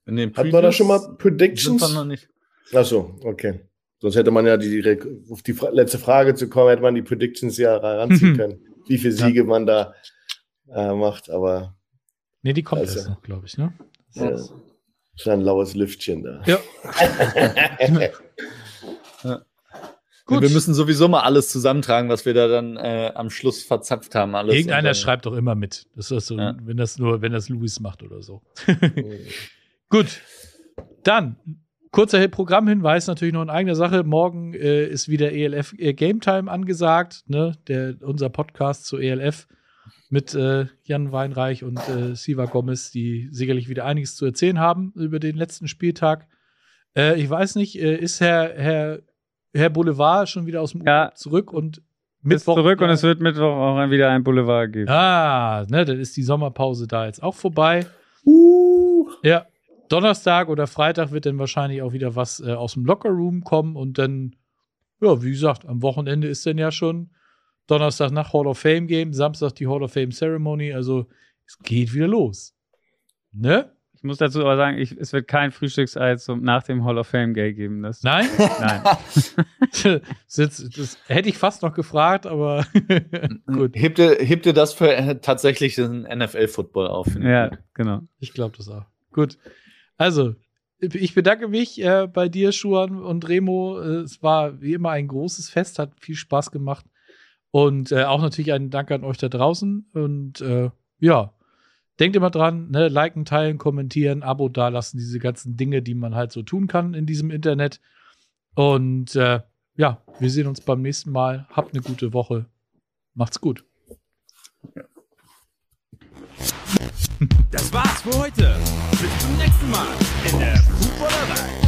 in den Hat man da schon mal Predictions? Sind wir noch nicht. Achso, okay. Sonst hätte man ja die, auf die letzte Frage zu kommen, hätte man die Predictions ja ranziehen können, wie viele Siege ja. man da äh, macht, aber. Nee, die kommt also, noch, glaube ich, ne? Ja. Schon ein laues Lüftchen da. Ja. Gut. Wir müssen sowieso mal alles zusammentragen, was wir da dann äh, am Schluss verzapft haben. Alles Irgendeiner dann, schreibt doch immer mit. Das ist so, ja. wenn das nur, wenn das Louis macht oder so. Gut. Dann Kurzer Programmhinweis natürlich noch in eigener Sache. Morgen äh, ist wieder ELF äh, Game Time angesagt, ne? Der, unser Podcast zu ELF mit äh, Jan Weinreich und äh, Siva Gomez, die sicherlich wieder einiges zu erzählen haben über den letzten Spieltag. Äh, ich weiß nicht, äh, ist Herr, Herr, Herr Boulevard schon wieder aus dem ja. Urlaub zurück und Mittwoch. zurück und es wird Mittwoch auch wieder ein Boulevard geben. Ah, ne, dann ist die Sommerpause da jetzt auch vorbei. Uh. Ja, Donnerstag oder Freitag wird dann wahrscheinlich auch wieder was äh, aus dem Lockerroom kommen und dann, ja, wie gesagt, am Wochenende ist dann ja schon Donnerstag nach Hall of Fame Game, Samstag die Hall of Fame Ceremony, also es geht wieder los. Ne? Ich muss dazu aber sagen, ich, es wird kein Frühstücksei zum, nach dem Hall of Fame Game geben. Das, Nein? Nein. das, das, das, hätte ich fast noch gefragt, aber gut. Hebt ihr, hebt ihr das für äh, tatsächlich den NFL-Football auf? Ja, genau. Ich glaube das auch. Gut. Also, ich bedanke mich äh, bei dir, Schuan und Remo. Äh, es war wie immer ein großes Fest, hat viel Spaß gemacht. Und äh, auch natürlich einen Dank an euch da draußen. Und äh, ja, denkt immer dran, ne, liken, teilen, kommentieren, Abo dalassen, diese ganzen Dinge, die man halt so tun kann in diesem Internet. Und äh, ja, wir sehen uns beim nächsten Mal. Habt eine gute Woche. Macht's gut. Das war's für heute. Bis zum nächsten Mal in der Fußballerei.